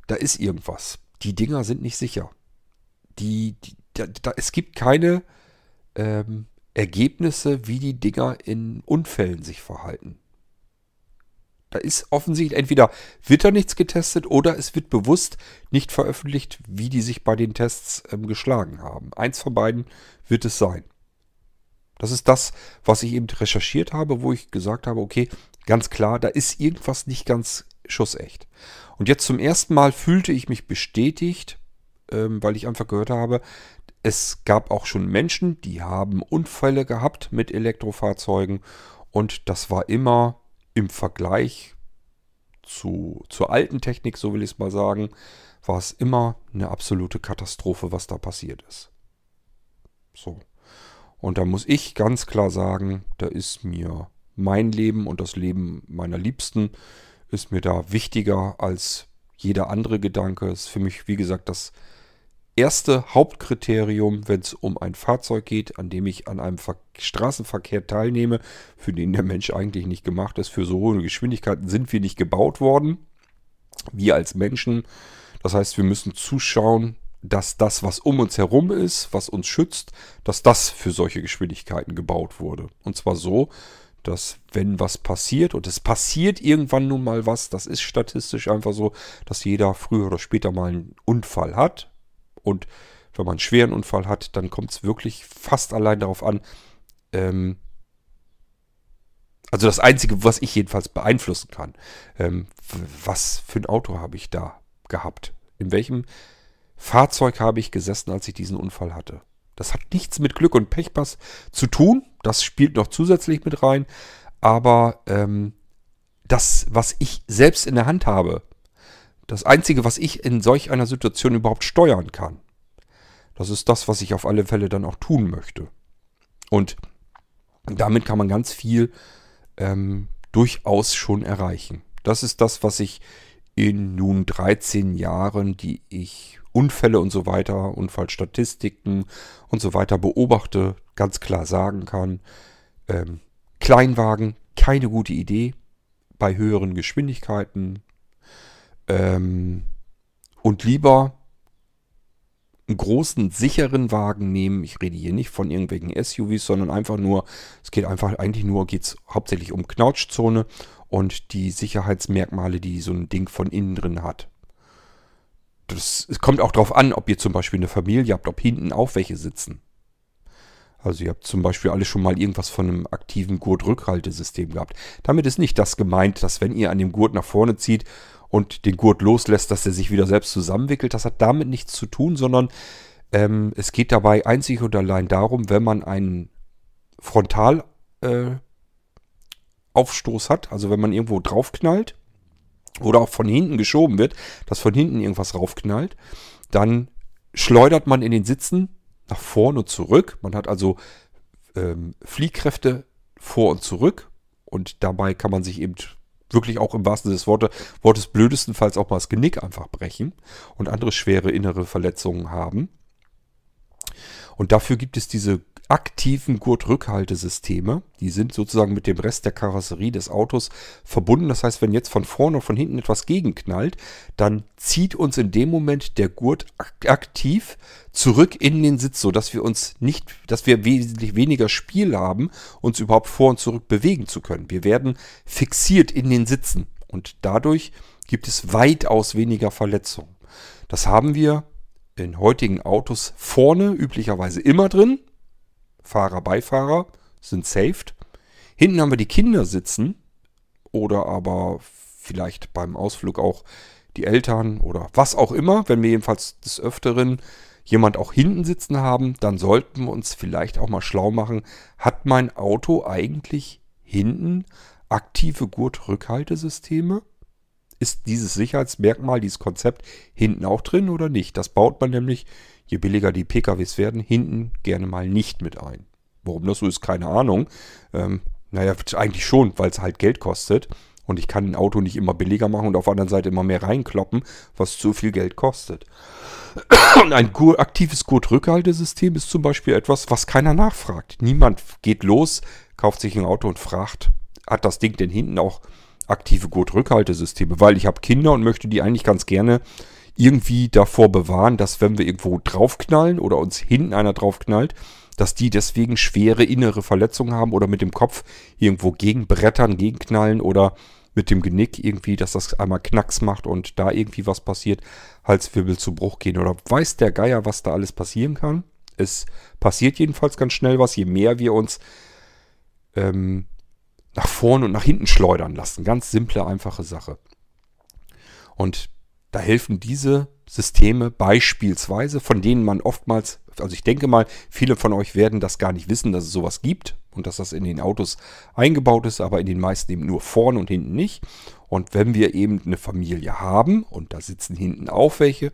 da ist irgendwas. Die Dinger sind nicht sicher. Die, die da, da, es gibt keine ähm, Ergebnisse, wie die Dinger in Unfällen sich verhalten. Da ist offensichtlich, entweder wird da nichts getestet oder es wird bewusst nicht veröffentlicht, wie die sich bei den Tests ähm, geschlagen haben. Eins von beiden wird es sein. Das ist das, was ich eben recherchiert habe, wo ich gesagt habe, okay, ganz klar, da ist irgendwas nicht ganz schussecht. Und jetzt zum ersten Mal fühlte ich mich bestätigt, ähm, weil ich einfach gehört habe, es gab auch schon Menschen, die haben Unfälle gehabt mit Elektrofahrzeugen und das war immer im Vergleich zu, zur alten Technik, so will ich es mal sagen, war es immer eine absolute Katastrophe, was da passiert ist. So. Und da muss ich ganz klar sagen, da ist mir mein Leben und das Leben meiner Liebsten ist mir da wichtiger als jeder andere Gedanke. Ist für mich, wie gesagt, das erste Hauptkriterium, wenn es um ein Fahrzeug geht, an dem ich an einem Ver Straßenverkehr teilnehme, für den der Mensch eigentlich nicht gemacht ist. Für so hohe Geschwindigkeiten sind wir nicht gebaut worden. Wir als Menschen. Das heißt, wir müssen zuschauen, dass das, was um uns herum ist, was uns schützt, dass das für solche Geschwindigkeiten gebaut wurde. Und zwar so, dass wenn was passiert, und es passiert irgendwann nun mal was, das ist statistisch einfach so, dass jeder früher oder später mal einen Unfall hat, und wenn man einen schweren Unfall hat, dann kommt es wirklich fast allein darauf an, ähm, also das Einzige, was ich jedenfalls beeinflussen kann, ähm, was für ein Auto habe ich da gehabt? In welchem Fahrzeug habe ich gesessen, als ich diesen Unfall hatte? Das hat nichts mit Glück und Pechpass zu tun. Das spielt noch zusätzlich mit rein. Aber ähm, das, was ich selbst in der Hand habe, das Einzige, was ich in solch einer Situation überhaupt steuern kann, das ist das, was ich auf alle Fälle dann auch tun möchte. Und damit kann man ganz viel ähm, durchaus schon erreichen. Das ist das, was ich in nun 13 Jahren, die ich Unfälle und so weiter, Unfallstatistiken und so weiter beobachte, ganz klar sagen kann. Ähm, Kleinwagen, keine gute Idee bei höheren Geschwindigkeiten, ähm, und lieber einen großen, sicheren Wagen nehmen, ich rede hier nicht von irgendwelchen SUVs, sondern einfach nur, es geht einfach, eigentlich nur, geht es hauptsächlich um Knautschzone und die Sicherheitsmerkmale, die so ein Ding von innen drin hat. Das, es kommt auch darauf an, ob ihr zum Beispiel eine Familie habt, ob hinten auch welche sitzen. Also ihr habt zum Beispiel alle schon mal irgendwas von einem aktiven Gurtrückhaltesystem gehabt. Damit ist nicht das gemeint, dass wenn ihr an dem Gurt nach vorne zieht und den Gurt loslässt, dass er sich wieder selbst zusammenwickelt. Das hat damit nichts zu tun, sondern ähm, es geht dabei einzig und allein darum, wenn man einen Frontalaufstoß äh, hat, also wenn man irgendwo draufknallt oder auch von hinten geschoben wird, dass von hinten irgendwas raufknallt, dann schleudert man in den Sitzen nach vorne und zurück. Man hat also ähm, Fliehkräfte vor und zurück und dabei kann man sich eben wirklich auch im wahrsten Sinne des Wortes, Wortes blödestenfalls auch mal das Genick einfach brechen und andere schwere innere Verletzungen haben. Und dafür gibt es diese aktiven Gurtrückhaltesysteme. Die sind sozusagen mit dem Rest der Karosserie des Autos verbunden. Das heißt, wenn jetzt von vorne und von hinten etwas gegenknallt, dann zieht uns in dem Moment der Gurt aktiv zurück in den Sitz, sodass wir uns nicht, dass wir wesentlich weniger Spiel haben, uns überhaupt vor und zurück bewegen zu können. Wir werden fixiert in den Sitzen und dadurch gibt es weitaus weniger Verletzungen. Das haben wir in heutigen Autos vorne üblicherweise immer drin. Fahrer, Beifahrer sind saved. Hinten haben wir die Kinder sitzen oder aber vielleicht beim Ausflug auch die Eltern oder was auch immer. Wenn wir jedenfalls des Öfteren jemand auch hinten sitzen haben, dann sollten wir uns vielleicht auch mal schlau machen, hat mein Auto eigentlich hinten aktive Gurtrückhaltesysteme? Ist dieses Sicherheitsmerkmal, dieses Konzept hinten auch drin oder nicht? Das baut man nämlich je billiger die PKWs werden, hinten gerne mal nicht mit ein. Warum das so ist, keine Ahnung. Ähm, naja, eigentlich schon, weil es halt Geld kostet. Und ich kann ein Auto nicht immer billiger machen und auf der anderen Seite immer mehr reinkloppen, was zu viel Geld kostet. Und ein aktives Gurtrückhaltesystem ist zum Beispiel etwas, was keiner nachfragt. Niemand geht los, kauft sich ein Auto und fragt, hat das Ding denn hinten auch aktive Gurtrückhaltesysteme? Weil ich habe Kinder und möchte die eigentlich ganz gerne irgendwie davor bewahren, dass wenn wir irgendwo draufknallen oder uns hinten einer draufknallt, dass die deswegen schwere innere Verletzungen haben oder mit dem Kopf irgendwo gegenbrettern, gegenknallen oder mit dem Genick irgendwie, dass das einmal Knacks macht und da irgendwie was passiert, Halswirbel zu Bruch gehen oder weiß der Geier, was da alles passieren kann. Es passiert jedenfalls ganz schnell was, je mehr wir uns ähm, nach vorne und nach hinten schleudern lassen. Ganz simple, einfache Sache. Und da helfen diese Systeme beispielsweise, von denen man oftmals, also ich denke mal, viele von euch werden das gar nicht wissen, dass es sowas gibt und dass das in den Autos eingebaut ist, aber in den meisten eben nur vorne und hinten nicht. Und wenn wir eben eine Familie haben und da sitzen hinten auch welche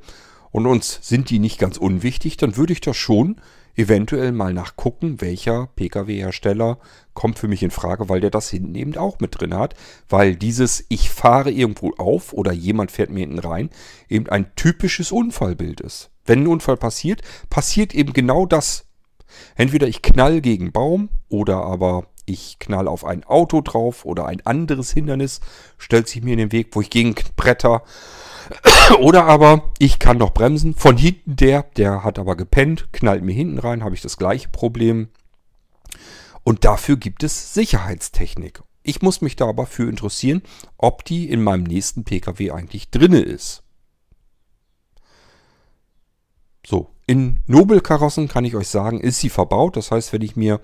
und uns sind die nicht ganz unwichtig, dann würde ich das schon eventuell mal nachgucken, welcher Pkw-Hersteller kommt für mich in Frage, weil der das hinten eben auch mit drin hat, weil dieses ich fahre irgendwo auf oder jemand fährt mir hinten rein eben ein typisches Unfallbild ist. Wenn ein Unfall passiert, passiert eben genau das. Entweder ich knall gegen Baum oder aber ich knall auf ein Auto drauf oder ein anderes Hindernis stellt sich mir in den Weg, wo ich gegen Bretter Oder aber ich kann doch bremsen. Von hinten der, der hat aber gepennt, knallt mir hinten rein, habe ich das gleiche Problem. Und dafür gibt es Sicherheitstechnik. Ich muss mich da aber für interessieren, ob die in meinem nächsten Pkw eigentlich drinne ist. So, in Nobelkarossen kann ich euch sagen, ist sie verbaut. Das heißt, wenn ich mir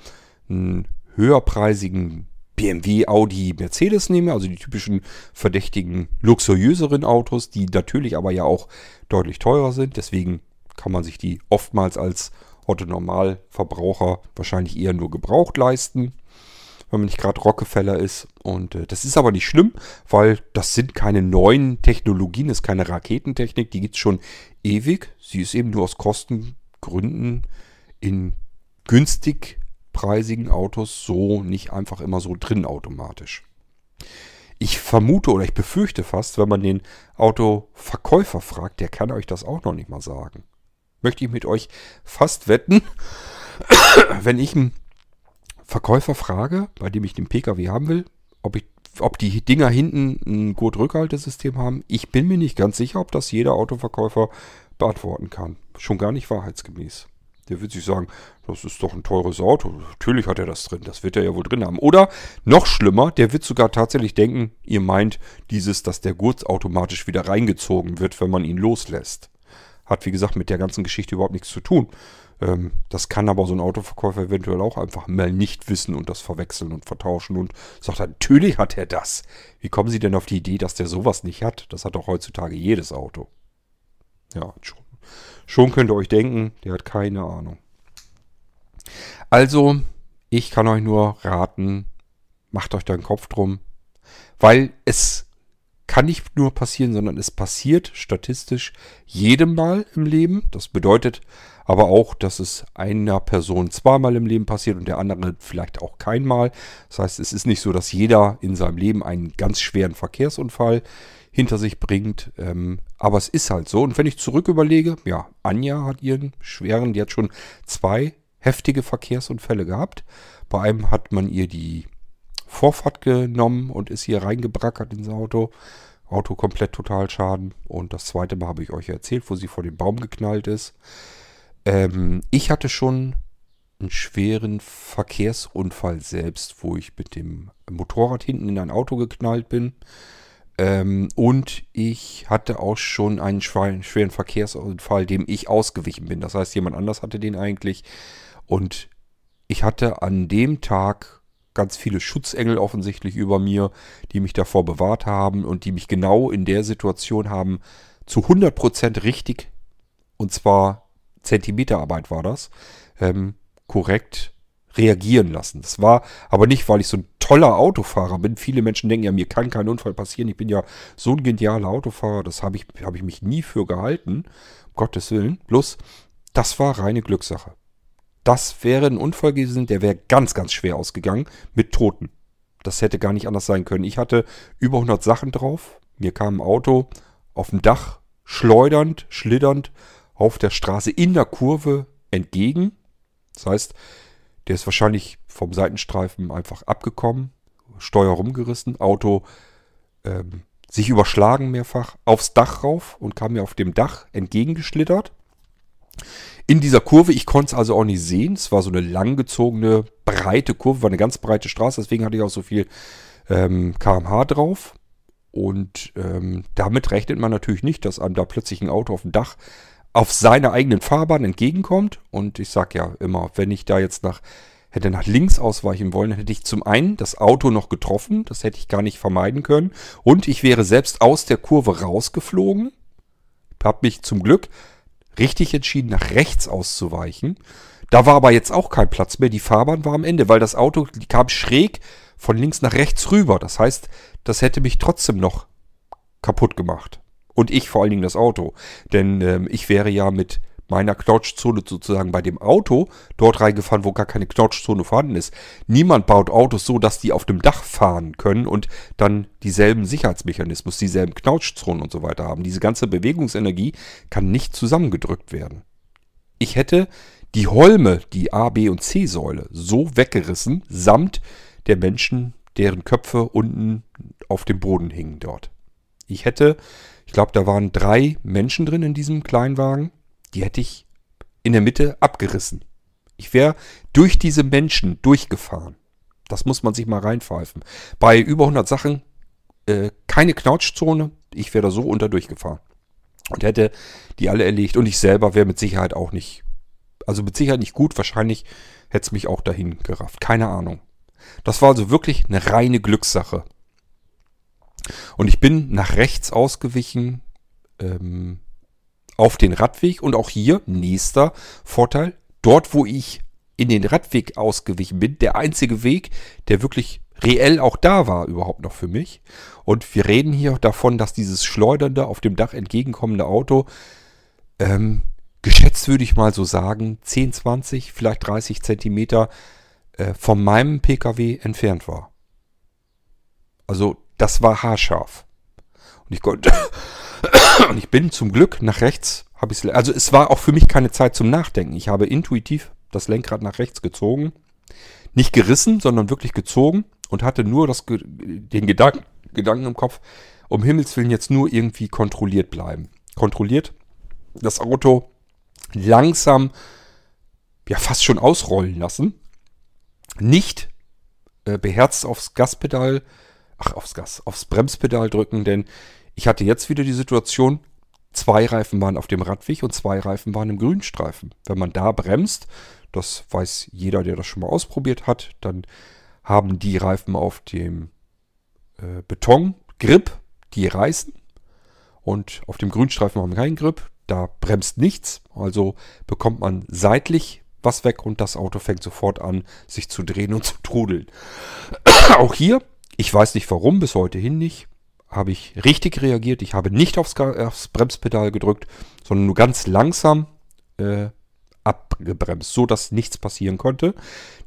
einen höherpreisigen BMW, Audi, Mercedes nehme, also die typischen verdächtigen luxuriöseren Autos, die natürlich aber ja auch deutlich teurer sind. Deswegen kann man sich die oftmals als Otto-Normalverbraucher wahrscheinlich eher nur gebraucht leisten, wenn man nicht gerade Rockefeller ist. Und äh, das ist aber nicht schlimm, weil das sind keine neuen Technologien, das ist keine Raketentechnik, die gibt es schon ewig. Sie ist eben nur aus Kostengründen in günstig hochpreisigen Autos so nicht einfach immer so drin automatisch. Ich vermute oder ich befürchte fast, wenn man den Autoverkäufer fragt, der kann euch das auch noch nicht mal sagen. Möchte ich mit euch fast wetten, wenn ich einen Verkäufer frage, bei dem ich den Pkw haben will, ob, ich, ob die Dinger hinten ein Gurtrückhaltesystem haben. Ich bin mir nicht ganz sicher, ob das jeder Autoverkäufer beantworten kann. Schon gar nicht wahrheitsgemäß. Der wird sich sagen, das ist doch ein teures Auto. Natürlich hat er das drin. Das wird er ja wohl drin haben. Oder noch schlimmer, der wird sogar tatsächlich denken, ihr meint dieses, dass der Gurt automatisch wieder reingezogen wird, wenn man ihn loslässt. Hat, wie gesagt, mit der ganzen Geschichte überhaupt nichts zu tun. Ähm, das kann aber so ein Autoverkäufer eventuell auch einfach mal nicht wissen und das verwechseln und vertauschen und sagt, natürlich hat er das. Wie kommen Sie denn auf die Idee, dass der sowas nicht hat? Das hat doch heutzutage jedes Auto. Ja, schon. Schon könnt ihr euch denken, der hat keine Ahnung. Also, ich kann euch nur raten, macht euch da einen Kopf drum, weil es kann nicht nur passieren, sondern es passiert statistisch jedem Mal im Leben. Das bedeutet aber auch, dass es einer Person zweimal im Leben passiert und der andere vielleicht auch keinmal. Das heißt, es ist nicht so, dass jeder in seinem Leben einen ganz schweren Verkehrsunfall hinter sich bringt. Ähm, aber es ist halt so. Und wenn ich zurück überlege, ja, Anja hat ihren schweren, die hat schon zwei heftige Verkehrsunfälle gehabt. Bei einem hat man ihr die Vorfahrt genommen und ist hier reingebrackert ins Auto. Auto komplett total schaden. Und das zweite Mal habe ich euch erzählt, wo sie vor den Baum geknallt ist. Ähm, ich hatte schon einen schweren Verkehrsunfall selbst, wo ich mit dem Motorrad hinten in ein Auto geknallt bin. Ähm, und ich hatte auch schon einen schweren, Verkehrsunfall, dem ich ausgewichen bin. Das heißt, jemand anders hatte den eigentlich. Und ich hatte an dem Tag ganz viele Schutzengel offensichtlich über mir, die mich davor bewahrt haben und die mich genau in der Situation haben zu 100% richtig, und zwar Zentimeterarbeit war das, ähm, korrekt reagieren lassen. Das war aber nicht, weil ich so ein toller Autofahrer bin. Viele Menschen denken ja, mir kann kein Unfall passieren. Ich bin ja so ein genialer Autofahrer. Das habe ich, hab ich mich nie für gehalten. Um Gottes Willen. Bloß, das war reine Glückssache. Das wäre ein Unfall gewesen, der wäre ganz, ganz schwer ausgegangen mit Toten. Das hätte gar nicht anders sein können. Ich hatte über 100 Sachen drauf. Mir kam ein Auto auf dem Dach, schleudernd, schlitternd auf der Straße in der Kurve entgegen. Das heißt, der ist wahrscheinlich vom Seitenstreifen einfach abgekommen, Steuer rumgerissen, Auto ähm, sich überschlagen mehrfach, aufs Dach rauf und kam mir auf dem Dach entgegengeschlittert. In dieser Kurve, ich konnte es also auch nicht sehen, es war so eine langgezogene, breite Kurve, war eine ganz breite Straße, deswegen hatte ich auch so viel ähm, kmh drauf. Und ähm, damit rechnet man natürlich nicht, dass einem da plötzlich ein Auto auf dem Dach auf seiner eigenen Fahrbahn entgegenkommt. Und ich sage ja immer, wenn ich da jetzt nach hätte nach links ausweichen wollen, hätte ich zum einen das Auto noch getroffen, das hätte ich gar nicht vermeiden können. Und ich wäre selbst aus der Kurve rausgeflogen. Habe mich zum Glück richtig entschieden, nach rechts auszuweichen. Da war aber jetzt auch kein Platz mehr. Die Fahrbahn war am Ende, weil das Auto kam schräg von links nach rechts rüber. Das heißt, das hätte mich trotzdem noch kaputt gemacht. Und ich vor allen Dingen das Auto. Denn ähm, ich wäre ja mit meiner Knautschzone sozusagen bei dem Auto dort reingefahren, wo gar keine Knautschzone vorhanden ist. Niemand baut Autos so, dass die auf dem Dach fahren können und dann dieselben Sicherheitsmechanismus, dieselben Knautschzonen und so weiter haben. Diese ganze Bewegungsenergie kann nicht zusammengedrückt werden. Ich hätte die Holme, die A, B und C-Säule, so weggerissen, samt der Menschen, deren Köpfe unten auf dem Boden hingen dort. Ich hätte glaube, da waren drei Menschen drin in diesem Kleinwagen. Die hätte ich in der Mitte abgerissen. Ich wäre durch diese Menschen durchgefahren. Das muss man sich mal reinpfeifen. Bei über 100 Sachen äh, keine Knautschzone. Ich wäre da so unter durchgefahren. Und hätte die alle erlegt. Und ich selber wäre mit Sicherheit auch nicht. Also mit Sicherheit nicht gut. Wahrscheinlich hätte es mich auch dahin gerafft. Keine Ahnung. Das war also wirklich eine reine Glückssache. Und ich bin nach rechts ausgewichen ähm, auf den Radweg und auch hier nächster Vorteil. Dort, wo ich in den Radweg ausgewichen bin, der einzige Weg, der wirklich reell auch da war überhaupt noch für mich. Und wir reden hier davon, dass dieses schleudernde, auf dem Dach entgegenkommende Auto, ähm, geschätzt würde ich mal so sagen, 10, 20, vielleicht 30 Zentimeter äh, von meinem Pkw entfernt war. Also das war haarscharf. Und ich konnte. und ich bin zum Glück nach rechts, habe ich Also es war auch für mich keine Zeit zum Nachdenken. Ich habe intuitiv das Lenkrad nach rechts gezogen. Nicht gerissen, sondern wirklich gezogen und hatte nur das, den Gedanken, Gedanken im Kopf, um Himmels Willen jetzt nur irgendwie kontrolliert bleiben. Kontrolliert das Auto langsam, ja fast schon ausrollen lassen. Nicht äh, beherzt aufs Gaspedal, ach aufs Gas, aufs Bremspedal drücken, denn ich hatte jetzt wieder die Situation, zwei Reifen waren auf dem Radweg und zwei Reifen waren im Grünstreifen. Wenn man da bremst, das weiß jeder, der das schon mal ausprobiert hat, dann haben die Reifen auf dem äh, Betongrip, die reißen. Und auf dem Grünstreifen haben wir keinen Grip. Da bremst nichts. Also bekommt man seitlich was weg und das Auto fängt sofort an, sich zu drehen und zu trudeln. Auch hier, ich weiß nicht warum, bis heute hin nicht, habe ich richtig reagiert. Ich habe nicht aufs, aufs Bremspedal gedrückt, sondern nur ganz langsam äh, abgebremst, so dass nichts passieren konnte.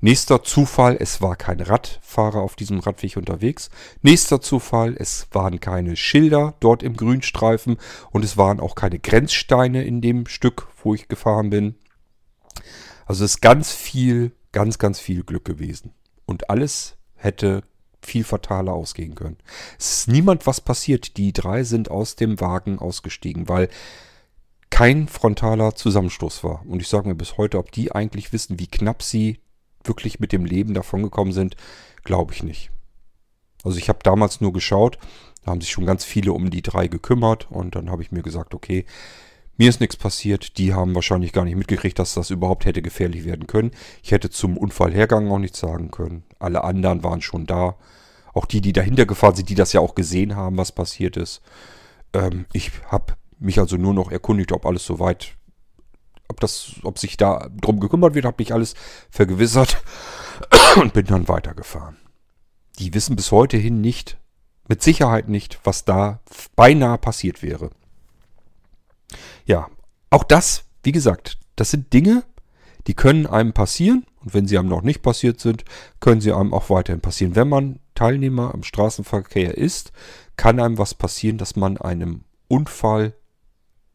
Nächster Zufall, es war kein Radfahrer auf diesem Radweg unterwegs. Nächster Zufall, es waren keine Schilder dort im Grünstreifen und es waren auch keine Grenzsteine in dem Stück, wo ich gefahren bin. Also es ist ganz viel, ganz, ganz viel Glück gewesen. Und alles hätte viel fataler ausgehen können. Es ist niemand was passiert. Die drei sind aus dem Wagen ausgestiegen, weil kein frontaler Zusammenstoß war. Und ich sage mir bis heute, ob die eigentlich wissen, wie knapp sie wirklich mit dem Leben davongekommen sind, glaube ich nicht. Also ich habe damals nur geschaut, da haben sich schon ganz viele um die drei gekümmert und dann habe ich mir gesagt, okay, mir ist nichts passiert. Die haben wahrscheinlich gar nicht mitgekriegt, dass das überhaupt hätte gefährlich werden können. Ich hätte zum Unfallhergang auch nichts sagen können. Alle anderen waren schon da. Auch die, die dahinter gefahren sind, die das ja auch gesehen haben, was passiert ist. Ähm, ich habe mich also nur noch erkundigt, ob alles soweit, ob das, ob sich da drum gekümmert wird, habe mich alles vergewissert und bin dann weitergefahren. Die wissen bis heute hin nicht, mit Sicherheit nicht, was da beinahe passiert wäre. Ja, auch das, wie gesagt, das sind Dinge, die können einem passieren und wenn sie einem noch nicht passiert sind, können sie einem auch weiterhin passieren. Wenn man Teilnehmer am Straßenverkehr ist, kann einem was passieren, dass man einem Unfall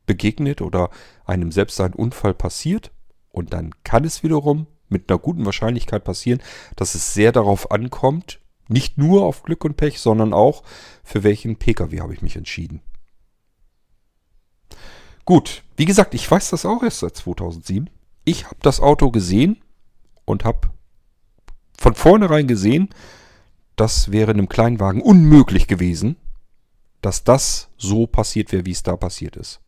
begegnet oder einem selbst ein Unfall passiert. Und dann kann es wiederum mit einer guten Wahrscheinlichkeit passieren, dass es sehr darauf ankommt, nicht nur auf Glück und Pech, sondern auch, für welchen Pkw habe ich mich entschieden. Gut, wie gesagt, ich weiß das auch erst seit 2007. Ich habe das Auto gesehen und habe von vornherein gesehen, das wäre in einem Kleinwagen unmöglich gewesen, dass das so passiert wäre, wie es da passiert ist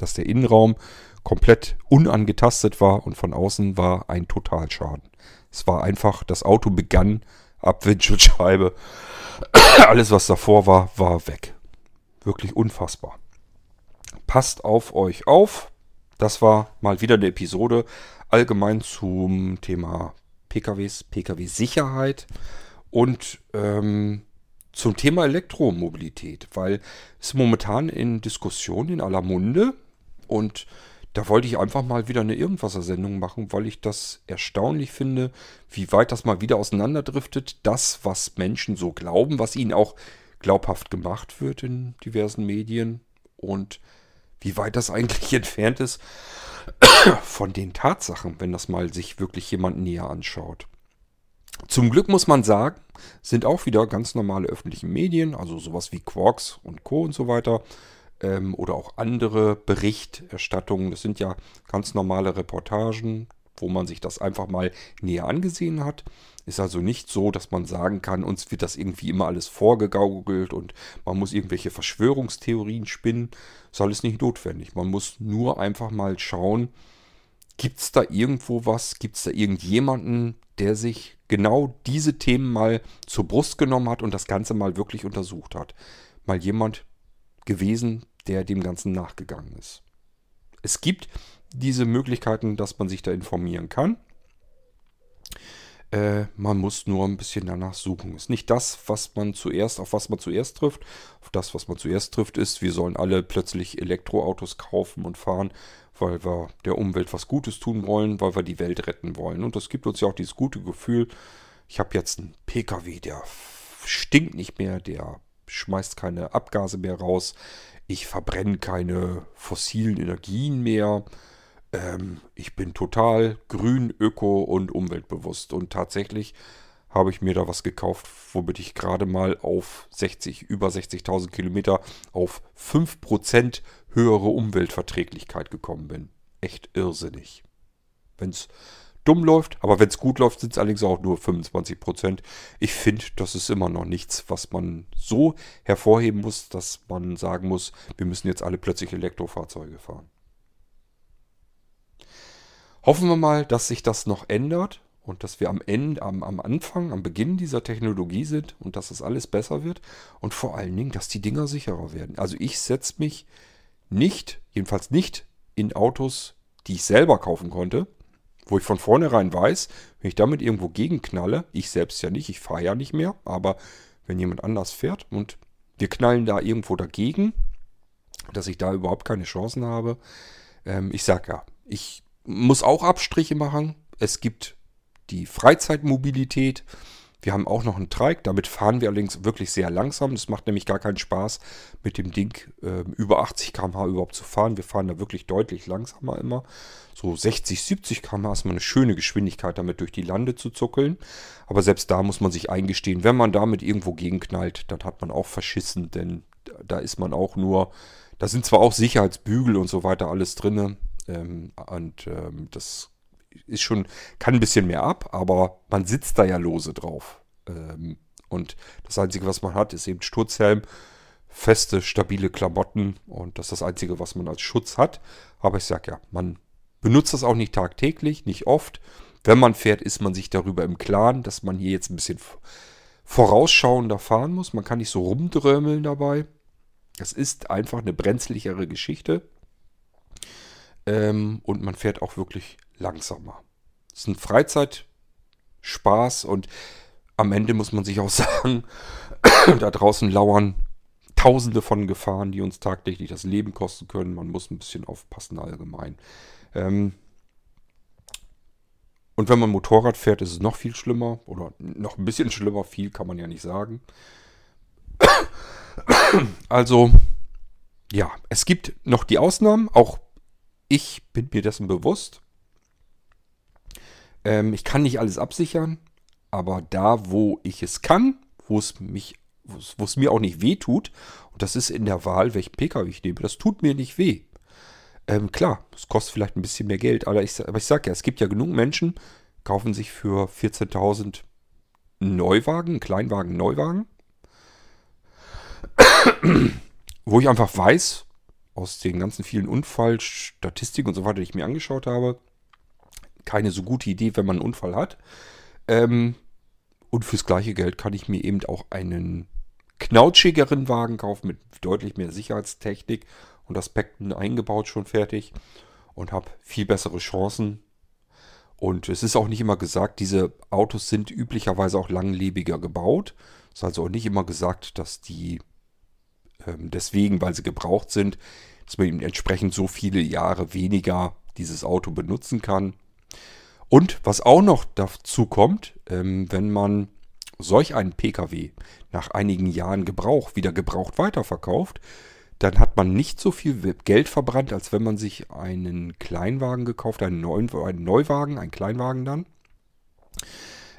dass der Innenraum komplett unangetastet war und von außen war ein Totalschaden. Es war einfach, das Auto begann ab Windschutzscheibe. Alles, was davor war, war weg. Wirklich unfassbar. Passt auf euch auf. Das war mal wieder eine Episode allgemein zum Thema PKWs, PKW-Sicherheit und ähm, zum Thema Elektromobilität, weil es momentan in Diskussion in aller Munde und da wollte ich einfach mal wieder eine Irgendwasser-Sendung machen, weil ich das erstaunlich finde, wie weit das mal wieder auseinanderdriftet. Das, was Menschen so glauben, was ihnen auch glaubhaft gemacht wird in diversen Medien und wie weit das eigentlich entfernt ist von den Tatsachen, wenn das mal sich wirklich jemand näher anschaut. Zum Glück muss man sagen, sind auch wieder ganz normale öffentliche Medien, also sowas wie Quarks und Co. und so weiter, ähm, oder auch andere Berichterstattungen. Das sind ja ganz normale Reportagen, wo man sich das einfach mal näher angesehen hat. Ist also nicht so, dass man sagen kann, uns wird das irgendwie immer alles vorgegaukelt und man muss irgendwelche Verschwörungstheorien spinnen. Ist alles nicht notwendig. Man muss nur einfach mal schauen, gibt es da irgendwo was? Gibt es da irgendjemanden, der sich genau diese Themen mal zur Brust genommen hat und das Ganze mal wirklich untersucht hat? Mal jemand gewesen, der dem Ganzen nachgegangen ist. Es gibt diese Möglichkeiten, dass man sich da informieren kann. Äh, man muss nur ein bisschen danach suchen. Ist nicht das, was man zuerst, auf was man zuerst trifft. Auf das, was man zuerst trifft, ist, wir sollen alle plötzlich Elektroautos kaufen und fahren, weil wir der Umwelt was Gutes tun wollen, weil wir die Welt retten wollen. Und das gibt uns ja auch dieses gute Gefühl, ich habe jetzt einen Pkw, der stinkt nicht mehr, der schmeißt keine Abgase mehr raus, ich verbrenne keine fossilen Energien mehr. Ähm, ich bin total grün, öko und umweltbewusst. Und tatsächlich habe ich mir da was gekauft, womit ich gerade mal auf 60, über 60.000 Kilometer auf 5% höhere Umweltverträglichkeit gekommen bin. Echt irrsinnig. Wenn es dumm läuft, aber wenn es gut läuft, sind es allerdings auch nur 25%. Ich finde, das ist immer noch nichts, was man so hervorheben muss, dass man sagen muss, wir müssen jetzt alle plötzlich Elektrofahrzeuge fahren. Hoffen wir mal, dass sich das noch ändert und dass wir am Ende, am, am Anfang, am Beginn dieser Technologie sind und dass das alles besser wird und vor allen Dingen, dass die Dinger sicherer werden. Also ich setze mich nicht, jedenfalls nicht in Autos, die ich selber kaufen konnte, wo ich von vornherein weiß, wenn ich damit irgendwo gegenknalle, ich selbst ja nicht, ich fahre ja nicht mehr, aber wenn jemand anders fährt und wir knallen da irgendwo dagegen, dass ich da überhaupt keine Chancen habe. Ähm, ich sag ja, ich muss auch Abstriche machen. Es gibt die Freizeitmobilität. Wir haben auch noch einen Trike, damit fahren wir allerdings wirklich sehr langsam. Das macht nämlich gar keinen Spaß, mit dem Ding äh, über 80 km/h überhaupt zu fahren. Wir fahren da wirklich deutlich langsamer immer. So 60, 70 km/h ist mal eine schöne Geschwindigkeit, damit durch die Lande zu zuckeln. Aber selbst da muss man sich eingestehen, wenn man damit irgendwo gegenknallt, dann hat man auch verschissen, denn da ist man auch nur, da sind zwar auch Sicherheitsbügel und so weiter alles drin. Ähm, und ähm, das ist schon, kann ein bisschen mehr ab, aber man sitzt da ja lose drauf. Ähm, und das Einzige, was man hat, ist eben Sturzhelm, feste, stabile Klamotten und das ist das Einzige, was man als Schutz hat. Aber ich sag ja, man benutzt das auch nicht tagtäglich, nicht oft. Wenn man fährt, ist man sich darüber im Klaren, dass man hier jetzt ein bisschen vorausschauender fahren muss. Man kann nicht so rumdrömeln dabei. Das ist einfach eine brenzlichere Geschichte. Ähm, und man fährt auch wirklich langsamer. Es ist ein Freizeitspaß und am Ende muss man sich auch sagen, da draußen lauern Tausende von Gefahren, die uns tagtäglich das Leben kosten können. Man muss ein bisschen aufpassen allgemein. Ähm und wenn man Motorrad fährt, ist es noch viel schlimmer oder noch ein bisschen schlimmer. Viel kann man ja nicht sagen. Also, ja, es gibt noch die Ausnahmen. Auch ich bin mir dessen bewusst. Ähm, ich kann nicht alles absichern, aber da, wo ich es kann, wo es mich, wo es mir auch nicht weh tut, und das ist in der Wahl, welchen Pkw ich nehme, das tut mir nicht weh. Ähm, klar, es kostet vielleicht ein bisschen mehr Geld, aber ich, aber ich sage ja, es gibt ja genug Menschen, kaufen sich für 14.000 Neuwagen, Kleinwagen, Neuwagen, wo ich einfach weiß, aus den ganzen vielen Unfallstatistiken und so weiter, die ich mir angeschaut habe, keine so gute Idee, wenn man einen Unfall hat. Ähm, und fürs gleiche Geld kann ich mir eben auch einen knautschigeren Wagen kaufen mit deutlich mehr Sicherheitstechnik und Aspekten eingebaut schon fertig und habe viel bessere Chancen. Und es ist auch nicht immer gesagt, diese Autos sind üblicherweise auch langlebiger gebaut. Es ist also auch nicht immer gesagt, dass die deswegen, weil sie gebraucht sind, dass man eben entsprechend so viele Jahre weniger dieses Auto benutzen kann. Und was auch noch dazu kommt, ähm, wenn man solch einen Pkw nach einigen Jahren Gebrauch wieder gebraucht weiterverkauft, dann hat man nicht so viel Geld verbrannt, als wenn man sich einen Kleinwagen gekauft, einen, neuen, einen Neuwagen, einen Kleinwagen dann.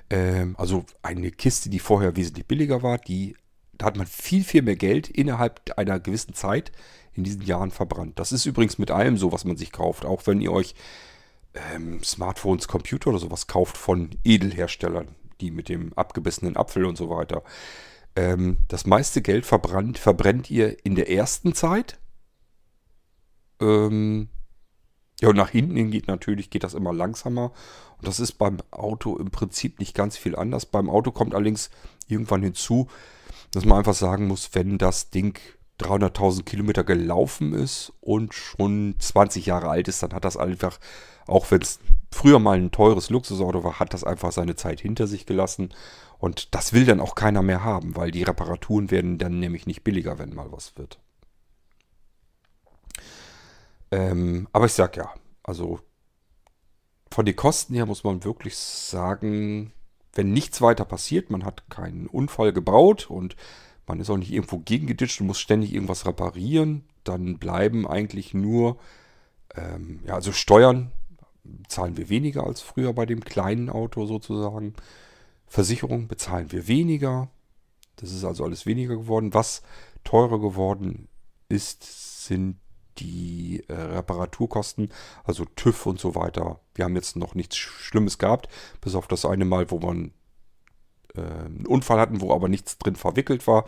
Ähm, also eine Kiste, die vorher wesentlich billiger war, die, da hat man viel, viel mehr Geld innerhalb einer gewissen Zeit in diesen Jahren verbrannt. Das ist übrigens mit allem so, was man sich kauft. Auch wenn ihr euch ähm, Smartphones, Computer oder sowas kauft von Edelherstellern, die mit dem abgebissenen Apfel und so weiter. Ähm, das meiste Geld verbrannt, verbrennt ihr in der ersten Zeit. Ähm, ja, und nach hinten hin geht natürlich, geht das immer langsamer. Und das ist beim Auto im Prinzip nicht ganz viel anders. Beim Auto kommt allerdings irgendwann hinzu, dass man einfach sagen muss, wenn das Ding 300.000 Kilometer gelaufen ist und schon 20 Jahre alt ist, dann hat das einfach, auch wenn es früher mal ein teures Luxusauto war, hat das einfach seine Zeit hinter sich gelassen. Und das will dann auch keiner mehr haben, weil die Reparaturen werden dann nämlich nicht billiger, wenn mal was wird. Ähm, aber ich sag ja, also von den Kosten her muss man wirklich sagen, wenn nichts weiter passiert, man hat keinen Unfall gebaut und man ist auch nicht irgendwo gegengeditscht und muss ständig irgendwas reparieren. Dann bleiben eigentlich nur, ähm, ja, also Steuern zahlen wir weniger als früher bei dem kleinen Auto sozusagen. Versicherung bezahlen wir weniger. Das ist also alles weniger geworden. Was teurer geworden ist, sind die äh, Reparaturkosten, also TÜV und so weiter. Wir haben jetzt noch nichts Schlimmes gehabt, bis auf das eine Mal, wo man äh, einen Unfall hatten, wo aber nichts drin verwickelt war.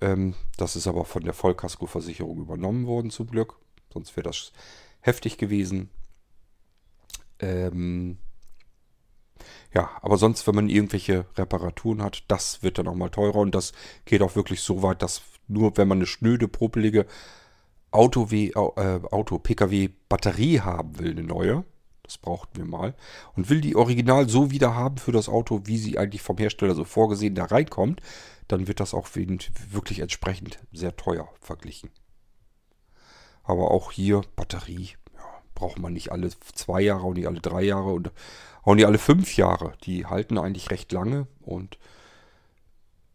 Ähm, das ist aber von der Vollkaskoversicherung übernommen worden, zum Glück. Sonst wäre das heftig gewesen. Ähm, ja, aber sonst, wenn man irgendwelche Reparaturen hat, das wird dann auch mal teurer und das geht auch wirklich so weit, dass nur wenn man eine schnöde, propelige Auto, äh, Auto Pkw Batterie haben will, eine neue, das brauchten wir mal, und will die original so wieder haben für das Auto, wie sie eigentlich vom Hersteller so vorgesehen da reinkommt, dann wird das auch wirklich entsprechend sehr teuer verglichen. Aber auch hier Batterie ja, braucht man nicht alle zwei Jahre und nicht alle drei Jahre und auch nicht alle fünf Jahre. Die halten eigentlich recht lange und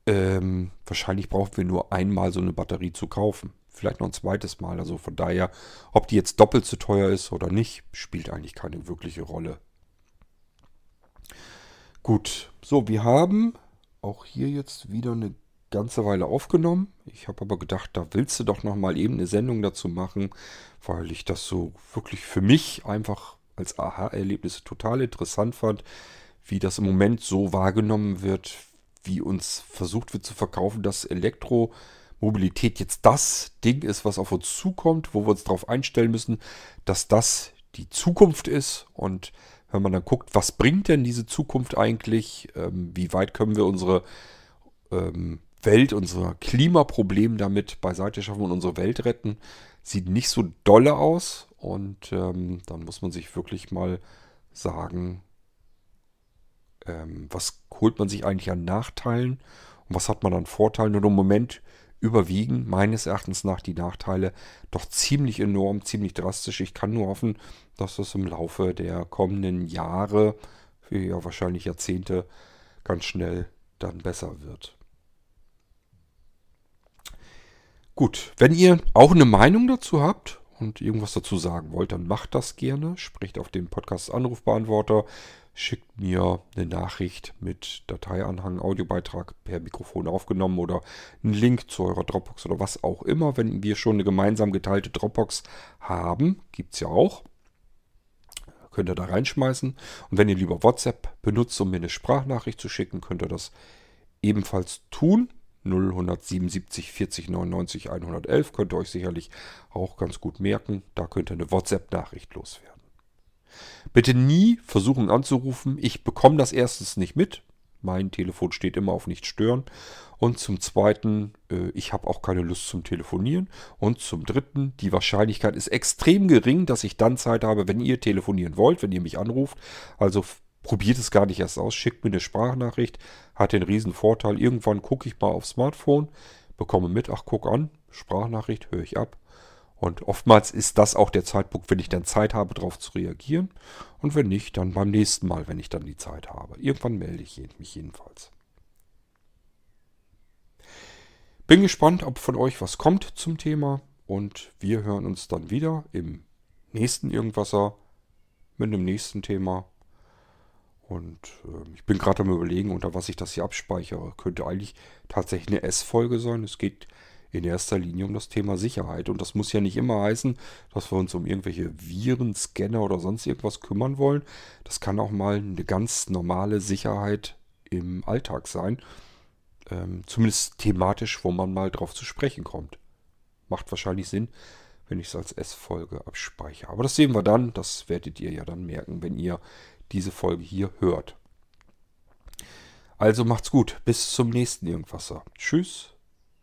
ähm, wahrscheinlich brauchen wir nur einmal so eine Batterie zu kaufen. Vielleicht noch ein zweites Mal. Also von daher, ob die jetzt doppelt so teuer ist oder nicht, spielt eigentlich keine wirkliche Rolle. Gut, so, wir haben auch hier jetzt wieder eine ganze Weile aufgenommen. Ich habe aber gedacht, da willst du doch noch mal eben eine Sendung dazu machen, weil ich das so wirklich für mich einfach als Aha-Erlebnis total interessant fand, wie das im Moment so wahrgenommen wird, wie uns versucht wird zu verkaufen, dass Elektromobilität jetzt das Ding ist, was auf uns zukommt, wo wir uns darauf einstellen müssen, dass das die Zukunft ist. Und wenn man dann guckt, was bringt denn diese Zukunft eigentlich, ähm, wie weit können wir unsere ähm, Welt, unser Klimaproblem damit beiseite schaffen und unsere Welt retten, sieht nicht so dolle aus. Und ähm, dann muss man sich wirklich mal sagen, ähm, was holt man sich eigentlich an Nachteilen und was hat man an Vorteilen. Und im Moment überwiegen meines Erachtens nach die Nachteile doch ziemlich enorm, ziemlich drastisch. Ich kann nur hoffen, dass das im Laufe der kommenden Jahre, ja wahrscheinlich Jahrzehnte, ganz schnell dann besser wird. Gut, wenn ihr auch eine Meinung dazu habt und irgendwas dazu sagen wollt, dann macht das gerne. Spricht auf den Podcast-Anrufbeantworter, schickt mir eine Nachricht mit Dateianhang, Audiobeitrag per Mikrofon aufgenommen oder einen Link zu eurer Dropbox oder was auch immer. Wenn wir schon eine gemeinsam geteilte Dropbox haben, gibt es ja auch. Könnt ihr da reinschmeißen. Und wenn ihr lieber WhatsApp benutzt, um mir eine Sprachnachricht zu schicken, könnt ihr das ebenfalls tun. 0177 40 99 111 könnt ihr euch sicherlich auch ganz gut merken. Da könnt ihr eine WhatsApp-Nachricht loswerden. Bitte nie versuchen anzurufen. Ich bekomme das erstens nicht mit. Mein Telefon steht immer auf nicht stören. Und zum Zweiten, äh, ich habe auch keine Lust zum Telefonieren. Und zum Dritten, die Wahrscheinlichkeit ist extrem gering, dass ich dann Zeit habe, wenn ihr telefonieren wollt, wenn ihr mich anruft. Also probiert es gar nicht erst aus, schickt mir eine Sprachnachricht, hat den riesen Vorteil. Irgendwann gucke ich mal aufs Smartphone, bekomme mit, ach guck an, Sprachnachricht, höre ich ab. Und oftmals ist das auch der Zeitpunkt, wenn ich dann Zeit habe, darauf zu reagieren. Und wenn nicht, dann beim nächsten Mal, wenn ich dann die Zeit habe. Irgendwann melde ich mich jedenfalls. Bin gespannt, ob von euch was kommt zum Thema. Und wir hören uns dann wieder im nächsten Irgendwasser mit einem nächsten Thema. Und äh, ich bin gerade am überlegen, unter was ich das hier abspeichere. Könnte eigentlich tatsächlich eine S-Folge sein. Es geht in erster Linie um das Thema Sicherheit. Und das muss ja nicht immer heißen, dass wir uns um irgendwelche Viren, Scanner oder sonst irgendwas kümmern wollen. Das kann auch mal eine ganz normale Sicherheit im Alltag sein. Ähm, zumindest thematisch, wo man mal drauf zu sprechen kommt. Macht wahrscheinlich Sinn, wenn ich es als S-Folge abspeichere. Aber das sehen wir dann. Das werdet ihr ja dann merken, wenn ihr diese Folge hier hört. Also macht's gut. Bis zum nächsten Irgendwasser. Tschüss,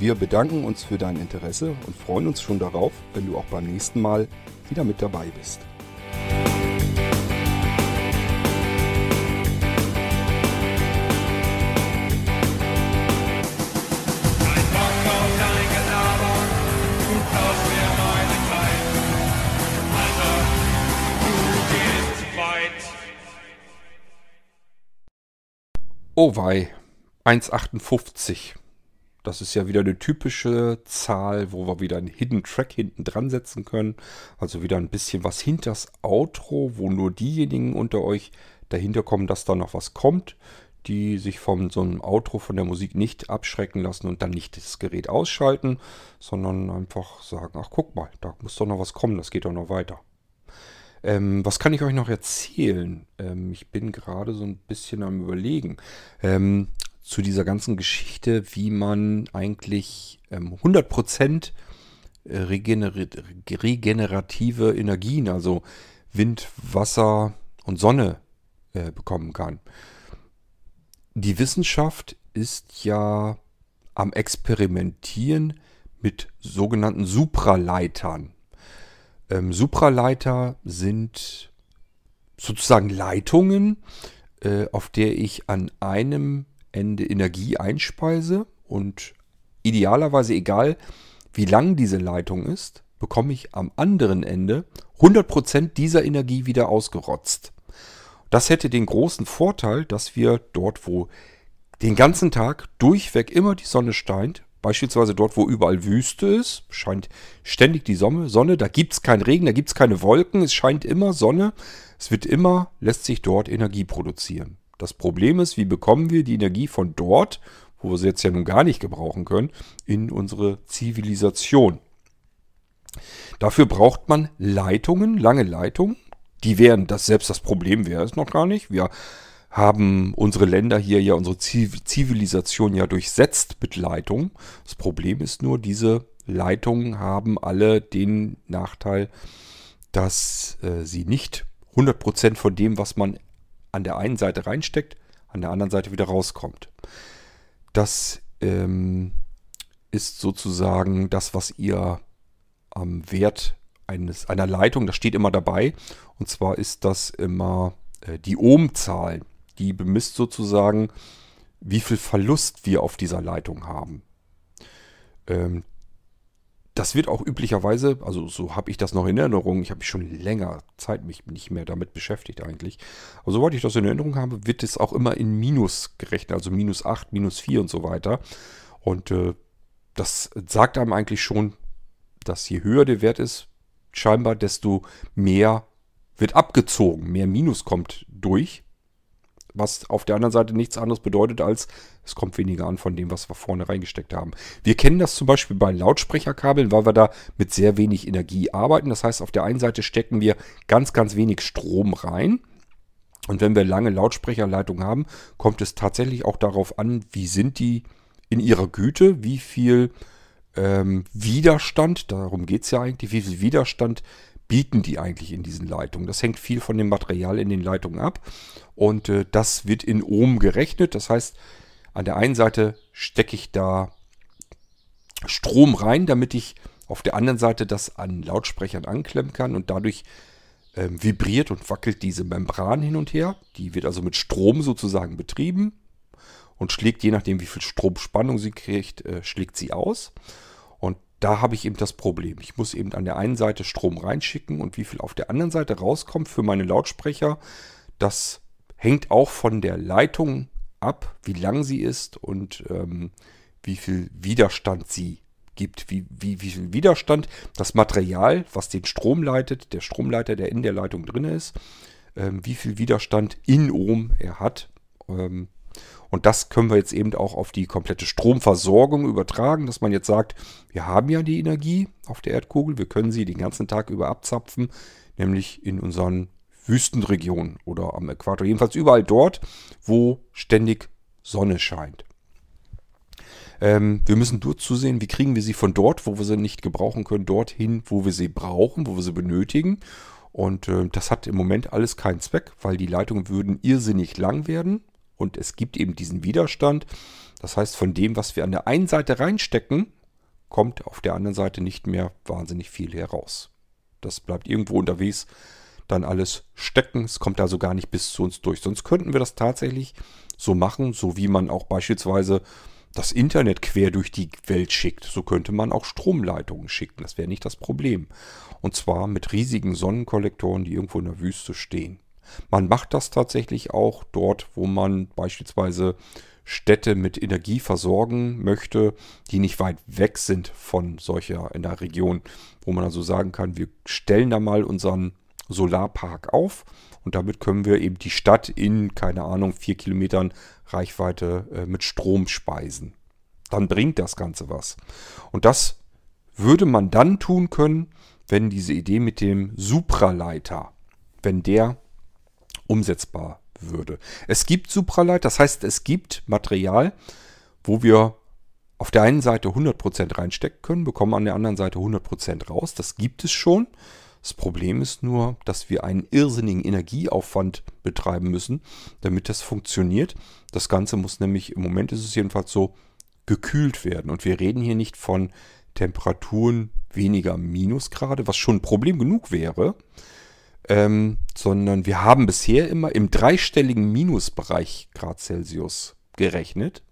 Wir bedanken uns für dein Interesse und freuen uns schon darauf, wenn du auch beim nächsten Mal wieder mit dabei bist. Oh wei, 1,58. Das ist ja wieder eine typische Zahl, wo wir wieder einen Hidden Track hinten dran setzen können. Also wieder ein bisschen was hinters Outro, wo nur diejenigen unter euch dahinter kommen, dass da noch was kommt, die sich von so einem Outro von der Musik nicht abschrecken lassen und dann nicht das Gerät ausschalten, sondern einfach sagen, ach guck mal, da muss doch noch was kommen, das geht doch noch weiter. Ähm, was kann ich euch noch erzählen? Ähm, ich bin gerade so ein bisschen am Überlegen. Ähm, zu dieser ganzen Geschichte, wie man eigentlich 100% ähm, regener regenerative Energien, also Wind, Wasser und Sonne äh, bekommen kann. Die Wissenschaft ist ja am Experimentieren mit sogenannten Supraleitern. Ähm, Supraleiter sind sozusagen Leitungen, äh, auf der ich an einem Ende Energie einspeise und idealerweise egal wie lang diese Leitung ist, bekomme ich am anderen Ende 100% dieser Energie wieder ausgerotzt. Das hätte den großen Vorteil, dass wir dort, wo den ganzen Tag durchweg immer die Sonne scheint, Beispielsweise dort, wo überall Wüste ist, scheint ständig die Sonne. Sonne da gibt es keinen Regen, da gibt es keine Wolken, es scheint immer Sonne. Es wird immer, lässt sich dort Energie produzieren. Das Problem ist, wie bekommen wir die Energie von dort, wo wir sie jetzt ja nun gar nicht gebrauchen können, in unsere Zivilisation. Dafür braucht man Leitungen, lange Leitungen. Die wären, das selbst das Problem wäre es noch gar nicht. Wir haben unsere Länder hier ja unsere Zivilisation ja durchsetzt mit Leitungen. Das Problem ist nur, diese Leitungen haben alle den Nachteil, dass äh, sie nicht 100% von dem, was man an der einen Seite reinsteckt, an der anderen Seite wieder rauskommt. Das ähm, ist sozusagen das, was ihr am Wert eines, einer Leitung, das steht immer dabei. Und zwar ist das immer äh, die Ohmzahl die bemisst sozusagen, wie viel Verlust wir auf dieser Leitung haben. Ähm, das wird auch üblicherweise, also so habe ich das noch in Erinnerung, ich habe schon länger Zeit mich nicht mehr damit beschäftigt eigentlich. Aber soweit ich das in Erinnerung habe, wird es auch immer in Minus gerechnet, also minus 8, minus 4 und so weiter. Und äh, das sagt einem eigentlich schon, dass je höher der Wert ist, scheinbar, desto mehr wird abgezogen, mehr Minus kommt durch was auf der anderen Seite nichts anderes bedeutet als, es kommt weniger an von dem, was wir vorne reingesteckt haben. Wir kennen das zum Beispiel bei Lautsprecherkabeln, weil wir da mit sehr wenig Energie arbeiten. Das heißt, auf der einen Seite stecken wir ganz, ganz wenig Strom rein. Und wenn wir lange Lautsprecherleitungen haben, kommt es tatsächlich auch darauf an, wie sind die in ihrer Güte, wie viel ähm, Widerstand, darum geht es ja eigentlich, wie viel Widerstand bieten die eigentlich in diesen Leitungen. Das hängt viel von dem Material in den Leitungen ab und äh, das wird in Ohm gerechnet. Das heißt, an der einen Seite stecke ich da Strom rein, damit ich auf der anderen Seite das an Lautsprechern anklemmen kann und dadurch äh, vibriert und wackelt diese Membran hin und her. Die wird also mit Strom sozusagen betrieben und schlägt, je nachdem wie viel Stromspannung sie kriegt, äh, schlägt sie aus da habe ich eben das Problem. Ich muss eben an der einen Seite Strom reinschicken und wie viel auf der anderen Seite rauskommt für meine Lautsprecher, das hängt auch von der Leitung ab, wie lang sie ist und ähm, wie viel Widerstand sie gibt. Wie, wie, wie viel Widerstand das Material, was den Strom leitet, der Stromleiter, der in der Leitung drin ist, ähm, wie viel Widerstand in Ohm er hat. Ähm, und das können wir jetzt eben auch auf die komplette Stromversorgung übertragen, dass man jetzt sagt, wir haben ja die Energie auf der Erdkugel, wir können sie den ganzen Tag über abzapfen, nämlich in unseren Wüstenregionen oder am Äquator. Jedenfalls überall dort, wo ständig Sonne scheint. Ähm, wir müssen dort zusehen, wie kriegen wir sie von dort, wo wir sie nicht gebrauchen können, dorthin, wo wir sie brauchen, wo wir sie benötigen. Und äh, das hat im Moment alles keinen Zweck, weil die Leitungen würden irrsinnig lang werden und es gibt eben diesen Widerstand. Das heißt, von dem, was wir an der einen Seite reinstecken, kommt auf der anderen Seite nicht mehr wahnsinnig viel heraus. Das bleibt irgendwo unterwegs dann alles stecken. Es kommt also gar nicht bis zu uns durch. Sonst könnten wir das tatsächlich so machen, so wie man auch beispielsweise das Internet quer durch die Welt schickt. So könnte man auch Stromleitungen schicken. Das wäre nicht das Problem. Und zwar mit riesigen Sonnenkollektoren, die irgendwo in der Wüste stehen. Man macht das tatsächlich auch dort, wo man beispielsweise Städte mit Energie versorgen möchte, die nicht weit weg sind von solcher in der Region, wo man also sagen kann, wir stellen da mal unseren Solarpark auf und damit können wir eben die Stadt in, keine Ahnung, vier Kilometern Reichweite äh, mit Strom speisen. Dann bringt das Ganze was. Und das würde man dann tun können, wenn diese Idee mit dem Supraleiter, wenn der umsetzbar würde. Es gibt Supraleiter, das heißt, es gibt Material, wo wir auf der einen Seite 100% reinstecken können, bekommen an der anderen Seite 100% raus. Das gibt es schon. Das Problem ist nur, dass wir einen irrsinnigen Energieaufwand betreiben müssen, damit das funktioniert. Das Ganze muss nämlich, im Moment ist es jedenfalls so, gekühlt werden. Und wir reden hier nicht von Temperaturen weniger Minusgrade, was schon ein Problem genug wäre, ähm, sondern wir haben bisher immer im dreistelligen Minusbereich Grad Celsius gerechnet.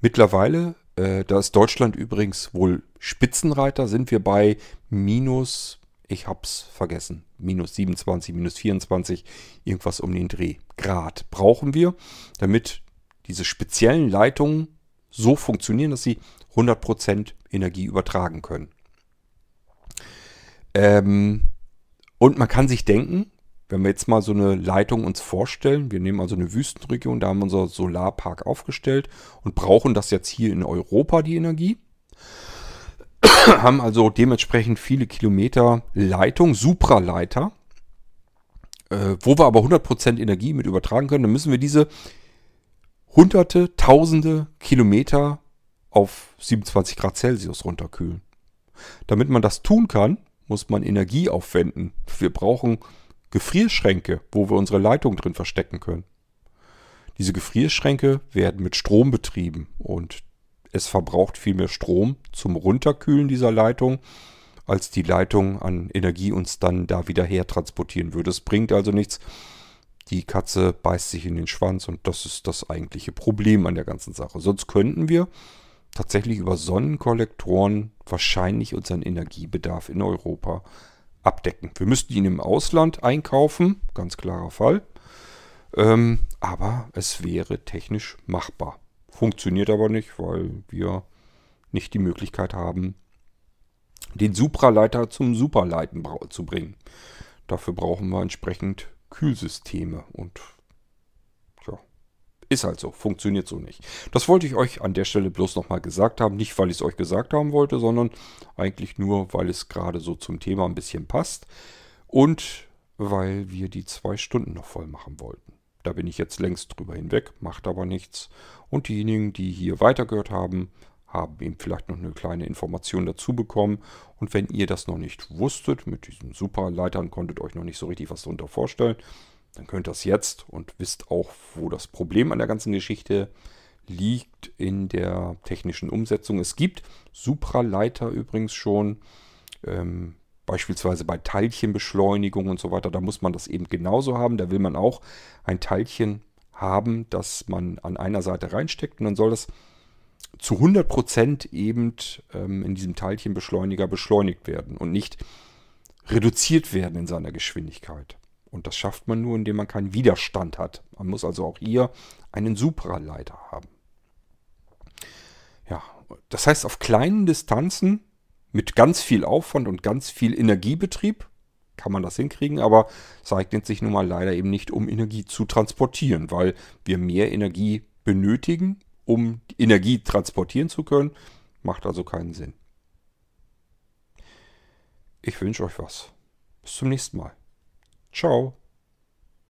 Mittlerweile, äh, da ist Deutschland übrigens wohl Spitzenreiter, sind wir bei minus ich hab's vergessen. Minus 27, minus 24, irgendwas um den Dreh. Grad brauchen wir, damit diese speziellen Leitungen so funktionieren, dass sie 100% Energie übertragen können. Ähm, und man kann sich denken, wenn wir jetzt mal so eine Leitung uns vorstellen, wir nehmen also eine Wüstenregion, da haben wir unser Solarpark aufgestellt und brauchen das jetzt hier in Europa, die Energie. haben also dementsprechend viele Kilometer Leitung, Supraleiter, äh, wo wir aber 100% Energie mit übertragen können. Dann müssen wir diese hunderte, tausende Kilometer auf 27 Grad Celsius runterkühlen. Damit man das tun kann, muss man Energie aufwenden. Wir brauchen Gefrierschränke, wo wir unsere Leitung drin verstecken können. Diese Gefrierschränke werden mit Strom betrieben und es verbraucht viel mehr Strom zum Runterkühlen dieser Leitung, als die Leitung an Energie uns dann da wieder her transportieren würde. Es bringt also nichts. Die Katze beißt sich in den Schwanz und das ist das eigentliche Problem an der ganzen Sache. Sonst könnten wir tatsächlich über Sonnenkollektoren wahrscheinlich unseren Energiebedarf in Europa abdecken. Wir müssten ihn im Ausland einkaufen, ganz klarer Fall. Ähm, aber es wäre technisch machbar. Funktioniert aber nicht, weil wir nicht die Möglichkeit haben, den Supraleiter zum Superleiten zu bringen. Dafür brauchen wir entsprechend Kühlsysteme und ja, ist halt so, funktioniert so nicht. Das wollte ich euch an der Stelle bloß nochmal gesagt haben. Nicht, weil ich es euch gesagt haben wollte, sondern eigentlich nur, weil es gerade so zum Thema ein bisschen passt und weil wir die zwei Stunden noch voll machen wollten. Da bin ich jetzt längst drüber hinweg, macht aber nichts. Und diejenigen, die hier weitergehört haben, haben eben vielleicht noch eine kleine Information dazu bekommen. Und wenn ihr das noch nicht wusstet, mit diesen Superleitern konntet euch noch nicht so richtig was darunter vorstellen, dann könnt ihr das jetzt und wisst auch, wo das Problem an der ganzen Geschichte liegt in der technischen Umsetzung. Es gibt Supraleiter übrigens schon. Ähm, Beispielsweise bei Teilchenbeschleunigung und so weiter, da muss man das eben genauso haben. Da will man auch ein Teilchen haben, das man an einer Seite reinsteckt und dann soll das zu 100% eben ähm, in diesem Teilchenbeschleuniger beschleunigt werden und nicht reduziert werden in seiner Geschwindigkeit. Und das schafft man nur, indem man keinen Widerstand hat. Man muss also auch hier einen Supraleiter haben. Ja, das heißt, auf kleinen Distanzen mit ganz viel Aufwand und ganz viel Energiebetrieb kann man das hinkriegen, aber es eignet sich nun mal leider eben nicht, um Energie zu transportieren, weil wir mehr Energie benötigen, um Energie transportieren zu können. Macht also keinen Sinn. Ich wünsche euch was. Bis zum nächsten Mal. Ciao.